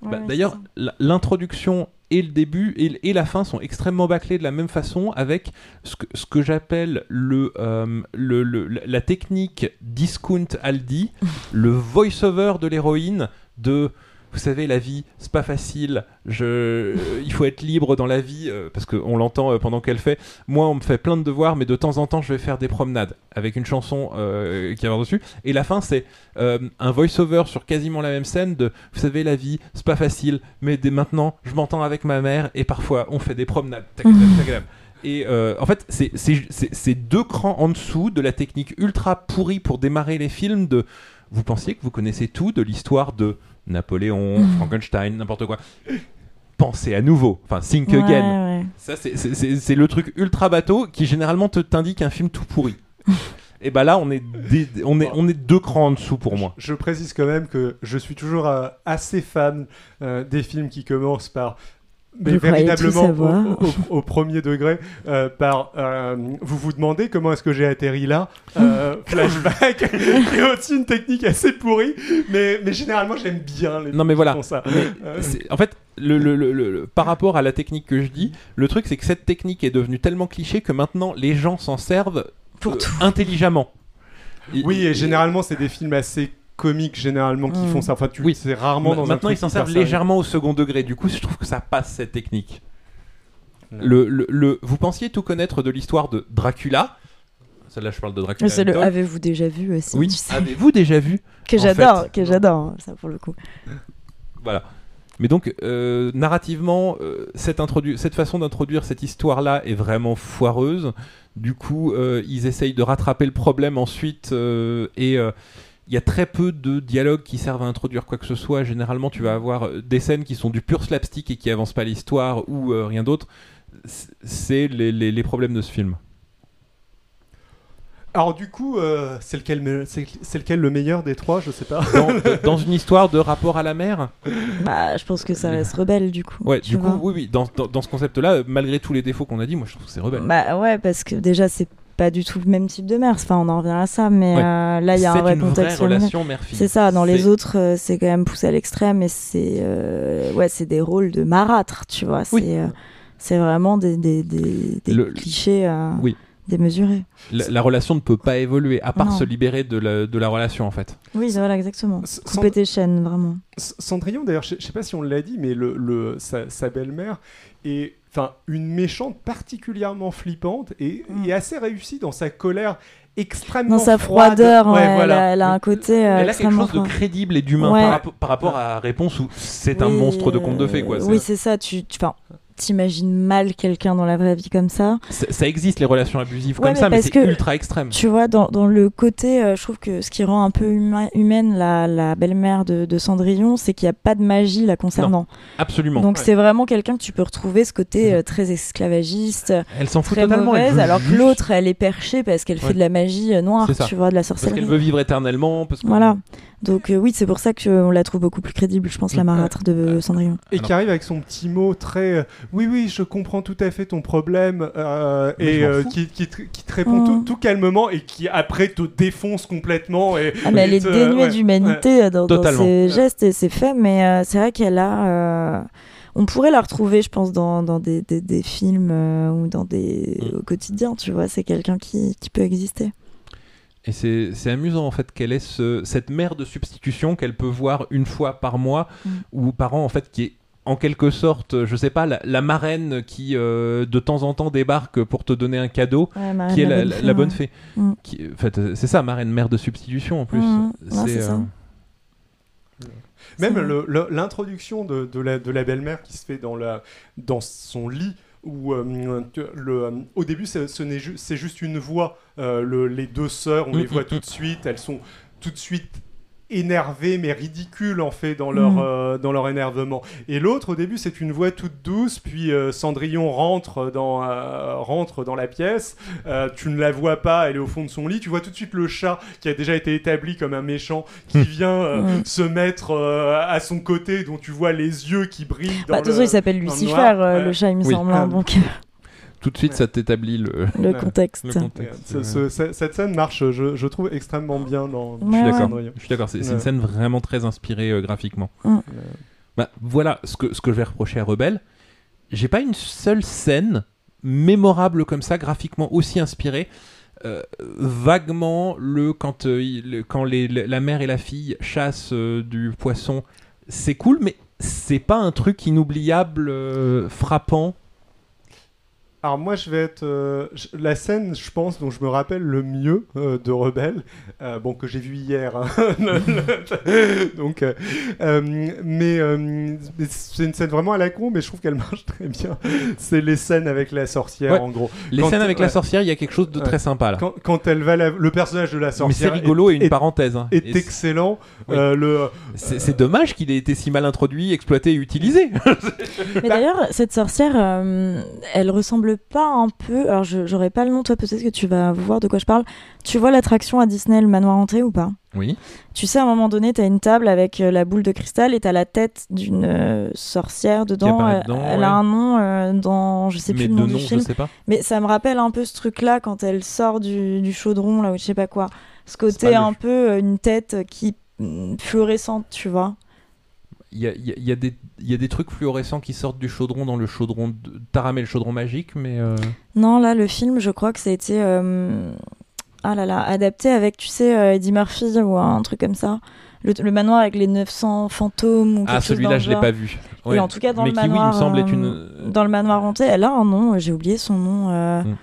Bah, Ouais, D'ailleurs, l'introduction et le début et, la fin sont extrêmement bâclés de la même façon avec ce que, ce que j'appelle le, euh, le, le- la- la technique discount Aldi, le voice-over de l'héroïne de vous savez la vie c'est pas facile. Je il faut être libre dans la vie euh, parce qu'on l'entend euh, pendant qu'elle fait. Moi on me fait plein de devoirs mais de temps en temps je vais faire des promenades avec une chanson euh, qui va dessus. Et la fin c'est euh, un voice-over sur quasiment la même scène de vous savez la vie c'est pas facile mais dès maintenant je m'entends avec ma mère et parfois on fait des promenades. Et en fait c'est deux crans en dessous de la technique ultra pourrie pour démarrer les films de vous pensiez que vous connaissez tout de l'histoire de Napoléon, Mhm. Frankenstein, n'importe quoi pensez à nouveau enfin think Ouais, again ouais. ça, c'est- le truc ultra bateau qui généralement te t'indique un film tout pourri. Et bah là, on est, des- on est, on est deux crans en dessous pour moi. Je précise quand même que je suis toujours euh, assez fan euh, des films qui commencent par. Mais véritablement au, au- au premier degré, euh, par euh, vous vous demandez comment est-ce que j'ai atterri là, euh, flashback, qui est aussi une technique assez pourrie, mais, mais généralement j'aime bien les Non, mais films voilà. qui font ça. Euh, En fait, le, le- le- le- le- par rapport à la technique que je dis, le truc c'est que cette technique est devenue tellement cliché que maintenant les gens s'en servent Pour euh, tout. intelligemment. Oui, et généralement c'est des films assez comiques généralement qui Mm. font ça. Enfin, tu, Oui. c'est rarement dans un Maintenant, ils s'en servent légèrement au second degré. Du coup, je trouve que ça passe cette technique. Le, le- le- vous pensiez tout connaître de l'histoire de Dracula? Celle-là, je parle de Dracula. C'est le avez-vous déjà vu aussi Oui. tu sais? Avez-vous déjà vu Que j'adore, que j'adore, hein, ça pour le coup. Voilà. Mais donc, euh, narrativement, euh, cette, introdu- cette façon d'introduire cette histoire-là est vraiment foireuse. Du coup, euh, ils essayent de rattraper le problème ensuite euh, et euh, il y a très peu de dialogues qui servent à introduire quoi que ce soit. Généralement, tu vas avoir euh, des scènes qui sont du pur slapstick et qui avancent pas l'histoire ou euh, rien d'autre. C'est les, les- les problèmes de ce film. Alors du coup, euh, c'est lequel, c'est lequel le meilleur des trois? Je sais pas. Dans, dans une histoire de rapport à la mer, Bah, je pense que ça reste rebelle du coup. ouais, du coup, oui, oui, dans, dans- dans ce concept-là, malgré tous les défauts qu'on a dit, moi je trouve que c'est rebelle. Bah ouais, parce que déjà c'est pas du tout le même type de mer. Enfin, on en revient à ça, mais Ouais. euh, là il y a un vrai contexte. C'est ça. Dans les autres, euh, c'est quand même poussé à l'extrême, et c'est euh, ouais, c'est des rôles de marâtre, tu vois. Oui. C'est euh, c'est vraiment des, des, des, des Le- clichés euh, Oui. démesurés. La, la relation ne peut pas évoluer, à part Non. se libérer de la, de la relation en fait. Oui, voilà, exactement. S- Couper tes chaînes, vraiment. C- Cendrillon, d'ailleurs, je, je sais pas si on l'a dit, mais le, le- sa, sa belle-mère est enfin une méchante particulièrement flippante et, Mm. et assez réussie dans sa colère extrêmement Dans sa froide. froideur, Ouais, ouais, elle, a, elle a un côté euh, Elle a quelque chose de crédible et d'humain Ouais. par, rapport- par rapport à Réponse où c'est un monstre de conte de fées. Quoi. euh, Oui, c'est ça. Tu, tu, t'imagines mal quelqu'un dans la vraie vie comme ça. ça existe les relations abusives Ouais, comme mais ça, mais parce c'est que- ultra extrême. Tu vois, dans, dans le côté, euh, je trouve que ce qui rend un peu huma- humaine la, la belle-mère de, de Cendrillon, c'est qu'il n'y a pas de magie la concernant. Absolument. Donc Ouais. c'est vraiment quelqu'un que tu peux retrouver ce côté euh, très esclavagiste, Elle s'en fout très totalement. mauvaise, alors que l'autre, elle est perchée parce qu'elle Ouais. fait de la magie euh, noire, tu vois, de la Parce sorcellerie. qu'elle veut vivre éternellement. Parce que... Voilà. Donc euh, oui, c'est pour ça qu'on la trouve beaucoup plus crédible, je pense, la marâtre de Cendrillon. Et qui arrive avec son petit mot très oui oui je comprends tout à fait ton problème euh, et euh, qui, qui, te- qui te répond Mm. tout, tout calmement et qui après te défonce complètement et, Ah, mais elle est dénuée ouais, d'humanité euh, dans, dans ses gestes et ses faits, mais euh, c'est vrai qu'elle a. euh, On pourrait la retrouver, je pense, dans, dans des, des, des films euh, ou dans des Mm. au quotidien. Tu vois, c'est quelqu'un qui, qui peut exister. Et c'est c'est amusant en fait qu'elle ait ce- cette mère de substitution qu'elle peut voir une fois par mois Mm. ou par an en fait qui est en quelque sorte, je sais pas, la, la marraine qui euh, de temps en temps débarque pour te donner un cadeau, Ouais, qui est la, bonne la- fée, la bonne ouais. fée. Mm. Qui- en fait, euh, c'est ça, marraine mère de substitution en plus. Ouais, c'est ça. Même l'introduction de, de la, de la belle-mère qui se fait dans, la, dans son lit, où euh, le, euh, au début c'est ju- juste une voix, euh, le- les deux sœurs, on les voit tout de suite, elles sont tout de suite énervées mais ridicules en fait dans leur, Mm. euh, dans leur énervement. Et l'autre au début c'est une voix toute douce, puis euh, Cendrillon rentre dans, euh, rentre dans la pièce, euh, tu ne la vois pas, elle est au fond de son lit, tu vois tout de suite le chat qui a déjà été établi comme un méchant qui vient euh, Mm. se mettre euh, à son côté, dont tu vois les yeux qui brillent dans Bah, de toute façon, il s'appelle dans le Lucifer, euh, le chat, il me Oui. semble. hein, Ah. donc, Tout de suite, Ouais. ça t'établit le, le Ouais. contexte. le Ouais, contexte. ce- ce- ce- cette scène marche, je, je trouve, extrêmement bien dans... Ouais. Je suis d'accord, c'est une scène vraiment très inspirée euh, graphiquement. Mm. Bah, voilà ce que, ce que je vais reprocher à Rebelle. J'ai pas une seule scène mémorable comme ça, graphiquement aussi inspirée. Euh, vaguement, le, quand, euh, il- quand les- la mère et la fille chassent euh, du poisson, c'est cool, mais c'est pas un truc inoubliable, euh, frappant. Alors moi, je vais être... euh, la scène, je pense, dont je me rappelle le mieux euh, de Rebelle, euh, bon, que j'ai vu hier, hein. donc... mais euh, mais c'est une scène vraiment à la con, mais je trouve qu'elle marche très bien. C'est les scènes avec la sorcière, Ouais. en gros. Les Quand- scènes avec la sorcière, il y a quelque chose de Ouais. très sympa là. Quand, quand elle va... la- Le personnage de la Mais c'est sorcière rigolo et une est, parenthèse. hein. est excellent. Oui. Euh, le, C'est dommage qu'il ait été si mal introduit, exploité et utilisé. Mais d'ailleurs, cette sorcière, euh, elle ressemble pas un peu. Alors, je j'aurais pas le nom, toi, peut-être que tu vas voir de quoi je parle. Tu vois l'attraction à Disney, le manoir hanté ou pas? Oui. Tu sais, à un moment donné, t'as une table avec euh, la boule de cristal et t'as la tête d'une euh, sorcière dedans. apparaît Elle- dedans, elle ouais. a un nom euh, dans. Je sais Mais plus le de nom nom, du je film. sais pas. Mais ça me rappelle un peu ce truc-là quand elle sort du, du chaudron, là, ou je sais pas quoi. Ce côté pas un peu euh, une tête qui mm, fluorescente, tu vois. Il y a, il y a- il y a des, il y a des trucs fluorescents qui sortent du chaudron dans le chaudron de Taramé, le chaudron magique, mais euh, Non, là, le film, je crois que ça a été euh, ah là là, adapté avec, tu sais, euh, Eddie Murphy ou un truc comme ça. Le, le manoir avec les 900 fantômes ou quelque ah celui-là je l'ai genre. pas vu. Ouais. Et en tout cas, dans mais le qui oui, il me manoir, semble être euh, une. Dans le manoir hanté, elle a un nom, j'ai oublié son nom. Mm.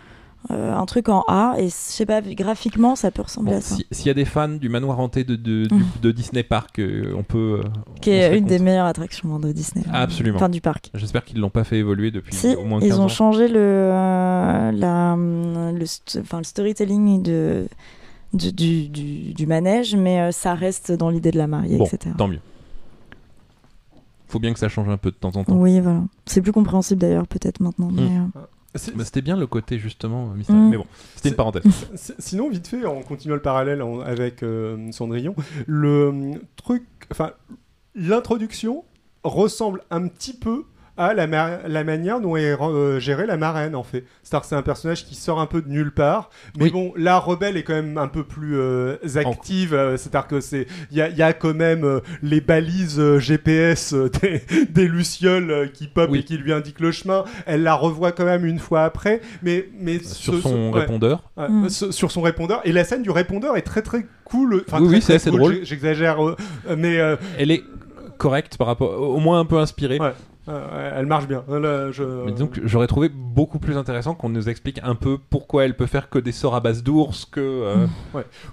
Euh, un truc en A, et je sais pas, graphiquement, ça peut ressembler Bon, à ça. si- S'il y a des fans du manoir hanté de, Mm. de Disney Park, euh, on peut. euh, Qui est une des meilleures attractions de Disney. Absolument. Enfin, du parc. J'espère qu'ils l'ont pas fait évoluer depuis Si, au moins 15 ils ont ans. changé le, la, le, st- le storytelling de, du, du, du manège, mais euh, ça reste dans l'idée de la mariée, Bon, etc. tant mieux. Faut bien que ça change un peu de temps en temps. Oui, voilà. C'est plus compréhensible d'ailleurs, peut-être maintenant. Mm. Mais, euh, Mais c'était bien le côté justement euh, mystère. Mm. Mais bon, c'était une parenthèse. Sinon, vite fait, en continuant le parallèle en- avec euh, Cendrillon, le euh, truc, enfin, l'introduction ressemble un petit peu à la, ma- la manière dont est euh, gérée la marraine, en fait. C'est-à-dire que c'est un personnage qui sort un peu de nulle part, mais Oui. bon, la rebelle est quand même un peu plus euh, active. euh, C'est-à-dire que c'est, il y a, il y a quand même euh, les balises euh, GPS euh, des, des lucioles euh, qui pop Oui. et qui lui indiquent le chemin. Elle la revoit quand même une fois après, mais mais Sur ce- son ce- répondeur. Ouais, Mm. ce- sur son répondeur. Et la scène du répondeur est très très cool. Enfin, Oui, c'est assez cool, drôle. J'exagère, euh, mais euh, Elle est correcte par rapport, au moins un peu inspirée. Ouais. euh, elle marche bien. Là, je... Mais que j'aurais trouvé beaucoup plus intéressant qu'on nous explique un peu pourquoi elle peut faire que des sorts à base d'ours, que euh,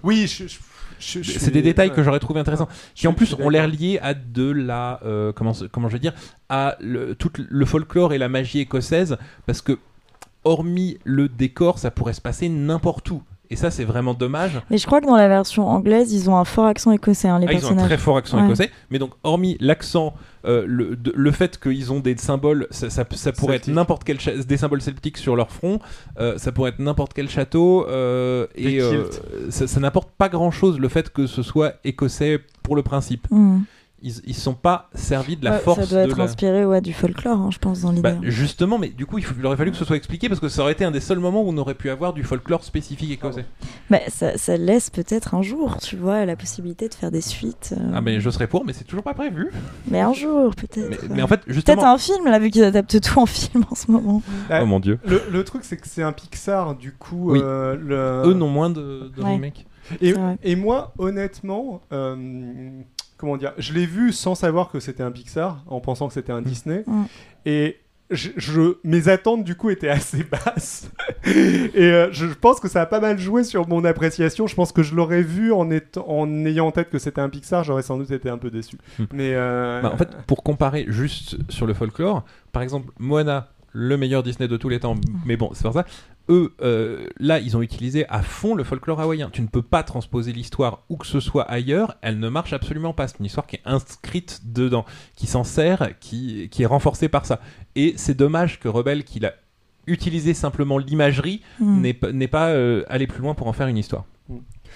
Oui, je, je- je- je c'est suis- des détails que j'aurais trouvé intéressants, qui en plus ont l'air liés à de la euh, comment comment je vais dire à le, tout le folklore et la magie écossaise, parce que hormis le décor, ça pourrait se passer n'importe où. Et ça, c'est vraiment dommage. Mais je crois que dans la version anglaise, ils ont un fort accent écossais, hein, les Ah, ils ont un très fort accent Ouais. écossais, mais donc hormis l'accent, euh, le, de- le fait qu'ils ont des symboles, ça, ça- ça pourrait être n'importe quel cha- des symboles celtiques sur leur front, euh, ça pourrait être n'importe quel château, euh, et euh, ça, ça n'apporte pas grand chose le fait que ce soit écossais pour le principe. Mm. Ils, ils sont pas servis de la Ouais, force ça doit de être la- inspiré ouais, du folklore, hein, je pense, dans l'idée. Bah, justement, mais du coup, il, faut- il aurait fallu que ce soit expliqué parce que ça aurait été un des seuls moments où on aurait pu avoir du folklore spécifique écossais. Bah, ça, ça laisse peut-être un jour, tu vois, la possibilité de faire des suites. euh, Ah, mais je serais pour, mais c'est toujours pas prévu. Mais un jour, peut-être. Mais, ouais. mais en fait, Peut-être justement. un film, là, vu qu'ils adaptent tout en film en ce moment. Oh mon dieu. Le, le truc, c'est que c'est un Pixar, du coup. Oui. euh, le... Eux n'ont moins de, de Ouais. Et, vrai. et moi, honnêtement, euh, comment dire, je l'ai vu sans savoir que c'était un Pixar, en pensant que c'était un Disney. Mm. Et je, je- mes attentes, du coup, étaient assez basses. et euh, je pense que ça a pas mal joué sur mon appréciation. Je pense que je l'aurais vu en, étant, en ayant en tête que c'était un Pixar, j'aurais sans doute été un peu déçu. Mm. Mais euh, Bah, en fait, pour comparer juste sur le folklore, par exemple, Moana, le meilleur Disney de tous les temps, mais bon, c'est pas ça. Eux, euh, là, ils ont utilisé à fond le folklore hawaïen. Tu ne peux pas transposer l'histoire où que ce soit ailleurs, elle ne marche absolument pas. C'est une histoire qui est inscrite dedans, qui s'en sert, qui, qui est renforcée par ça. Et c'est dommage que Rebelle, qu'il a utilisé simplement l'imagerie, Mm. n'ait pas- euh, allé plus loin pour en faire une histoire.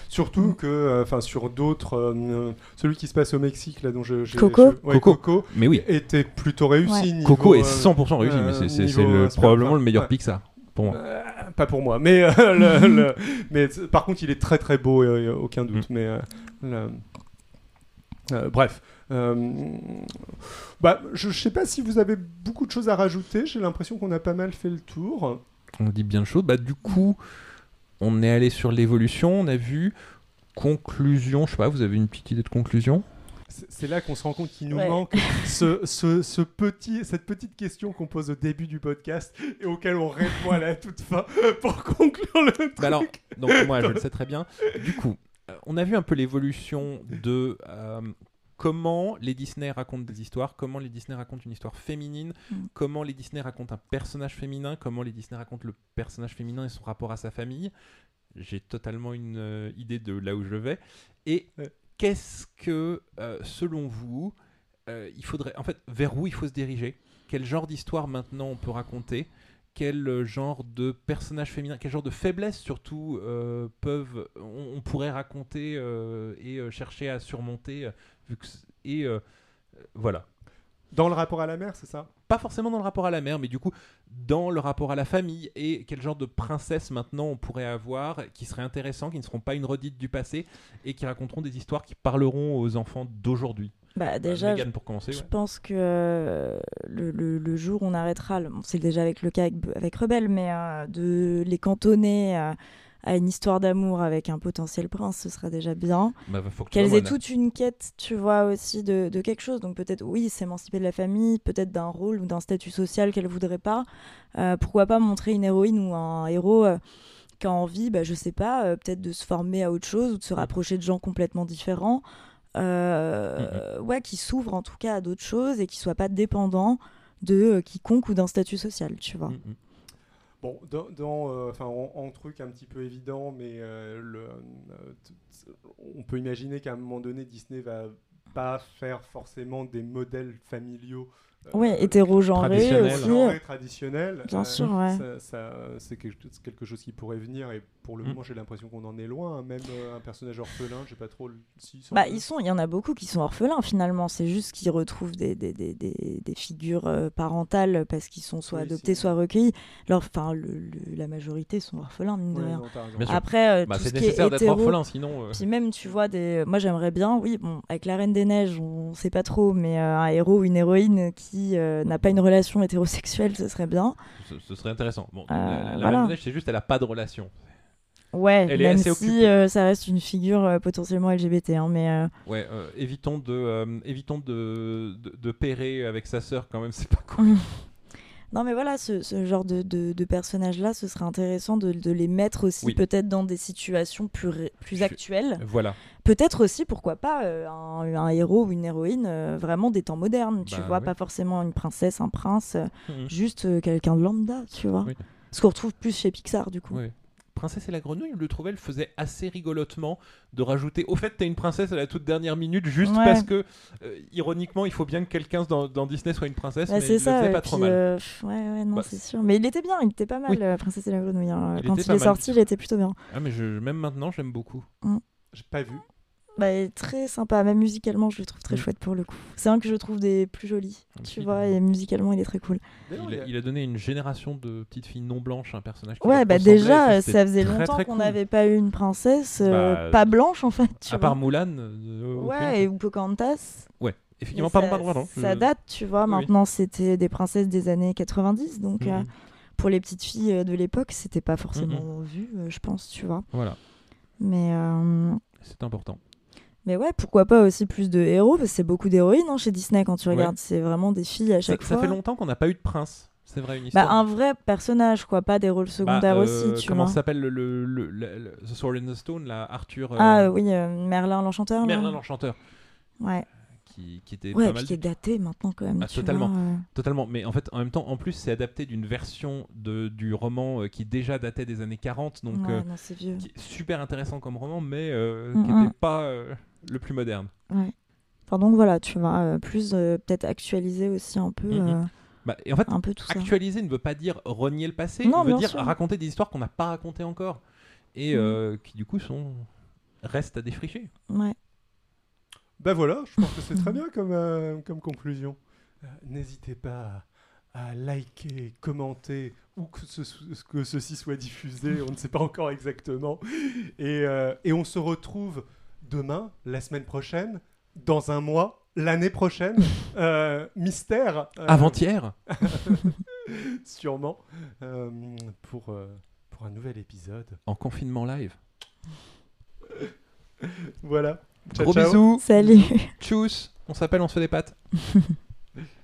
Surtout Mm. que, euh, enfin, sur d'autres, euh, celui qui se passe au Mexique, là, dont je. j'ai- Coco je- ouais, Coco. Coco Mais oui, était plutôt réussi. Ouais. niveau, Coco est euh, 100% réussi, euh, mais c'est- probablement le meilleur ouais. Pixar. Pour moi. Euh, pas pour moi, mais, euh, le- le- mais c- par contre, il est très très beau, euh, aucun doute. Mm. Mais le- bref, bah, je, je sais pas si vous avez beaucoup de choses à rajouter. J'ai l'impression qu'on a pas mal fait le tour. on dit bien de choses. Bah, du coup, on est allé sur l'évolution, on a vu conclusion. Je sais pas, vous avez une petite idée de conclusion? C'est là qu'on se rend compte qu'il nous Ouais. manque ce, ce- ce petit, cette petite question qu'on pose au début du podcast et auquel on répond à la toute fin pour conclure le truc. Bah alors, donc moi je le sais très bien. Du coup, euh, on a vu un peu l'évolution de euh, comment les Disney racontent des histoires, comment les Disney racontent une histoire féminine, Mm. comment les Disney racontent un personnage féminin, comment les Disney racontent le personnage féminin et son rapport à sa famille. J'ai totalement une euh, idée de là où je vais. Et Ouais. Qu'est-ce que, euh, selon vous, euh, il faudrait, en fait, vers où il faut se diriger? Quel genre d'histoire maintenant on peut raconter? Quel euh, genre de personnage féminin, quel genre de faiblesse surtout peuvent, on, pourrait raconter et chercher à surmonter. et voilà. Dans le rapport à la mère, c'est ça? Pas forcément dans le rapport à la mère, mais du coup dans le rapport à la famille et quel genre de princesse maintenant on pourrait avoir qui serait intéressant, qui ne seront pas une redite du passé et qui raconteront des histoires qui parleront aux enfants d'aujourd'hui? Bah, Euh, déjà, Mégane, pour commencer. Je ouais. pense que euh, le, le- le jour où on arrêtera, bon, c'est déjà avec le cas avec, avec Rebelle, mais euh, de les cantonner à, une histoire d'amour avec un potentiel prince, ce serait déjà bien. Bah, Qu'elles aient toute une quête, tu vois, aussi de, de quelque chose. Donc peut-être, oui, s'émanciper de la famille, peut-être d'un rôle ou d'un statut social qu'elles voudraient pas. Euh, pourquoi pas montrer une héroïne ou un héros euh, qui a envie, bah, je sais pas, euh, peut-être de se former à autre chose ou de se rapprocher de gens complètement différents. Euh, Ouais, qui s'ouvre en tout cas à d'autres choses et qui soit pas dépendant de euh, quiconque ou d'un statut social, tu vois. Mm, mm. Bon, dans, dans, euh, enfin, en, en truc un petit peu évident, mais euh, le, euh, on peut imaginer qu'à un moment donné, Disney va pas faire forcément des modèles familiaux. euh, hétérogenré aussi. genrés, traditionnels. Bien sûr, ouais. ça- ça- c'est quelque, c'est quelque chose qui pourrait venir, et pour le Mm. moment, j'ai l'impression qu'on en est loin. hein. Même euh, un personnage orphelin, j'ai pas trop. le- si, Bah, ils sont, il y en a beaucoup qui sont orphelins finalement. C'est juste qu'ils retrouvent des, des, des, des, des figures euh, parentales parce qu'ils sont soit Oui, adoptés, soit recueillis. Enfin, le, le- la majorité sont orphelins, mine de Ouais, rien. non. Après, euh, Bah, tout c'est ce qui est nécessaire d'être hétéro, orphelin, sinon. euh, Puis même, tu vois, des... moi j'aimerais bien, oui, bon, avec la Reine des Neiges, on sait pas trop, mais euh, un héros ou une héroïne qui euh, n'a pas une relation hétérosexuelle, ce serait bien. ce, ce serait intéressant. Bon, Euh, la, la voilà. Reine des Neiges, c'est juste, elle a pas de relation. Ouais, Elle est même assez si euh, ça reste une figure euh, potentiellement LGBT, hein, mais euh, Ouais, évitons de, évitons de, de, de pérer avec sa sœur quand même, c'est pas cool. Non, mais voilà, ce, ce genre de, de, de personnages-là, ce serait intéressant de, de les mettre aussi Oui. peut-être dans des situations plus, plus Je- actuelles. Voilà. Peut-être aussi, pourquoi pas, un, un héros ou une héroïne vraiment des temps modernes, tu Bah, vois, ouais. pas forcément une princesse, un prince, Mhm. juste quelqu'un de lambda, tu vois. Oui. Ce qu'on retrouve plus chez Pixar, du coup. Ouais. Princesse et la grenouille, je le trouvais, elle faisait assez rigolotement de rajouter. Au fait, t'as une princesse à la toute dernière minute, juste Ouais. parce que, euh, ironiquement, il faut bien que quelqu'un dans, dans Disney soit une princesse, Bah, mais c'est il ça, le faisait et pas puis, trop mal. euh, ouais, ouais, non, Bah, c'est sûr. Mais il était bien, il était pas mal, Oui. euh, Princesse et la grenouille. hein. Il Quand il est mal. sorti, il était plutôt bien. Ah, mais je, même maintenant, j'aime beaucoup. J'ai pas vu. Bah, il est très sympa, même musicalement, je le trouve très Mm. chouette pour le coup. C'est un que je trouve des plus jolis, Un tu vois, et musicalement, il est très cool. Il a, il donné une génération de petites filles non blanches à un personnage. qui Ouais, bah déjà, ça faisait très, longtemps qu'on cool. n'avait pas eu une princesse euh, Bah, pas blanche en fait, tu À vois. part Mulan. euh. Ouais, et ou Pocahontas. Ouais, effectivement, pardon, ça, pardon, pardon. ça Je- date, tu vois. Oui. Maintenant, c'était des princesses des années 90, donc Mhm. euh, pour les petites filles de l'époque, c'était pas forcément vu, euh, je pense, tu vois. Voilà, Mais, euh, c'est important. Mais ouais, pourquoi pas aussi plus de héros, parce que c'est beaucoup d'héroïnes hein, chez Disney quand tu Ouais. regardes. C'est vraiment des filles à Ça, chaque ça fois. fait longtemps qu'on n'a pas eu de prince. C'est vrai, une Bah, histoire. un vrai personnage, quoi, pas des rôles Bah, secondaires euh, aussi, tu comment s'appelle le, le, le- le- le- The Sword in the Stone, là, Arthur. euh, Ah oui, euh, Merlin l'enchanteur. Merlin l'enchanteur, Ouais, qui, qui était ouais pas mal. qui est daté maintenant quand même. Ah, totalement. vois, euh. Totalement, mais en fait, en même temps, en plus, c'est adapté d'une version de, du roman qui déjà datait des années 40, donc Ouais, euh, non, vieux. qui est super intéressant comme roman, mais euh, Mm, qui mm. n'était pas euh, le plus moderne. Ouais. Enfin, donc voilà, tu vas euh, plus euh, peut-être actualiser aussi un peu, Mhm. euh, Bah, et en fait, un peu tout ça. actualiser ne veut pas dire renier le passé, Non, veut dire sûr. raconter des histoires qu'on n'a pas racontées encore et Mhm. euh, qui du coup sont restent à défricher. Ouais. Ben voilà, je pense que c'est très bien comme, euh, comme conclusion. Euh, N'hésitez pas à, à liker, commenter, ou que, ce- ce- que ceci soit diffusé, on ne sait pas encore exactement. Et, euh, et on se retrouve demain, la semaine prochaine, dans un mois, l'année prochaine. Euh, mystère. euh, Avant-hier, Sûrement. euh, pour, euh, pour un nouvel épisode. en confinement live. Voilà. Ciao, Gros ciao. bisous, Salut tchuss, on s'appelle, on se fait des pattes.